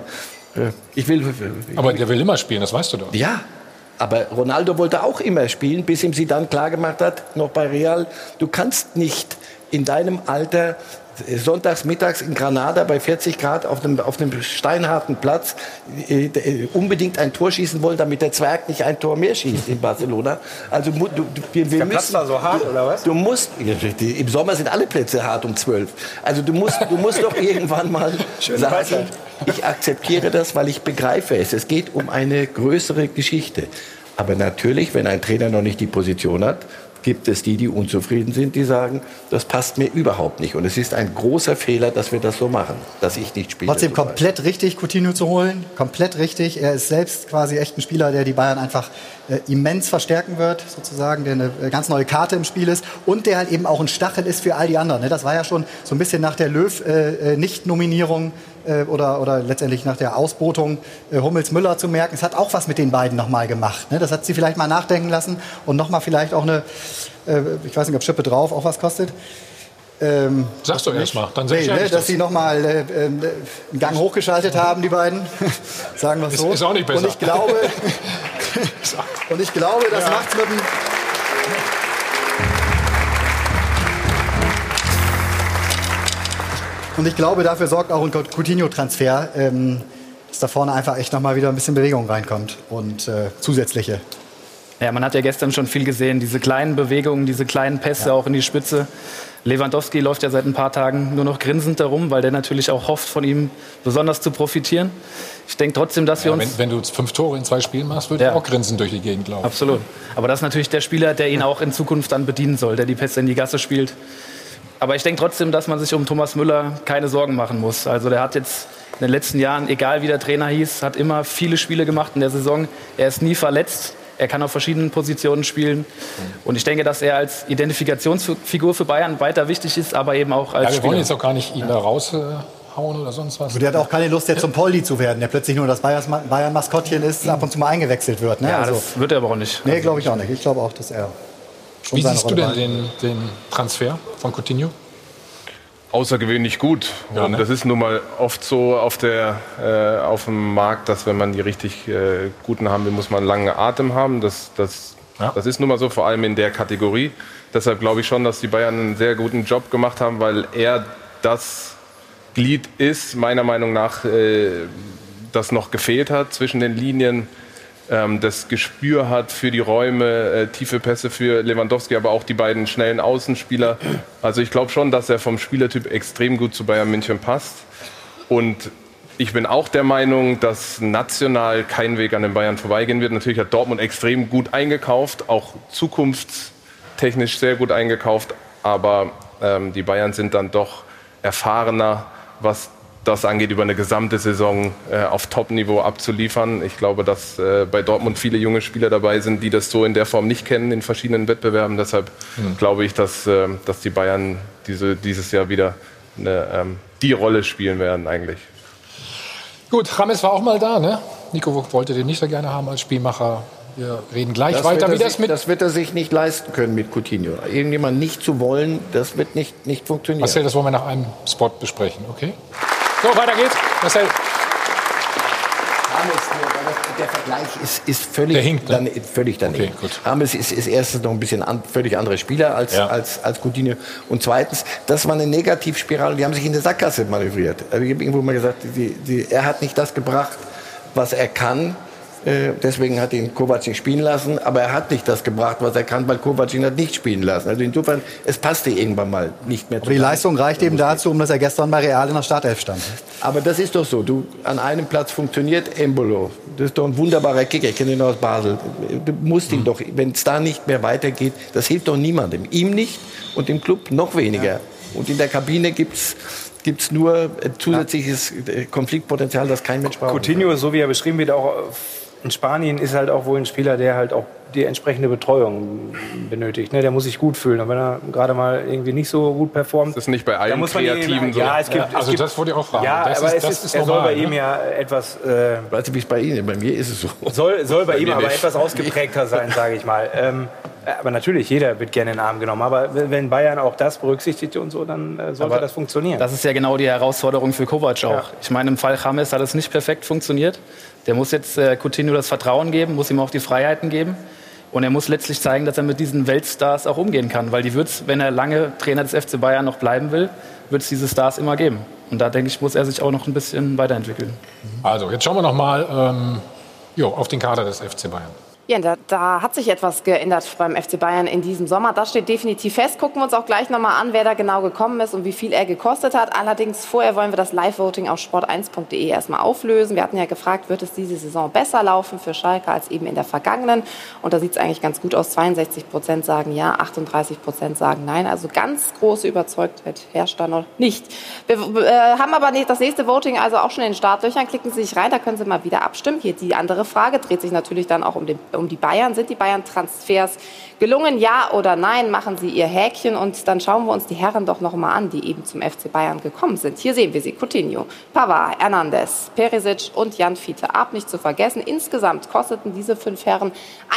äh, ich will... Aber der will immer spielen, das weißt du doch. Ja, aber Ronaldo wollte auch immer spielen, bis ihm sie dann klar gemacht hat, noch bei Real, du kannst nicht in deinem Alter sonntags mittags in Granada bei 40 Grad auf einem, auf einem steinharten Platz äh, äh, unbedingt ein Tor schießen wollen, damit der Zwerg nicht ein Tor mehr schießt in Barcelona. Also du, du, wir, wir der Platz war so hart, oder was? Du musst, im Sommer sind alle Plätze hart um 12. Also du musst, du musst doch (laughs) irgendwann mal sagen, ich akzeptiere das, weil ich begreife es. Es geht um eine größere Geschichte. Aber natürlich, wenn ein Trainer noch nicht die Position hat, gibt es die, die unzufrieden sind, die sagen, das passt mir überhaupt nicht. Und es ist ein großer Fehler, dass wir das so machen, dass ich nicht spiele. Trotzdem komplett richtig, Coutinho zu holen. Komplett richtig. Er ist selbst quasi echt ein Spieler, der die Bayern einfach äh, immens verstärken wird, sozusagen, der eine äh, ganz neue Karte im Spiel ist und der halt eben auch ein Stachel ist für all die anderen. Ne? Das war ja schon so ein bisschen nach der Löw-Nicht-Nominierung äh, oder, oder letztendlich nach der Ausbotung Hummels-Müller zu merken. Es hat auch was mit den beiden nochmal gemacht. Ne? Das hat sie vielleicht mal nachdenken lassen und nochmal vielleicht auch eine, ich weiß nicht, ob Schippe drauf auch was kostet. Ähm, Sagst du erst mal, dann sag nee, ich ne, dass das. sie nochmal äh, äh, einen Gang hochgeschaltet haben, die beiden. (laughs) Sagen wir es Ist- so. ist auch nicht besser. Und ich glaube, (laughs) (laughs) und ich glaube, das Ja. macht's mit dem. Und ich glaube, dafür sorgt auch ein Coutinho-Transfer, ähm, dass da vorne einfach echt nochmal wieder ein bisschen Bewegung reinkommt und äh, zusätzliche. Ja, man hat ja gestern schon viel gesehen, diese kleinen Bewegungen, diese kleinen Pässe auch in die Spitze. Lewandowski läuft ja seit ein paar Tagen nur noch grinsend darum, weil der natürlich auch hofft, von ihm besonders zu profitieren. Ich denke trotzdem, dass wir Ja, uns... wenn, wenn du fünf Tore in zwei Spielen machst, würde ich auch grinsen durch die Gegend laufen. Absolut. Aber das ist natürlich der Spieler, der ihn auch in Zukunft dann bedienen soll, der die Pässe in die Gasse spielt. Aber ich denke trotzdem, dass man sich um Thomas Müller keine Sorgen machen muss. Also der hat jetzt in den letzten Jahren, egal wie der Trainer hieß, hat immer viele Spiele gemacht in der Saison. Er ist nie verletzt. Er kann auf verschiedenen Positionen spielen. Und ich denke, dass er als Identifikationsfigur für Bayern weiter wichtig ist, aber eben auch als Ja, wir Spieler. wollen jetzt auch gar nicht ihn da raushauen oder sonst was. Und der hat auch keine Lust, jetzt zum Poldi zu werden, der plötzlich nur das Bayern-Maskottchen ist, ab und zu mal eingewechselt wird. Ne? Ja, also, das wird er aber auch nicht. nee, glaube ich auch nicht. Ich glaube auch, dass er. Schon Wie seine siehst du Rolle denn behält. den, den Transfer von Coutinho? außergewöhnlich gut. Ja, und ne? das ist nun mal oft so auf, der, äh, auf dem Markt, dass wenn man die richtig äh, guten haben will, muss man einen langen Atem haben. Das, das, das ist nun mal so, vor allem in der Kategorie. Deshalb glaube ich schon, dass die Bayern einen sehr guten Job gemacht haben, weil er das Glied ist, meiner Meinung nach, äh, das noch gefehlt hat zwischen den Linien ähm, das Gespür hat für die Räume, äh, tiefe Pässe für Lewandowski, aber auch die beiden schnellen Außenspieler. Also ich glaube schon, dass er vom Spielertyp extrem gut zu Bayern München passt. Und ich bin auch der Meinung, dass national kein Weg an den Bayern vorbeigehen wird. Natürlich hat Dortmund extrem gut eingekauft, auch zukunftstechnisch sehr gut eingekauft, aber ähm, die Bayern sind dann doch erfahrener, was das angeht, über eine gesamte Saison äh, auf Top-Niveau abzuliefern. Ich glaube, dass äh, bei Dortmund viele junge Spieler dabei sind, die das so in der Form nicht kennen in verschiedenen Wettbewerben. Deshalb Mhm. glaube ich, dass, äh, dass die Bayern diese, dieses Jahr wieder eine, ähm, die Rolle spielen werden eigentlich. Gut, Rames war auch mal da, ne? Nico wollte den nicht so gerne haben als Spielmacher. Wir reden gleich Das weiter, wird er wie das sich, mit das wird er sich nicht leisten können mit Coutinho. Irgendjemand nicht zu wollen, das wird nicht, nicht funktionieren. Marcel, das wollen wir nach einem Spot besprechen, okay? So, weiter geht's. Marcel. Der Vergleich ist, ist völlig, Der hinkt, ne? dann, völlig daneben. Rames ist, ist erstens noch ein bisschen an, völlig anderer Spieler als, Ja. als, als Coutinho. Und zweitens, das war eine Negativspirale. Die haben sich in der Sackgasse manövriert. Ich habe irgendwo mal gesagt, die, die, er hat nicht das gebracht, was er kann. Äh, Deswegen hat ihn Kovac nicht spielen lassen, aber er hat nicht das gebracht, was er kann, weil Kovac ihn hat nicht spielen lassen. Also insofern, es passte irgendwann mal nicht mehr Aber die Leistung reicht eben dazu, um dass er gestern bei Real in der Startelf stand. aber das ist doch so. Du, an einem Platz funktioniert Embolo. Das ist doch ein wunderbarer Kicker. Ich kenne ihn aus Basel. Du musst ihn doch, wenn es da nicht mehr weitergeht, das hilft doch niemandem. Ihm nicht und dem Club noch weniger. Und in der Kabine gibt's gibt's nur äh, zusätzliches äh, Konfliktpotenzial, das kein Mensch braucht. Coutinho, so wie er beschrieben wird, auch in Spanien ist halt auch wohl ein Spieler, der halt auch die entsprechende Betreuung benötigt. Ne? Der muss sich gut fühlen. Und wenn er gerade mal irgendwie nicht so gut performt, Das ist nicht bei dann allen muss man ihn Kreativen so. Ja, es gibt, es Also gibt, das wollte ich auch fragen. Ja, Das aber ist- es das ist, ist er soll normal, bei ihm ne? ja etwas äh, Weißt du, wie es bei Ihnen? Bei mir ist es so. soll, soll bei Bei ihm aber nicht. etwas ausgeprägter sein, sage ich mal. Ähm, aber natürlich, jeder wird gerne in den Arm genommen. Aber wenn Bayern auch das berücksichtigt und so, dann äh, sollte Aber das funktionieren. Das ist ja genau die Herausforderung für Kovac auch. Ja. Ich meine, im Fall James hat es nicht perfekt funktioniert. Der muss jetzt äh, Coutinho das Vertrauen geben, muss ihm auch die Freiheiten geben. Und er muss letztlich zeigen, dass er mit diesen Weltstars auch umgehen kann. Weil die wird's, wenn er lange Trainer des FC Bayern noch bleiben will, wird es diese Stars immer geben. Und da denke ich, muss er sich auch noch ein bisschen weiterentwickeln. Also, jetzt schauen wir noch mal ähm, auf den Kader des FC Bayern. Ja, da, da hat sich etwas geändert beim FC Bayern in diesem Sommer. Das steht definitiv fest. Gucken wir uns auch gleich nochmal an, wer da genau gekommen ist und wie viel er gekostet hat. Allerdings vorher wollen wir das Live-Voting auf sport1.de erstmal auflösen. Wir hatten ja gefragt, wird es diese Saison besser laufen für Schalke als eben in der vergangenen? Und da sieht es eigentlich ganz gut aus. 62 Prozent sagen ja, 38 Prozent sagen nein. Also ganz große Überzeugtheit herrscht da noch nicht. Wir äh, haben aber nicht das nächste Voting also auch schon in den Startlöchern. Klicken Sie sich rein, da können Sie mal wieder abstimmen. Hier die andere Frage dreht sich natürlich dann auch um den um die Bayern. Sind die Bayern-Transfers gelungen, ja oder nein? Machen Sie Ihr Häkchen und dann schauen wir uns die Herren doch noch mal an, die eben zum FC Bayern gekommen sind. Hier sehen wir sie, Coutinho, Pavard, Hernandez, Perisic und Jan Fiete Ab nicht zu vergessen. Insgesamt kosteten diese fünf Herren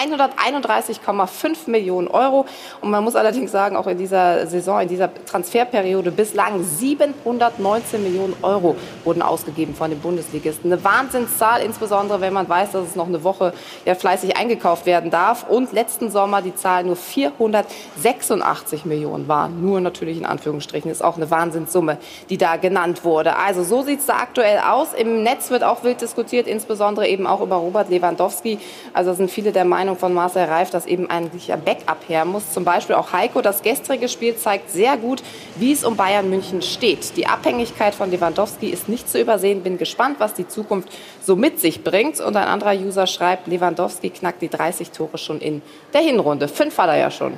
131,5 Millionen Euro. Und man muss allerdings sagen, auch in dieser Saison, in dieser Transferperiode bislang 719 Millionen Euro wurden ausgegeben von den Bundesligisten. Eine Wahnsinnszahl, insbesondere wenn man weiß, dass es noch eine Woche ja, fleißig eingekauft werden darf. Und letzten Sommer die Zahl nur 486 Millionen waren. Nur natürlich in Anführungsstrichen ist auch eine Wahnsinnssumme, die da genannt wurde. Also so sieht es da aktuell aus. Im Netz wird auch wild diskutiert, insbesondere eben auch über Robert Lewandowski. Also sind viele der Meinung von Marcel Reif, dass eben ein Backup her muss. Zum Beispiel auch Heiko. Das gestrige Spiel zeigt sehr gut, wie es um Bayern München steht. Die Abhängigkeit von Lewandowski ist nicht zu übersehen. Bin gespannt, was die Zukunft so mit sich bringt. Und ein anderer User schreibt, Lewandowski knackt die 30 Tore schon in der Hinrunde. Fünf hat er ja schon.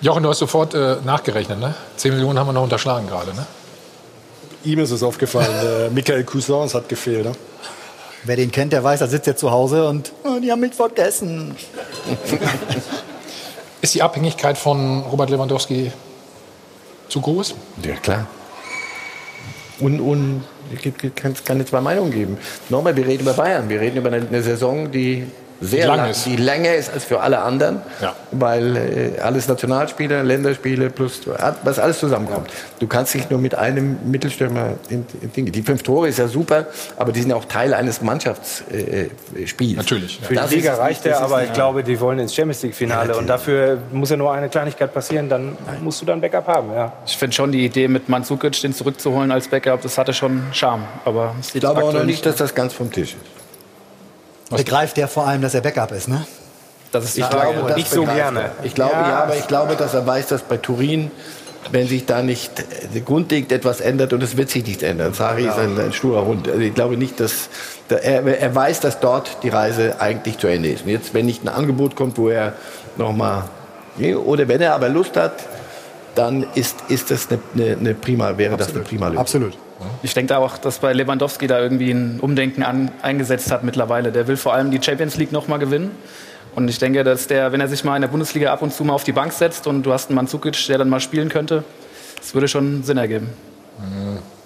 Jochen, du hast sofort äh, nachgerechnet, ne? 10 Millionen haben wir noch unterschlagen gerade, ne? Ihm ist es aufgefallen. äh, (laughs) Michael Cousins hat gefehlt. Ne? Wer den kennt, der weiß, er sitzt jetzt zu Hause und oh, die haben mich vergessen. (laughs) Ist die Abhängigkeit von Robert Lewandowski zu groß? Ja, klar. Und, und es kann keine zwei Meinungen geben. Nochmal, wir reden über Bayern. Wir reden über eine, eine Saison, die sehr Lang lang, ist. die länger ist als für alle anderen, Ja. weil äh, alles Nationalspiele, Länderspiele plus was alles zusammenkommt. Du kannst dich nur mit einem Mittelstürmer in, in Dinge. Die fünf Tore ist ja super, aber die sind ja auch Teil eines Mannschaftsspiels. Äh, Spiels. Natürlich. Für die Liga reicht er, aber ich glaube, die wollen ins Champions League-Finale. und dafür muss ja nur eine Kleinigkeit passieren, dann musst du dann Backup haben. Ja. Ich finde schon die Idee, mit Mandzukic den zurückzuholen als Backup, das hatte schon Charme. Aber es Ich glaube auch noch nicht, dass das ganz vom Tisch ist. Begreift der vor allem, dass er Backup ist, ne? Das ist Ich glaube, das Nicht so gerne. er. Ich glaube, ja. aber ich glaube, dass er weiß, dass bei Turin, wenn sich da nicht äh, grundlegend etwas ändert, und es wird sich nicht ändern. Sari ist ein, ein sturer Hund. Also ich glaube nicht, dass da, er, er weiß, dass dort die Reise eigentlich zu Ende ist. Und jetzt, wenn nicht ein Angebot kommt, wo er noch mal oder wenn er aber Lust hat, dann ist, ist das eine, eine, eine prima, wäre das eine prima Lösung. Absolut. Ich denke auch, dass bei Lewandowski da irgendwie ein Umdenken an, eingesetzt hat mittlerweile. Der will vor allem die Champions League noch mal gewinnen. Und ich denke, dass der, wenn er sich mal in der Bundesliga ab und zu mal auf die Bank setzt und du hast einen Mandzukic, der dann mal spielen könnte, das würde schon Sinn ergeben. Du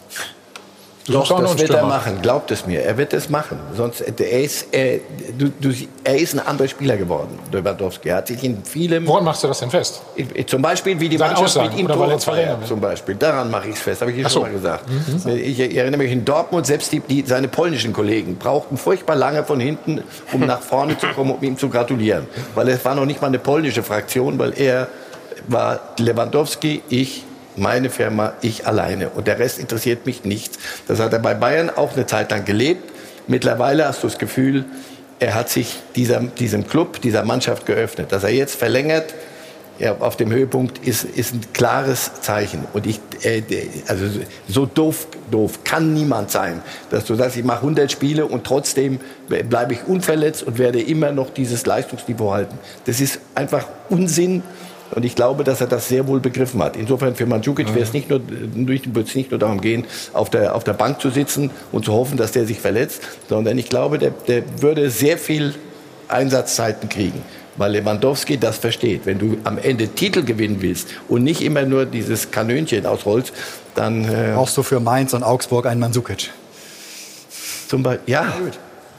Doch, das wird er Stürmer. machen, glaubt es mir. Er wird es machen. Sonst, er, ist, er, du, du, er ist ein anderer Spieler geworden, Lewandowski. Er hat sich in vielem... Woran machst du das denn fest? Zum Beispiel, wie die Seine Mannschaft Aussagen mit ihm er Tore feiert, zum Beispiel. Daran mache ich es fest, habe ich hier Ach so. schon mal gesagt. Ich, ich erinnere mich in Dortmund, selbst die, die, seine polnischen Kollegen brauchten furchtbar lange von hinten, um nach vorne zu kommen, um ihm zu gratulieren. Weil es war noch nicht mal eine polnische Fraktion, weil er war Lewandowski, ich, meine Firma, ich alleine. Und der Rest interessiert mich nicht. Das hat er bei Bayern auch eine Zeit lang gelebt. Mittlerweile hast du das Gefühl, er hat sich dieser, diesem Club, dieser Mannschaft geöffnet. Dass er jetzt verlängert, ja, auf dem Höhepunkt ist, ist ein klares Zeichen. Und ich, äh, also so doof, doof kann niemand sein, dass du sagst, ich mache 100 Spiele und trotzdem bleibe ich unverletzt und werde immer noch dieses Leistungsniveau halten. Das ist einfach Unsinn. Und ich glaube, dass er das sehr wohl begriffen hat. Insofern für Mandzukic wäre es nicht nur, wird es nicht nur darum gehen, auf der, auf der Bank zu sitzen und zu hoffen, dass der sich verletzt, sondern ich glaube, der, der würde sehr viel Einsatzzeiten kriegen. Weil Lewandowski das versteht. Wenn du am Ende Titel gewinnen willst und nicht immer nur dieses Kanönchen ausrollst, dann äh, Brauchst du für Mainz und Augsburg einen Mandzukic? zum Beispiel, ja,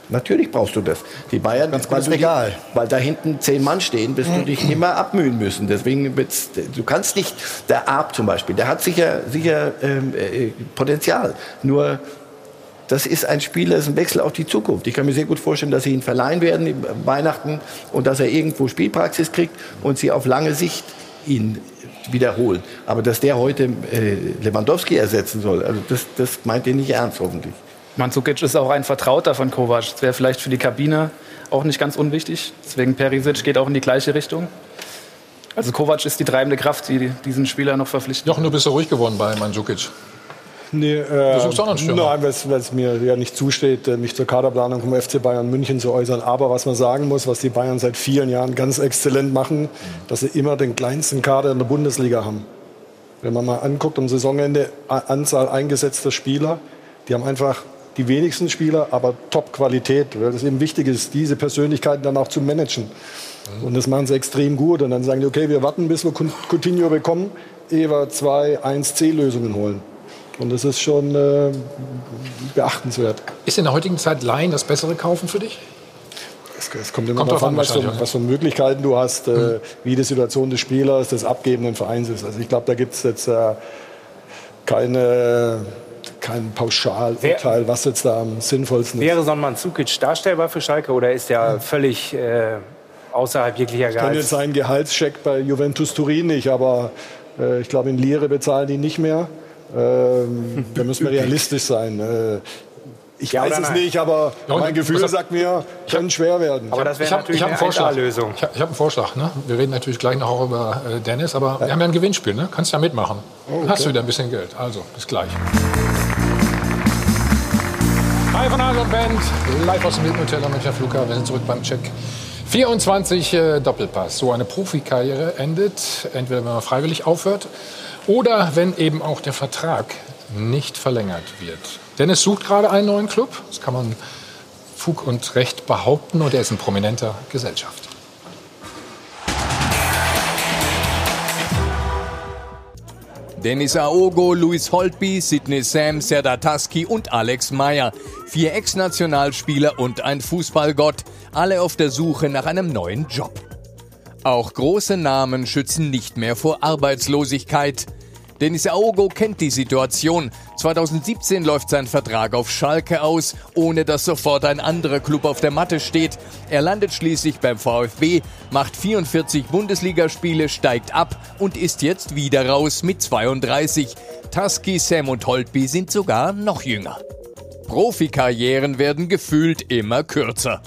natürlich brauchst du das. Die Bayern, Ganz weil, du die, Regal. weil da hinten zehn Mann stehen, wirst du dich immer abmühen müssen. Deswegen du kannst nicht, der Arp zum Beispiel, der hat sicher, sicher ähm, äh, Potenzial. Nur das ist ein Spieler, das ist ein Wechsel auf die Zukunft. Ich kann mir sehr gut vorstellen, dass sie ihn verleihen werden im Weihnachten und dass er irgendwo Spielpraxis kriegt und sie auf lange Sicht ihn wiederholen. Aber dass der heute äh, Lewandowski ersetzen soll, also das, das meint ihr nicht ernst hoffentlich. Mandzukic ist auch ein Vertrauter von Kovac. Das wäre vielleicht für die Kabine auch nicht ganz unwichtig. Deswegen Perisic geht auch in die gleiche Richtung. Also Kovac ist die treibende Kraft, die diesen Spieler noch verpflichtet. Jochen, du bist so ruhig geworden bei Mandzukic. Nee, äh, Du suchst auch noch einen Stürmer. Nein, weil es mir ja nicht zusteht, äh, mich zur Kaderplanung vom FC Bayern München zu äußern. Aber was man sagen muss, was die Bayern seit vielen Jahren ganz exzellent machen, dass sie immer den kleinsten Kader in der Bundesliga haben. Wenn man mal anguckt, am Saisonende Anzahl eingesetzter Spieler, die haben einfach die wenigsten Spieler, aber Top-Qualität, weil es eben wichtig ist, diese Persönlichkeiten dann auch zu managen. Mhm. Und das machen sie extrem gut. Und dann sagen die, okay, wir warten, bis wir Coutinho bekommen, ehe wir zwei 1C-Lösungen holen. Und das ist schon äh, beachtenswert. Ist in der heutigen Zeit Laien das bessere Kaufen für dich? Es, kommt immer kommt darauf an, was, für, was für Möglichkeiten du hast, äh, mhm. wie die Situation des Spielers, des abgebenden Vereins ist. Also ich glaube, da gibt es jetzt äh, keine kein Pauschalurteil, was jetzt da am sinnvollsten ist. Wäre so ein Mandzukic darstellbar für Schalke oder ist der ja. völlig äh, außerhalb jeglicher Gehalts? Ich kenne jetzt seinen Gehaltscheck bei Juventus Turin nicht, aber äh, ich glaube, in Lire bezahlen die nicht mehr. Ähm, da müssen wir realistisch sein. Äh, ich ja weiß es nein? nicht, aber ja, mein Gefühl hat, sagt mir, kann schwer werden. Aber das wäre natürlich ich hab, ich eine Vorschlag. Ich habe hab einen Vorschlag. Ne? Wir reden natürlich gleich noch auch über äh, Dennis, aber ja. wir haben ja ein Gewinnspiel. Ne? Kannst ja mitmachen. Oh, okay. hast du wieder ein bisschen Geld. Also, bis gleich. Hi von Adler Band, live aus dem Hilton Hotel am Münchner Flughafen. Wir sind zurück beim Check. 24 äh, Doppelpass. So eine Profikarriere endet, entweder wenn man freiwillig aufhört oder wenn eben auch der Vertrag nicht verlängert wird. Dennis sucht gerade einen neuen Club. Das kann man Fug und Recht behaupten und er ist ein prominenter Gesellschaft. Dennis Aogo, Luis Holtby, Sidney Sam, Serdar Taski und Alex Meyer. Vier Ex-Nationalspieler und ein Fußballgott, alle auf der Suche nach einem neuen Job. Auch große Namen schützen nicht mehr vor Arbeitslosigkeit. Dennis Aogo kennt die Situation. 2017 läuft sein Vertrag auf Schalke aus, ohne dass sofort ein anderer Club auf der Matte steht. Er landet schließlich beim VfB, macht 44 Bundesligaspiele, steigt ab und ist jetzt wieder raus mit 32. Tusky, Sam und Holtby sind sogar noch jünger. Profikarrieren werden gefühlt immer kürzer.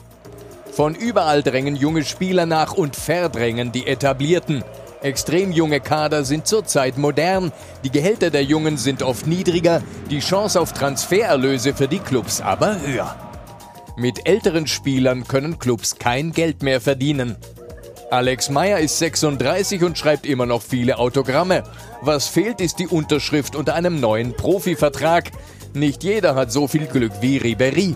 Von überall drängen junge Spieler nach und verdrängen die etablierten. Extrem junge Kader sind zurzeit modern, die Gehälter der Jungen sind oft niedriger, die Chance auf Transfererlöse für die Clubs aber höher. Mit älteren Spielern können Clubs kein Geld mehr verdienen. Alex Meyer ist 36 und schreibt immer noch viele Autogramme. Was fehlt, ist die Unterschrift unter einem neuen Profivertrag. Nicht jeder hat so viel Glück wie Ribery.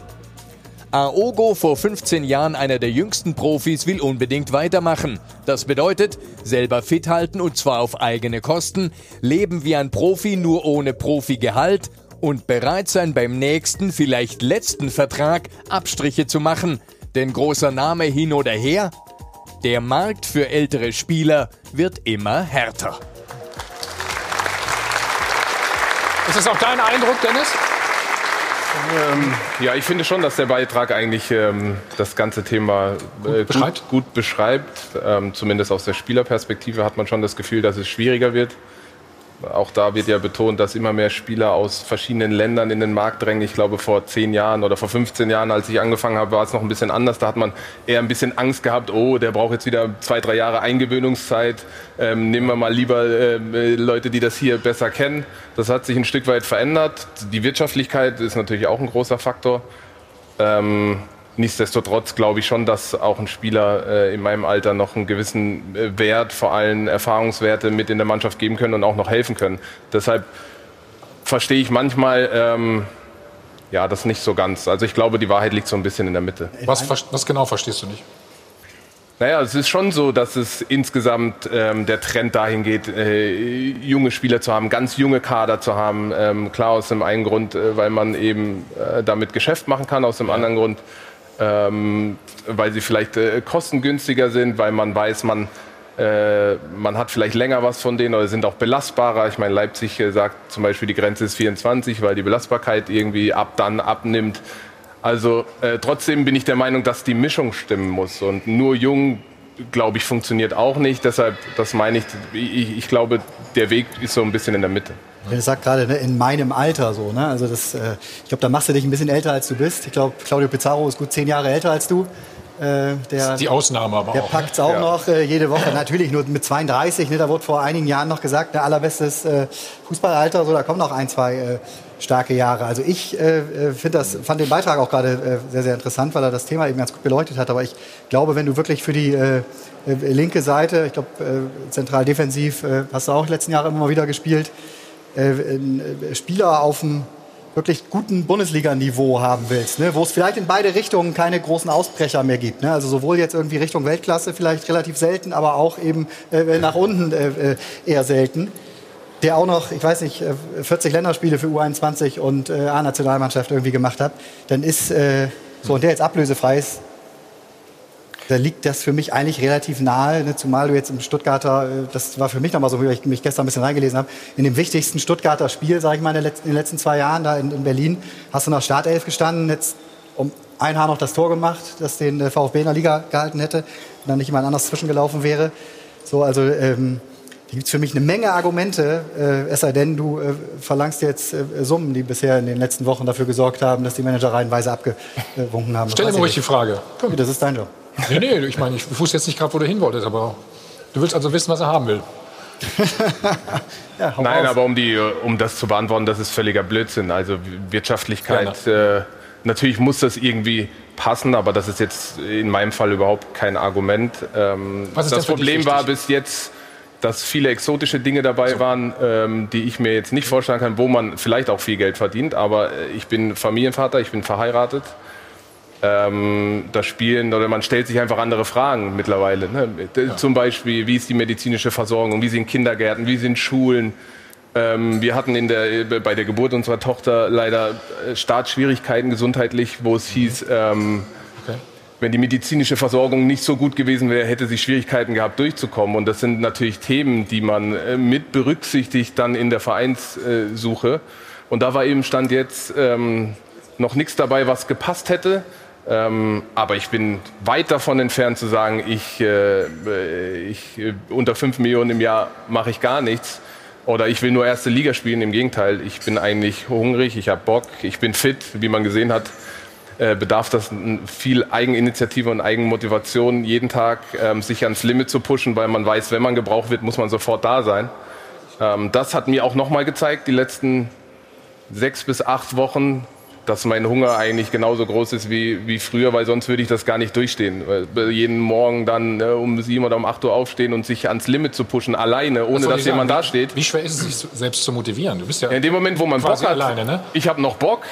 Aogo, vor 15 Jahren einer der jüngsten Profis, will unbedingt weitermachen. Das bedeutet, selber fit halten und zwar auf eigene Kosten, leben wie ein Profi nur ohne Profigehalt und bereit sein beim nächsten, vielleicht letzten Vertrag Abstriche zu machen. Denn großer Name hin oder her, der Markt für ältere Spieler wird immer härter. Ist das auch dein Eindruck, Dennis? Ähm, ja, ich finde schon, dass der Beitrag eigentlich ähm, das ganze Thema äh, gut, beschreibt. Gut, gut beschreibt. Ähm, zumindest aus der Spielerperspektive hat man schon das Gefühl, dass es schwieriger wird. Auch da wird ja betont, dass immer mehr Spieler aus verschiedenen Ländern in den Markt drängen. Ich glaube, vor zehn Jahren oder vor 15 Jahren, als ich angefangen habe, war es noch ein bisschen anders. Da hat man eher ein bisschen Angst gehabt, oh, der braucht jetzt wieder zwei, drei Jahre Eingewöhnungszeit. Ähm, nehmen wir mal lieber äh, Leute, die das hier besser kennen. Das hat sich ein Stück weit verändert. Die Wirtschaftlichkeit ist natürlich auch ein großer Faktor. Ähm, Nichtsdestotrotz glaube ich schon, dass auch ein Spieler äh, in meinem Alter noch einen gewissen äh, Wert, vor allem Erfahrungswerte mit in der Mannschaft geben können und auch noch helfen können. Deshalb verstehe ich manchmal ähm, ja, das nicht so ganz. Also ich glaube, die Wahrheit liegt so ein bisschen in der Mitte. Was, was genau verstehst du nicht? Naja, es ist schon so, dass es insgesamt ähm, der Trend dahin geht, äh, junge Spieler zu haben, ganz junge Kader zu haben. Ähm, klar aus dem einen Grund, äh, weil man eben äh, damit Geschäft machen kann, aus dem anderen Grund, ähm, weil sie vielleicht äh, kostengünstiger sind, weil man weiß, man, äh, man hat vielleicht länger was von denen oder sind auch belastbarer. Ich meine, Leipzig äh, sagt zum Beispiel, die Grenze ist 24, weil die Belastbarkeit irgendwie ab dann abnimmt. Also äh, trotzdem bin ich der Meinung, dass die Mischung stimmen muss. Und nur jung, glaube ich, funktioniert auch nicht. Deshalb, das meine ich, ich, ich glaube, der Weg ist so ein bisschen in der Mitte. Er sagt gerade ne, in meinem Alter so. Ne? Also das, äh, ich glaube, da machst du dich ein bisschen älter, als du bist. Ich glaube, Claudio Pizarro ist gut zehn Jahre älter als du. Äh, der, die Ausnahme aber der auch. Der packt es auch ja. noch äh, jede Woche. Natürlich nur mit 32. Ne, da wurde vor einigen Jahren noch gesagt, der allerbestes äh, Fußballalter. So, da kommen noch ein, zwei äh, starke Jahre. Also ich äh, äh finde das, fand den Beitrag auch gerade äh, sehr, sehr interessant, weil er das Thema eben ganz gut beleuchtet hat. Aber ich glaube, wenn du wirklich für die äh, äh linke Seite, ich glaube, äh, zentral defensiv, hast du auch letzten Jahre immer mal wieder gespielt, äh, Spieler auf dem wirklich guten Bundesliga-Niveau haben willst, ne? wo es vielleicht in beide Richtungen keine großen Ausbrecher mehr gibt. Ne? Also sowohl jetzt irgendwie Richtung Weltklasse vielleicht relativ selten, aber auch eben äh, nach unten äh, äh eher selten. Der auch noch, ich weiß nicht, 40 äh, Länderspiele für U21 und äh, A-Nationalmannschaft irgendwie gemacht hat, dann ist äh, so und der jetzt ablösefrei ist, da liegt das für mich eigentlich relativ nahe, ne? zumal du jetzt im Stuttgarter, äh, das war für mich nochmal so, wie ich mich gestern ein bisschen reingelesen habe, in dem wichtigsten Stuttgarter Spiel, sage ich mal, in, in, den letzten zwei Jahren da in, in, Berlin, hast du nach Startelf gestanden, jetzt um ein Haar noch das Tor gemacht, das den äh, VfB in der Liga gehalten hätte, und dann nicht jemand anders zwischengelaufen wäre. So, also ähm, da gibt es für mich eine Menge Argumente, äh, es sei denn, du äh, verlangst jetzt äh, Summen, die bisher in den letzten Wochen dafür gesorgt haben, dass die Manager reihenweise abgewunken haben. Stell dir mal ruhig die Frage. Komm. Das ist dein Job. Nee, nee, ich meine, ich wusste jetzt nicht gerade, wo du hin wolltest, aber du willst also wissen, was er haben will. (laughs) ja, Nein, auf. aber um, die, um das zu beantworten, das ist völliger Blödsinn. Also Wirtschaftlichkeit, äh, natürlich muss das irgendwie passen, aber das ist jetzt in meinem Fall überhaupt kein Argument. Ähm, das Problem war bis jetzt, dass viele exotische Dinge dabei so. waren, ähm, die ich mir jetzt nicht vorstellen kann, wo man vielleicht auch viel Geld verdient. Aber äh, ich bin Familienvater, ich bin verheiratet ähm, das Spielen oder man stellt sich einfach andere Fragen mittlerweile. Ne? Ja. Zum Beispiel, wie ist die medizinische Versorgung, wie sind Kindergärten, wie sind Schulen. Ähm, wir hatten in der, bei der Geburt unserer Tochter leider äh, Startschwierigkeiten gesundheitlich, wo es mhm. hieß, ähm, okay. wenn die medizinische Versorgung nicht so gut gewesen wäre, hätte sie Schwierigkeiten gehabt, durchzukommen. Und das sind natürlich Themen, die man äh, mit berücksichtigt dann in der Vereinssuche. Und da war eben Stand jetzt ähm, noch nichts dabei, was gepasst hätte. Ähm, aber ich bin weit davon entfernt zu sagen, ich, äh, ich äh, unter 5 Millionen im Jahr mache ich gar nichts. Oder ich will nur erste Liga spielen. Im Gegenteil, ich bin eigentlich hungrig, ich habe Bock, ich bin fit. Wie man gesehen hat, äh, bedarf das viel Eigeninitiative und Eigenmotivation, jeden Tag ähm, sich ans Limit zu pushen, weil man weiß, wenn man gebraucht wird, muss man sofort da sein. Ähm, das hat mir auch nochmal gezeigt, die letzten sechs bis acht Wochen, dass mein Hunger eigentlich genauso groß ist wie, wie früher, weil sonst würde ich das gar nicht durchstehen. Jeden Morgen dann ne, um sieben oder um acht Uhr aufstehen und sich ans Limit zu pushen, alleine, ohne dass jemand da steht. Wie schwer ist es, sich selbst zu motivieren? Du bist ja, in dem Moment, wo man Bock hat, alleine, ne? ich habe noch Bock,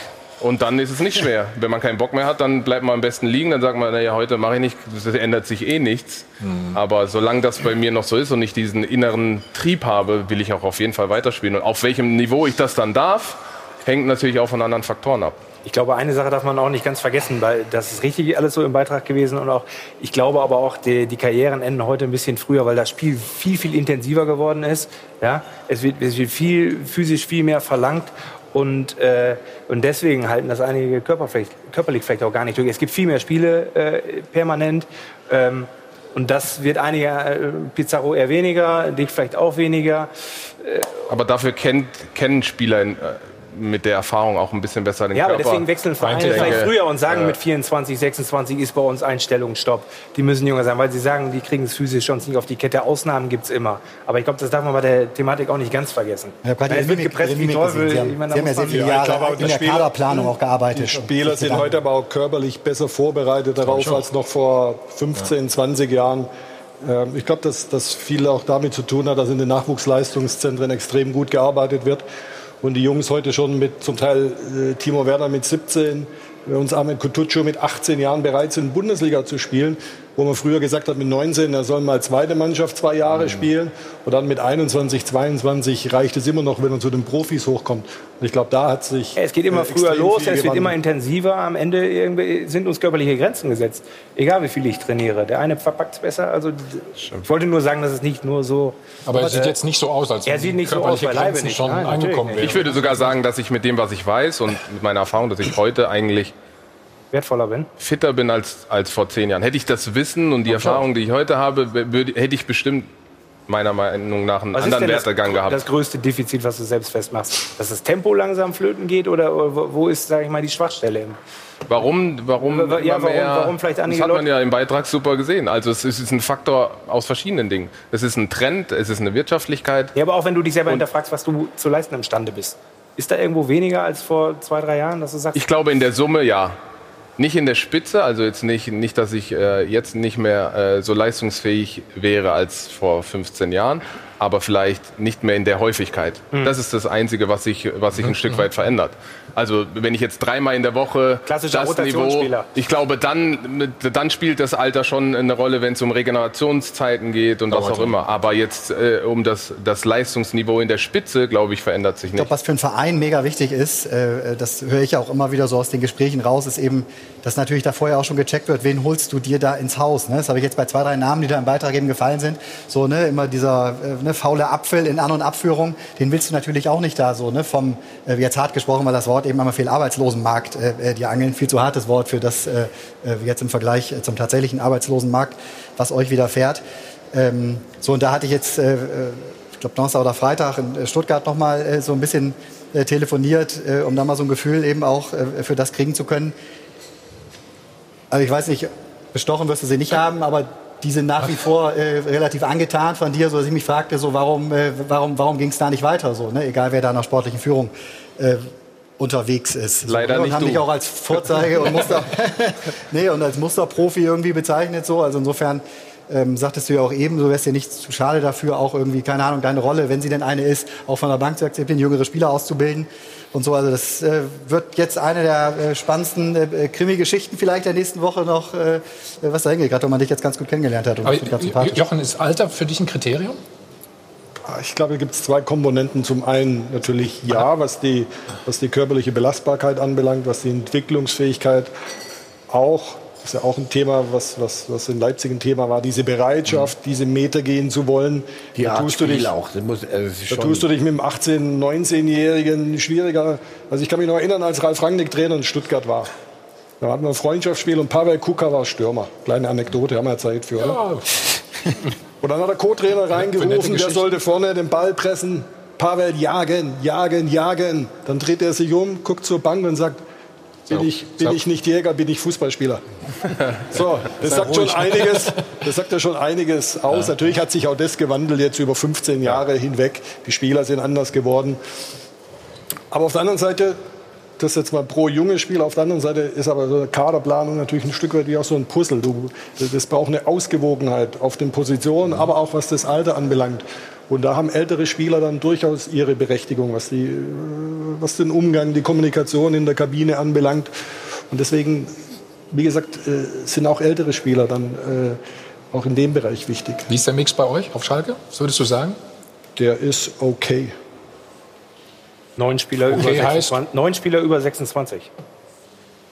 und dann ist es nicht schwer. (laughs) Wenn man keinen Bock mehr hat, dann bleibt man am besten liegen. Dann sagt man, naja, heute mache ich nicht, das ändert sich eh nichts. Mhm. Aber solange das bei mir noch so ist und ich diesen inneren Trieb habe, will ich auch auf jeden Fall weiterspielen. Und auf welchem Niveau ich das dann darf, hängt natürlich auch von anderen Faktoren ab. Ich glaube, eine Sache darf man auch nicht ganz vergessen, weil das ist richtig alles so im Beitrag gewesen und auch, ich glaube aber auch, die, die Karrieren enden heute ein bisschen früher, weil das Spiel viel, viel intensiver geworden ist. Ja, es wird, es wird viel, physisch viel mehr verlangt und, äh, und deswegen halten das einige Körper körperlich vielleicht auch gar nicht durch. Es gibt viel mehr Spiele äh, permanent. Ähm, und das wird einige, äh, Pizarro eher weniger, Dick vielleicht auch weniger. Äh, aber dafür kennt, kennen Spieler in, äh, mit der Erfahrung auch ein bisschen besser den ja, Körper. Ja, deswegen wechseln Vereine vielleicht früher und sagen, äh, mit 24, 26 ist bei uns Einstellungsstopp. Die müssen jünger sein, weil sie sagen, die kriegen es physisch schon nicht auf die Kette. Ausnahmen gibt es immer. Aber ich glaube, das darf man bei der Thematik auch nicht ganz vergessen. Ja, es wird gepresst wie Teufel. Sie haben, ich meine, Sie haben ja sehr viele Jahre ja, in der Spieler, Kaderplanung auch gearbeitet. Die Spieler sind heute aber auch körperlich besser vorbereitet darauf als noch vor 15, 20 Jahren. Ähm, ich glaube, dass das viel auch damit zu tun hat, dass in den Nachwuchsleistungszentren extrem gut gearbeitet wird und die Jungs heute schon mit zum Teil äh, Timo Werner mit 17, uns Ahmed Kutucu mit 18 Jahren bereit sind, Bundesliga zu spielen wo man früher gesagt hat, mit 19, er soll mal zweite Mannschaft zwei Jahre mhm. spielen. Und dann mit 21, 22 reicht es immer noch, wenn er zu den Profis hochkommt. Und ich glaube, da hat sich. Es geht immer äh, früher los, es wird immer intensiver. Am Ende sind uns körperliche Grenzen gesetzt. Egal wie viel ich trainiere. Der eine verpackt es besser. Also, ich wollte nur sagen, dass es nicht nur so. Aber er sieht jetzt nicht so aus, als er sieht nicht so aus, Grenzen nicht. schon Nein, angekommen wäre. Ich würde sogar sagen, dass ich mit dem, was ich weiß und mit meiner Erfahrung, dass ich heute eigentlich wertvoller bin? Fitter bin als, als vor zehn Jahren. Hätte ich das Wissen und die Erfahrung, die ich heute habe, würde, hätte ich bestimmt meiner Meinung nach einen was anderen Wertegang gehabt. Das größte Defizit, was du selbst festmachst, dass das Tempo langsam flöten geht oder wo ist, sage ich mal, die Schwachstelle? Warum, warum, ja, warum, mehr, warum vielleicht einige Das hat man ja im Beitrag super gesehen. Also es ist ein Faktor aus verschiedenen Dingen. Es ist ein Trend, es ist eine Wirtschaftlichkeit. Ja, aber auch wenn du dich selber hinterfragst, was du zu leisten imstande bist. Ist da irgendwo weniger als vor zwei, drei Jahren, dass du sagst? Ich glaube in der Summe ja. Nicht in der Spitze, also jetzt nicht, nicht dass ich äh, jetzt nicht mehr äh, so leistungsfähig wäre als vor 15 Jahren. Aber vielleicht nicht mehr in der Häufigkeit. Mhm. Das ist das Einzige, was sich, was sich ein Stück weit verändert. Also wenn ich jetzt dreimal in der Woche Klassischer das Niveau, ich glaube, dann, dann spielt das Alter schon eine Rolle, wenn es um Regenerationszeiten geht und was auch immer. Aber jetzt äh, um das, das Leistungsniveau in der Spitze, glaube ich, verändert sich Ich glaube, nicht. was für einen Verein mega wichtig ist, äh, das höre ich auch immer wieder so aus den Gesprächen raus, ist eben, dass natürlich da vorher auch schon gecheckt wird, wen holst du dir da ins Haus. Ne? Das habe ich jetzt bei zwei, drei Namen, die da im Beitrag eben gefallen sind. So, ne, immer dieser äh, ne, faule Apfel in An- und Abführung, den willst du natürlich auch nicht da so, ne, vom, äh, jetzt hart gesprochen, weil das Wort eben einmal viel Arbeitslosenmarkt, äh, äh, die angeln, viel zu hartes Wort für das, äh, äh, jetzt im Vergleich äh, zum tatsächlichen Arbeitslosenmarkt, was euch widerfährt. Ähm, so, und da hatte ich jetzt, äh, ich glaube Donnerstag oder Freitag in Stuttgart noch mal äh, so ein bisschen telefoniert, um da mal so ein Gefühl eben auch für das kriegen zu können. Also ich weiß nicht, bestochen wirst du sie nicht haben, aber die sind nach wie vor äh, relativ angetan von dir, so dass ich mich fragte, so warum, äh, warum, warum ging es da nicht weiter, so, ne? egal wer da in der sportlichen Führung äh, unterwegs ist. So, Leider ne? und nicht haben du. dich auch als Vorzeige und Muster, (laughs) nee, und als Musterprofi irgendwie bezeichnet, so. Also insofern ähm, sagtest du ja auch eben, du wärst dir nicht zu schade dafür, auch irgendwie, keine Ahnung, deine Rolle, wenn sie denn eine ist, auch von der Bank zu akzeptieren, jüngere Spieler auszubilden und so. Also das äh, wird jetzt eine der äh, spannendsten äh, Krimi-Geschichten vielleicht der nächsten Woche noch, äh, was da hingeht, gerade wenn man dich jetzt ganz gut kennengelernt hat. Jochen, ist Alter für dich ein Kriterium? Ich glaube, da gibt es zwei Komponenten. Zum einen natürlich ja, was die, was die körperliche Belastbarkeit anbelangt, was die Entwicklungsfähigkeit auch, ist ja auch ein Thema, was, was, was in Leipzig ein Thema war, diese Bereitschaft, diese Meter gehen zu wollen. Die Da Art tust du dich, auch. Das muss, also das ist da tust du dich mit dem 18-, 19-Jährigen schwieriger. Also ich kann mich noch erinnern, als Ralf Rangnick Trainer in Stuttgart war. Da hatten wir ein Freundschaftsspiel und Pavel Kuka war Stürmer. Kleine Anekdote, haben wir ja Zeit für, oder? (laughs) Und dann hat der Co-Trainer reingerufen, der sollte vorne den Ball pressen. Pavel jagen, jagen, jagen. Dann dreht er sich um, guckt zur Bank und sagt, bin, So, ich, bin so. ich nicht Jäger, bin ich Fußballspieler. (laughs) So, das sagt schon einiges, (laughs) das sagt ja schon einiges aus. Natürlich hat sich auch das gewandelt jetzt über 15 Jahre hinweg. Die Spieler sind anders geworden. Aber auf der anderen Seite, das jetzt mal pro junge Spieler, auf der anderen Seite ist aber so eine Kaderplanung natürlich ein Stück weit wie auch so ein Puzzle. Du, das braucht eine Ausgewogenheit auf den Positionen, aber auch was das Alter anbelangt. Und da haben ältere Spieler dann durchaus ihre Berechtigung, was, die, äh, was den Umgang, die Kommunikation in der Kabine anbelangt. Und deswegen, wie gesagt, äh, sind auch ältere Spieler dann äh, auch in dem Bereich wichtig. Wie ist der Mix bei euch auf Schalke? Was würdest du sagen? Der ist okay. Neun Spieler, Okay, über heißt- 26, neun Spieler über 26.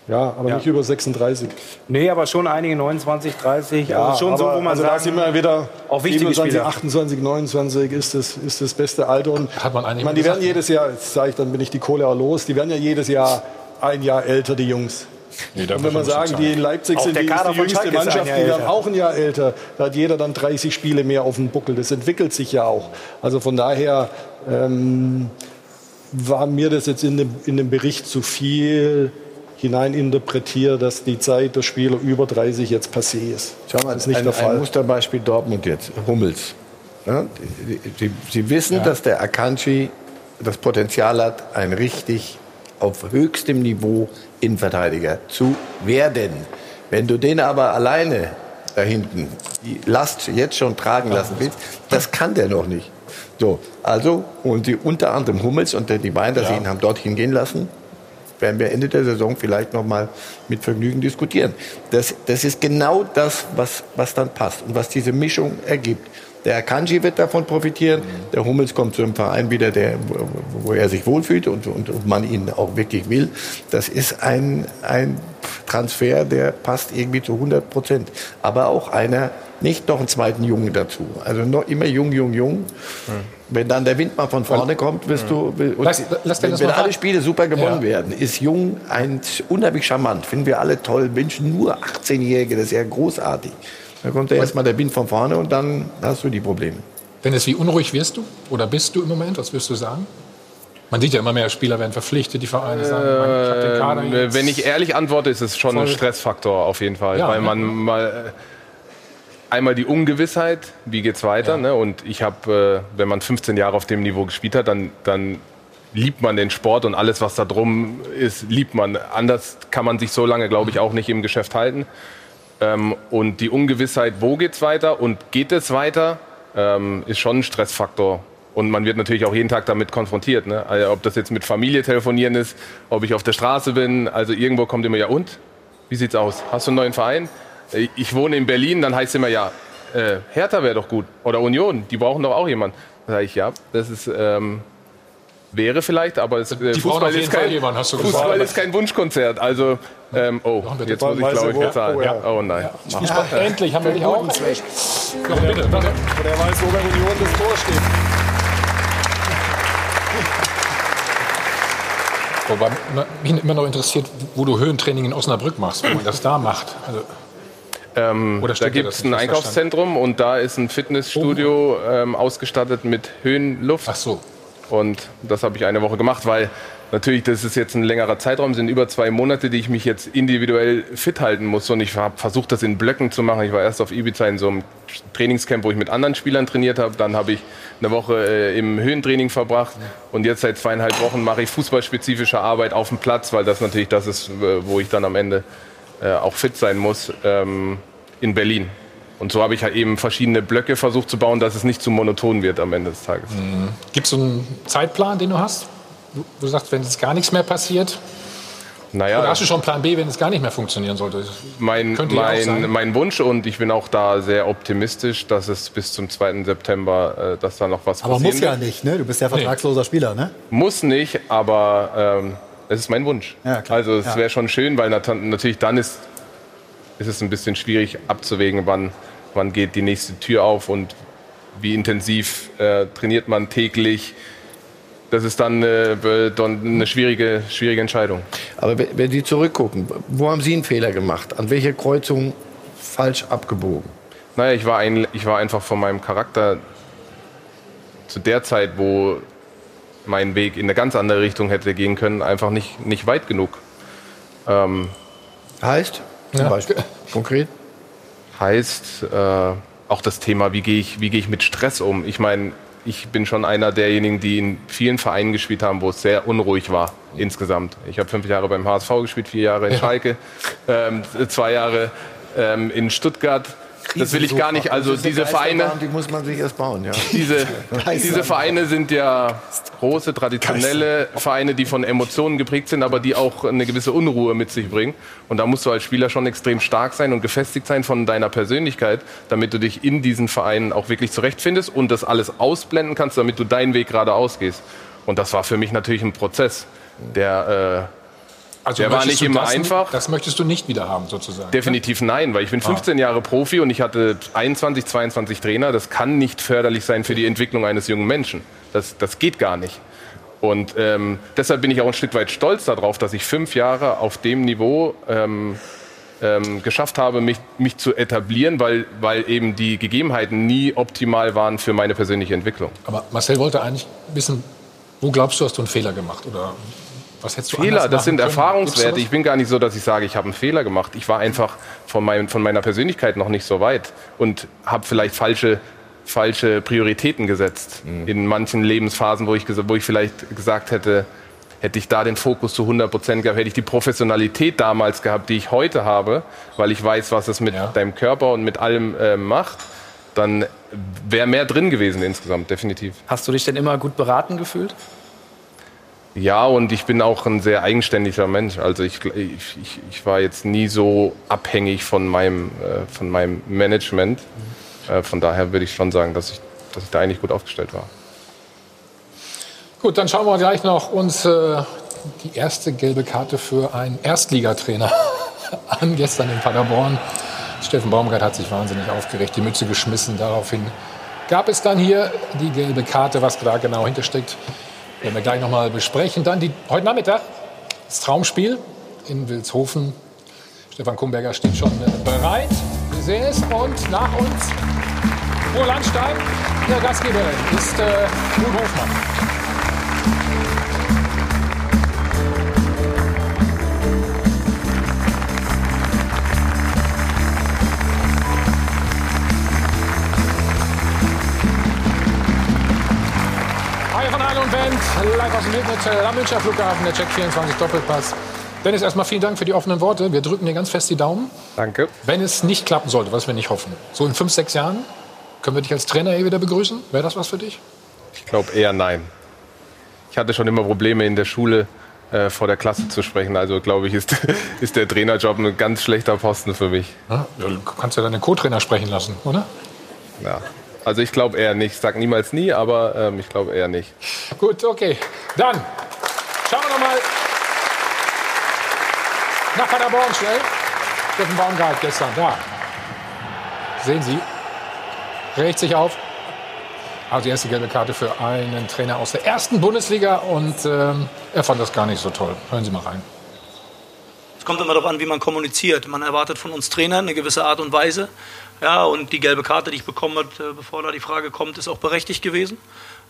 Ja, aber Ja. nicht über 36. Nee, aber schon einige 29, 30. Ja, also schon so, wo man also da sagt, sind wir wieder auch wichtige 27, Spieler. 28, 29 ist das, ist das beste Alter. Und Hat man eigentlich ich meine, die werden jedes Jahr, jetzt sage ich, dann bin ich die Kohle auch los, die werden ja jedes Jahr ein Jahr älter, die Jungs. Nee, da Und wenn man sagen, schon die in sagen. Leipzig Auch sind die, die jüngste Mannschaft, die werden auch ein Jahr älter. Da hat jeder dann 30 Spiele mehr auf dem Buckel. Das entwickelt sich ja auch. Also von daher ähm, war mir das jetzt in dem, in dem Bericht zu viel hineininterpretiert, dass die Zeit der Spieler über 30 jetzt passé ist. Schau mal, das ist nicht ein, der Fall. ein Musterbeispiel Dortmund jetzt, Hummels. Ja, die, die, sie wissen, dass der Akanji das Potenzial hat, ein richtig auf höchstem Niveau Innenverteidiger zu werden. Wenn du den aber alleine da hinten die Last jetzt schon tragen lassen willst, das kann der noch nicht. So, also holen sie unter anderem Hummels und die beiden, dass sie ihn haben dorthin gehen lassen, werden wir Ende der Saison vielleicht noch mal mit Vergnügen diskutieren. Das, das ist genau das, was, was dann passt und was diese Mischung ergibt. Der Akanji wird davon profitieren. Der Hummels kommt zu einem Verein wieder, der, wo, er sich wohlfühlt und, und, und man ihn auch wirklich will. Das ist ein, ein Transfer, der passt irgendwie zu 100 Prozent. Aber auch einer, nicht noch einen zweiten Jungen dazu. Also noch immer jung, jung, jung. Wenn dann der Wind mal von vorne kommt, wirst du. Und Lass- lass wenn wenn alle. Spiele super gewonnen Ja. werden, ist Jung ein unheimlich charmant. Finden wir alle toll. Mensch, nur 18-Jährige, das ist ja großartig. Da kommt ja erstmal der Wind von vorne und dann hast du die Probleme. Dennis, wie unruhig wirst du? Oder bist du im Moment? Was wirst du sagen? Man sieht ja immer mehr Spieler werden verpflichtet, die Vereine sagen, ich habe den Kader Ähm, jetzt. wenn ich ehrlich antworte, ist es schon Voll. ein Stressfaktor auf jeden Fall, Ja, weil man mal äh, einmal die Ungewissheit, wie geht's weiter, ne? Und ich habe, äh, wenn man 15 Jahre auf dem Niveau gespielt hat, dann dann liebt man den Sport und alles, was da drum ist, liebt man. Anders kann man sich so lange, glaube ich, auch nicht im Geschäft halten. Ähm, und die Ungewissheit, wo geht's weiter und geht es weiter? ähm, ist schon ein Stressfaktor. Und man wird natürlich auch jeden Tag damit konfrontiert. Ne? Also ob das jetzt mit Familie telefonieren ist, ob ich auf der Straße bin. Also irgendwo kommt immer, ja und? Wie sieht's aus? Hast du einen neuen Verein? Äh, Ich wohne in Berlin, dann heißt es immer, ja, äh, Hertha wäre doch gut. Oder Union, die brauchen doch auch jemanden. Da sage ich, ja, das ist... Ähm, Wäre vielleicht, aber es, äh, Die Fußball, ist kein, jemanden, hast du Fußball ist kein Wunschkonzert. Also, ähm, oh, jetzt muss ich glaube ich bezahlen. Oh, ja. Oh nein. Fußball, endlich haben wir dich auch. Ja, bitte, warte. Der weiß, wo bei Union das Tor steht. (laughs) Wobei mich immer noch interessiert, wo du Höhentraining in Osnabrück machst, wo man das da macht. Also, Ähm, Oder da gibt es ein Einkaufszentrum und da ist ein Fitnessstudio ähm, ausgestattet mit Höhenluft. Ach so. Und das habe ich eine Woche gemacht, weil natürlich, das ist jetzt ein längerer Zeitraum, sind über zwei Monate, die ich mich jetzt individuell fit halten muss. Und ich habe versucht, das in Blöcken zu machen. Ich war erst auf Ibiza in so einem Trainingscamp, wo ich mit anderen Spielern trainiert habe. Dann habe ich eine Woche äh, im Höhentraining verbracht. Und jetzt seit zweieinhalb Wochen mache ich fußballspezifische Arbeit auf dem Platz, weil das natürlich das ist, äh, wo ich dann am Ende äh, auch fit sein muss, ähm, in Berlin. Und so habe ich halt eben verschiedene Blöcke versucht zu bauen, dass es nicht zu monoton wird am Ende des Tages. Gibt es so einen Zeitplan, den du hast? Du, du sagst, wenn jetzt gar nichts mehr passiert. Naja, Oder hast du schon einen Plan B, wenn es gar nicht mehr funktionieren sollte? mein, Könnte ja auch mein, sein. mein Wunsch und ich bin auch da sehr optimistisch, dass es bis zum 2. September, äh, dass da noch was Aber passieren muss ja nicht, ne? Du bist ja vertragsloser Spieler, ne? Muss nicht, aber ähm, es ist mein Wunsch. Ja, klar. Also es Ja. wäre schon schön, weil nat natürlich dann ist, ist es ein bisschen schwierig abzuwägen, wann, wann geht die nächste Tür auf und wie intensiv äh, trainiert man täglich. Das ist dann äh, dann eine schwierige, schwierige Entscheidung. Aber wenn wenn Sie zurückgucken, wo haben Sie einen Fehler gemacht? An welcher Kreuzung falsch abgebogen? Naja, ich war, ein, ich war einfach von meinem Charakter zu der Zeit, wo mein Weg in eine ganz andere Richtung hätte gehen können, einfach nicht, nicht weit genug. Ähm, heißt? Zum Beispiel. Konkret? Heißt äh, auch das Thema, wie gehe ich, wie gehe ich mit Stress um? Ich meine, ich bin schon einer derjenigen, die in vielen Vereinen gespielt haben, wo es sehr unruhig war insgesamt. Ich habe fünf Jahre beim HSV gespielt, vier Jahre in Ja. Schalke, ähm, zwei Jahre ähm, in Stuttgart. Das will ich gar nicht. Also diese Vereine, Die muss man sich erst bauen, ja. (laughs) diese, (laughs) diese Vereine sind ja große, traditionelle Vereine, die von Emotionen geprägt sind, aber die auch eine gewisse Unruhe mit sich bringen. Und da musst du als Spieler schon extrem stark sein und gefestigt sein von deiner Persönlichkeit, damit du dich in diesen Vereinen auch wirklich zurechtfindest und das alles ausblenden kannst, damit du deinen Weg geradeaus gehst. Und das war für mich natürlich ein Prozess, der, äh, Also der war nicht immer das, einfach. Das möchtest du nicht wieder haben, sozusagen. Definitiv nein, weil ich bin 15 Jahre Profi und ich hatte 21, 22 Trainer. Das kann nicht förderlich sein für die Entwicklung eines jungen Menschen. Das, das geht gar nicht. Und ähm, deshalb bin ich auch ein Stück weit stolz darauf, dass ich fünf Jahre auf dem Niveau ähm, ähm, geschafft habe, mich, mich zu etablieren, weil, weil eben die Gegebenheiten nie optimal waren für meine persönliche Entwicklung. Aber Marcel wollte eigentlich wissen, wo glaubst du, hast du einen Fehler gemacht? Oder was hättest du Fehler, das sind können? Erfahrungswerte. Ich bin gar nicht so, dass ich sage, ich habe einen Fehler gemacht. Ich war einfach von, meinem, von meiner Persönlichkeit noch nicht so weit und habe vielleicht falsche, falsche Prioritäten gesetzt in manchen Lebensphasen, wo ich, wo ich vielleicht gesagt hätte, hätte ich da den Fokus zu 100 Prozent gehabt, hätte ich die Professionalität damals gehabt, die ich heute habe, weil ich weiß, was es mit deinem Körper und mit allem äh, macht, dann wäre mehr drin gewesen insgesamt, definitiv. Hast du dich denn immer gut beraten gefühlt? Ja, und ich bin auch ein sehr eigenständiger Mensch. Also ich, ich, ich, war jetzt nie so abhängig von meinem, äh, von meinem Management. Äh, von daher würde ich schon sagen, dass ich, dass ich da eigentlich gut aufgestellt war. Gut, dann schauen wir gleich noch uns äh, die erste gelbe Karte für einen Erstligatrainer (laughs) an, gestern in Paderborn. Steffen Baumgart hat sich wahnsinnig aufgeregt, die Mütze geschmissen. Daraufhin gab es dann hier die gelbe Karte, was da genau hintersteckt. Werden wir gleich noch mal besprechen. Dann die, heute Nachmittag das Traumspiel in Wilshofen. Stefan Kumberger steht schon äh, bereit. Wir sehen es. Und nach uns Ruhe Landstein. Der Gastgeberin ist äh, Ruth Hofmann. Hi von Hahn und Band, live aus dem Wildhotel am Münchner Flughafen, der Check 24 Doppelpass. Dennis, erstmal vielen Dank für die offenen Worte. Wir drücken dir ganz fest die Daumen. Danke. Wenn es nicht klappen sollte, was wir nicht hoffen, so in fünf, sechs Jahren, Können wir dich als Trainer hier wieder begrüßen? Wäre das was für dich? Ich glaube eher nein. Ich hatte schon immer Probleme in der Schule äh, vor der Klasse zu sprechen. Also glaube ich, ist, (laughs) ist der Trainerjob ein ganz schlechter Posten für mich. Ja, du kannst ja deinen Co-Trainer sprechen lassen, oder? Ja. Also ich glaube eher nicht. Ich sage niemals nie, aber ähm, ich glaube eher nicht. Gut, okay. Dann schauen wir nochmal nach Paderborn schnell. Steffen Baumgart gestern, da. Sehen Sie, regt sich auf. Also die erste gelbe Karte für einen Trainer aus der ersten Bundesliga und ähm, er fand das gar nicht so toll. Hören Sie mal rein. Es kommt immer darauf an, wie man kommuniziert. Man erwartet von uns Trainern eine gewisse Art und Weise. Ja, und die gelbe Karte, die ich bekommen habe, bevor da die Frage kommt, ist auch berechtigt gewesen.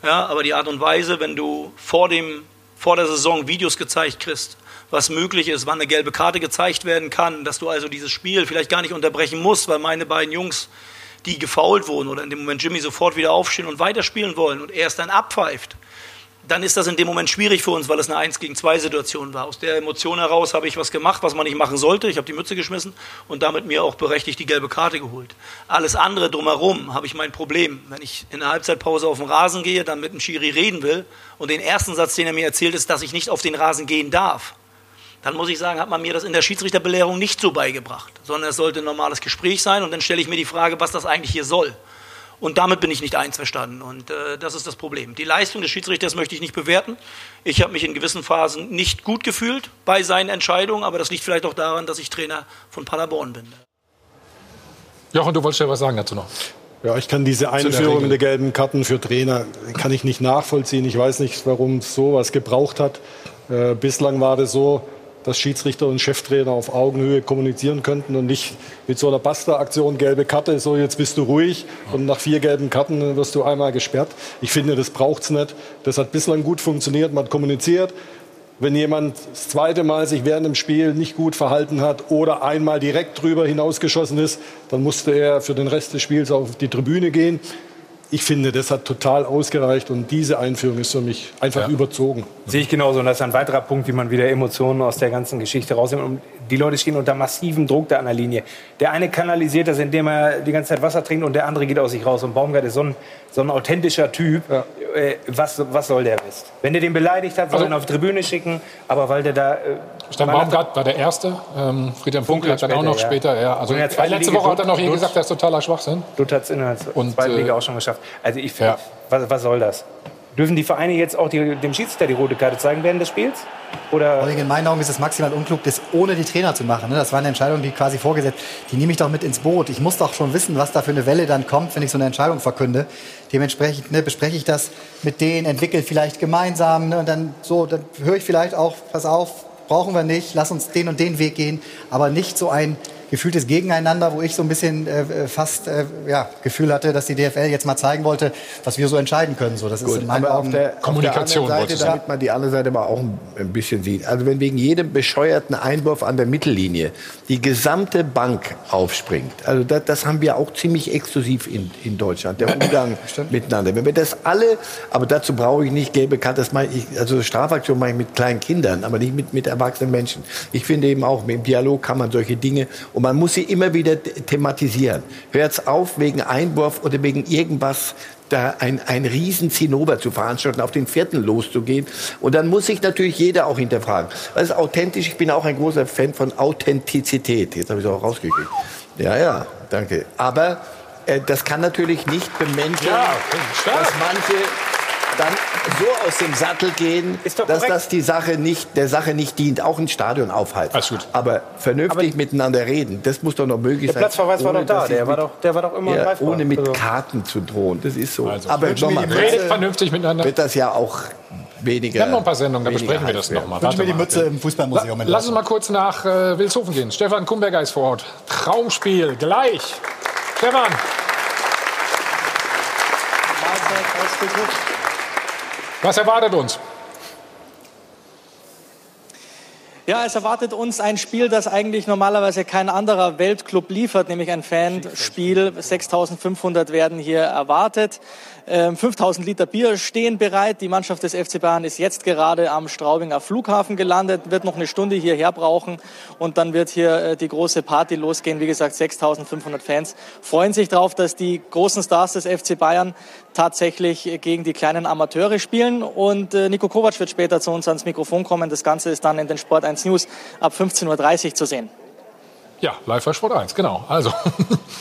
Ja, aber die Art und Weise, wenn du vor, dem, vor der Saison Videos gezeigt kriegst, was möglich ist, wann eine gelbe Karte gezeigt werden kann, dass du also dieses Spiel vielleicht gar nicht unterbrechen musst, weil meine beiden Jungs, die gefault wurden oder in dem Moment Jimmy sofort wieder aufstehen und weiterspielen wollen und erst dann abpfeift, dann ist das in dem Moment schwierig für uns, weil es eine 1 gegen 2 Situation war. Aus der Emotion heraus habe ich was gemacht, was man nicht machen sollte. Ich habe die Mütze geschmissen und damit mir auch berechtigt die gelbe Karte geholt. Alles andere drumherum habe ich mein Problem. Wenn ich in der Halbzeitpause auf den Rasen gehe, dann mit dem Schiri reden will und den ersten Satz, den er mir erzählt, ist, dass ich nicht auf den Rasen gehen darf dann muss ich sagen, hat man mir das in der Schiedsrichterbelehrung nicht so beigebracht, sondern es sollte ein normales Gespräch sein und dann stelle ich mir die Frage, was das eigentlich hier soll. Und damit bin ich nicht einverstanden und äh, das ist das Problem. Die Leistung des Schiedsrichters möchte ich nicht bewerten. Ich habe mich in gewissen Phasen nicht gut gefühlt bei seinen Entscheidungen, aber das liegt vielleicht auch daran, dass ich Trainer von Paderborn bin. Jochen, du wolltest ja was sagen dazu noch. Ja, ich kann diese Einführung der, der gelben Karten für Trainer kann ich nicht nachvollziehen. Ich weiß nicht, warum es sowas gebraucht hat. Äh, bislang war das so, dass Schiedsrichter und Cheftrainer auf Augenhöhe kommunizieren könnten und nicht mit so einer Basta-Aktion gelbe Karte, so jetzt bist du ruhig und nach vier gelben Karten wirst du einmal gesperrt. Ich finde, das braucht es nicht. Das hat bislang gut funktioniert, man kommuniziert. Wenn jemand das zweite Mal sich während dem Spiel nicht gut verhalten hat oder einmal direkt drüber hinausgeschossen ist, dann musste er für den Rest des Spiels auf die Tribüne gehen ich finde, das hat total ausgereicht und diese Einführung ist für mich einfach ja. überzogen. Sehe ich genauso und das ist ein weiterer Punkt, wie man wieder Emotionen aus der ganzen Geschichte rausnimmt. Und die Leute stehen unter massivem Druck da an der Linie. Der eine kanalisiert das, indem er die ganze Zeit Wasser trinkt und der andere geht aus sich raus. Und Baumgart ist so ein, so ein authentischer Typ. Ja. Äh, was, was soll der Mist? Wenn der den beleidigt hat, soll also, er ihn auf die Tribüne schicken. Aber weil der da... Stefan Baumgart war der Erste. Ähm, Friedhelm Funkel hat dann auch noch ja. später... Ja, also letzte Woche hat er noch hier gesagt, das ist totaler Schwachsinn. Dutt hat es in der zweiten Liga äh, auch schon geschafft. Also ich ja. was, was soll das? Dürfen die Vereine jetzt auch die, dem Schiedsrichter die rote Karte zeigen während des Spiels? Oder in meinen Augen ist es maximal unklug, das ohne die Trainer zu machen. Ne? Das war eine Entscheidung, die quasi vorgesetzt. Die nehme ich doch mit ins Boot. Ich muss doch schon wissen, was da für eine Welle dann kommt, wenn ich so eine Entscheidung verkünde. Dementsprechend ne, bespreche ich das mit denen, entwickle vielleicht gemeinsam. Ne? Und dann so, dann höre ich vielleicht auch, pass auf, brauchen wir nicht, lass uns den und den Weg gehen. Aber nicht so ein gefühltes Gegeneinander, wo ich so ein bisschen äh, fast äh, ja, Gefühl hatte, dass die DFL jetzt mal zeigen wollte, was wir so entscheiden können. So, das Gut, ist in meinen Augen der, Kommunikation. Auf der Seite, damit man die andere Seite mal auch ein bisschen sieht. Also wenn wegen jedem bescheuerten Einwurf an der Mittellinie die gesamte Bank aufspringt, also das, das haben wir auch ziemlich exklusiv in, in Deutschland, der Umgang (clears throat) miteinander. Wenn wir das alle, aber dazu brauche ich nicht gelbe Karte, das meine ich, also Strafaktion mache ich mit kleinen Kindern, aber nicht mit, mit erwachsenen Menschen. Ich finde eben auch, im Dialog kann man solche Dinge und man muss sie immer wieder thematisieren. Hört's auf, wegen Einwurf oder wegen irgendwas da ein, ein riesen Zinnober zu veranstalten, auf den vierten loszugehen. Und dann muss sich natürlich jeder auch hinterfragen. Was ist authentisch? Ich bin auch ein großer Fan von Authentizität. Jetzt habe ich es auch rausgekriegt. Ja, ja, danke. Aber äh, das kann natürlich nicht bemänteln, ja, dass manche dann so aus dem Sattel gehen, dass das die Sache nicht, der Sache nicht dient. Auch ein Stadion aufhalten. Aber vernünftig Aber miteinander reden, das muss doch noch möglich sein. Der Platzverweis war doch da, der war doch, der war doch immer ja, Ohne mit also. Karten zu drohen, das ist so. Also, Aber nochmal, redet vernünftig miteinander. Wird das ja auch weniger. Wir haben noch ein paar Sendungen, da besprechen wir das nochmal. Wünschen mir die Mütze im Fußballmuseum. La lass uns mal kurz nach äh, Wilshofen gehen. Stefan Kumberger ist vor Ort. Traumspiel, gleich. Stefan. Was erwartet uns? Ja, es erwartet uns ein Spiel, das eigentlich normalerweise kein anderer Weltclub liefert, nämlich ein Fanspiel. 6500 werden hier erwartet. 5000 ähm, Liter Bier stehen bereit. Die Mannschaft des FC Bayern ist jetzt gerade am Straubinger Flughafen gelandet, wird noch eine Stunde hierher brauchen und dann wird hier äh, die große Party losgehen. Wie gesagt, 6500 Fans freuen sich darauf, dass die großen Stars des FC Bayern tatsächlich gegen die kleinen Amateure spielen. Und äh, Nico Kovac wird später zu uns ans Mikrofon kommen. Das Ganze ist dann in den Sport 1 News ab 15.30 Uhr zu sehen. Ja, live bei Sport 1, genau. Also.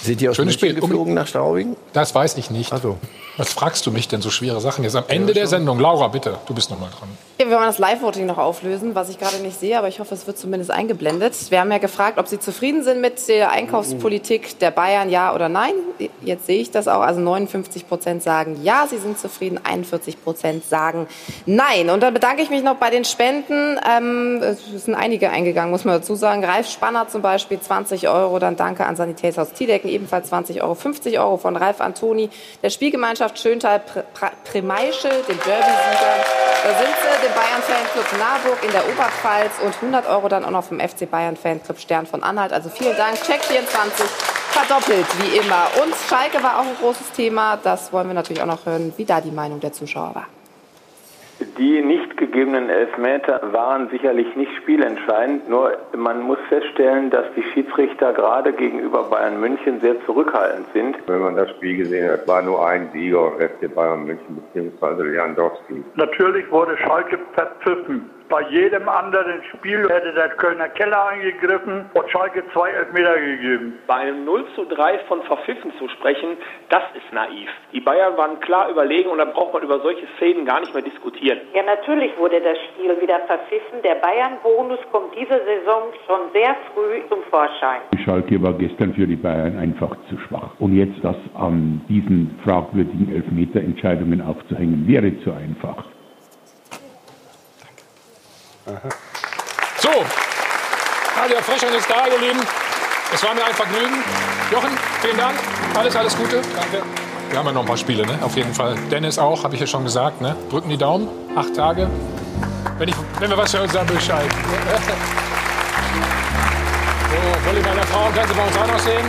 Sind die aus Schönes Spiel. geflogen nach Straubing? Das weiß ich nicht. Also. Was fragst du mich denn so schwere Sachen jetzt am Ende ja, der Sendung? Laura, bitte, du bist noch mal dran. Ja, wir wollen das Live-Voting noch auflösen, was ich gerade nicht sehe, aber ich hoffe, es wird zumindest eingeblendet. Wir haben ja gefragt, ob Sie zufrieden sind mit der Einkaufspolitik der Bayern, ja oder nein. Jetzt sehe ich das auch. Also 59 Prozent sagen ja, sie sind zufrieden, 41 Prozent sagen nein. Und dann bedanke ich mich noch bei den Spenden. Ähm, es sind einige eingegangen, muss man dazu sagen. Ralf Spanner zum Beispiel 20 Euro. Dann danke an Sanitätshaus Tiedecken, ebenfalls 20 Euro. 50 Euro von Ralf Antoni, der Spielgemeinschaft Schöntal Premeischel, dem Derby-Sieger. Da sind sie dem Bayern-Fanclub Marburg in der Oberpfalz und 100 Euro dann auch noch vom FC Bayern-Fanclub Stern von Anhalt. Also vielen Dank. Check 24 verdoppelt, wie immer. Und Schalke war auch ein großes Thema. Das wollen wir natürlich auch noch hören, wie da die Meinung der Zuschauer war. Die nicht gegebenen Elfmeter waren sicherlich nicht spielentscheidend, nur man muss feststellen, dass die Schiedsrichter gerade gegenüber Bayern München sehr zurückhaltend sind. Wenn man das Spiel gesehen hat, war nur ein Sieger, FC Bayern München bzw. Lewandowski. Natürlich wurde Schalke verpfiffen. Bei jedem anderen Spiel hätte der Kölner Keller eingegriffen und Schalke zwei Elfmeter gegeben. Bei einem 0 zu 3 von verpfiffen zu sprechen, das ist naiv. Die Bayern waren klar überlegen und da braucht man über solche Szenen gar nicht mehr diskutieren. Ja, natürlich wurde das Spiel wieder verpfiffen. Der Bayern-Bonus kommt diese Saison schon sehr früh zum Vorschein. Schalke war gestern für die Bayern einfach zu schwach. Und jetzt das an diesen fragwürdigen Elfmeterentscheidungen aufzuhängen, wäre zu einfach. So, Radio Frechern ist da, ihr Lieben. Es war mir ein Vergnügen. Jochen, vielen Dank. Alles, alles Gute. Danke. Wir haben ja noch ein paar Spiele, ne? Auf jeden Fall. Dennis auch, habe ich ja schon gesagt, ne? Drücken die Daumen. Acht Tage. Wenn, ich, wenn wir was hören, sagen Bescheid. (laughs) So, Wolli meiner Frau können Sie bei uns auch noch sehen.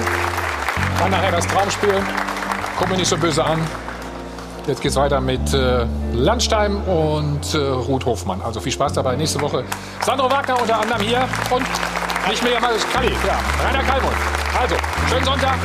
Dann nachher das Traumspiel. Guck mir nicht so böse an. Jetzt geht's weiter mit äh, Landstein und äh, Ruth Hofmann. Also viel Spaß dabei. Nächste Woche Sandro Wagner unter anderem hier und nicht mehr mal Kalli. Ja, Rainer Kalmund. Also, schönen Sonntag.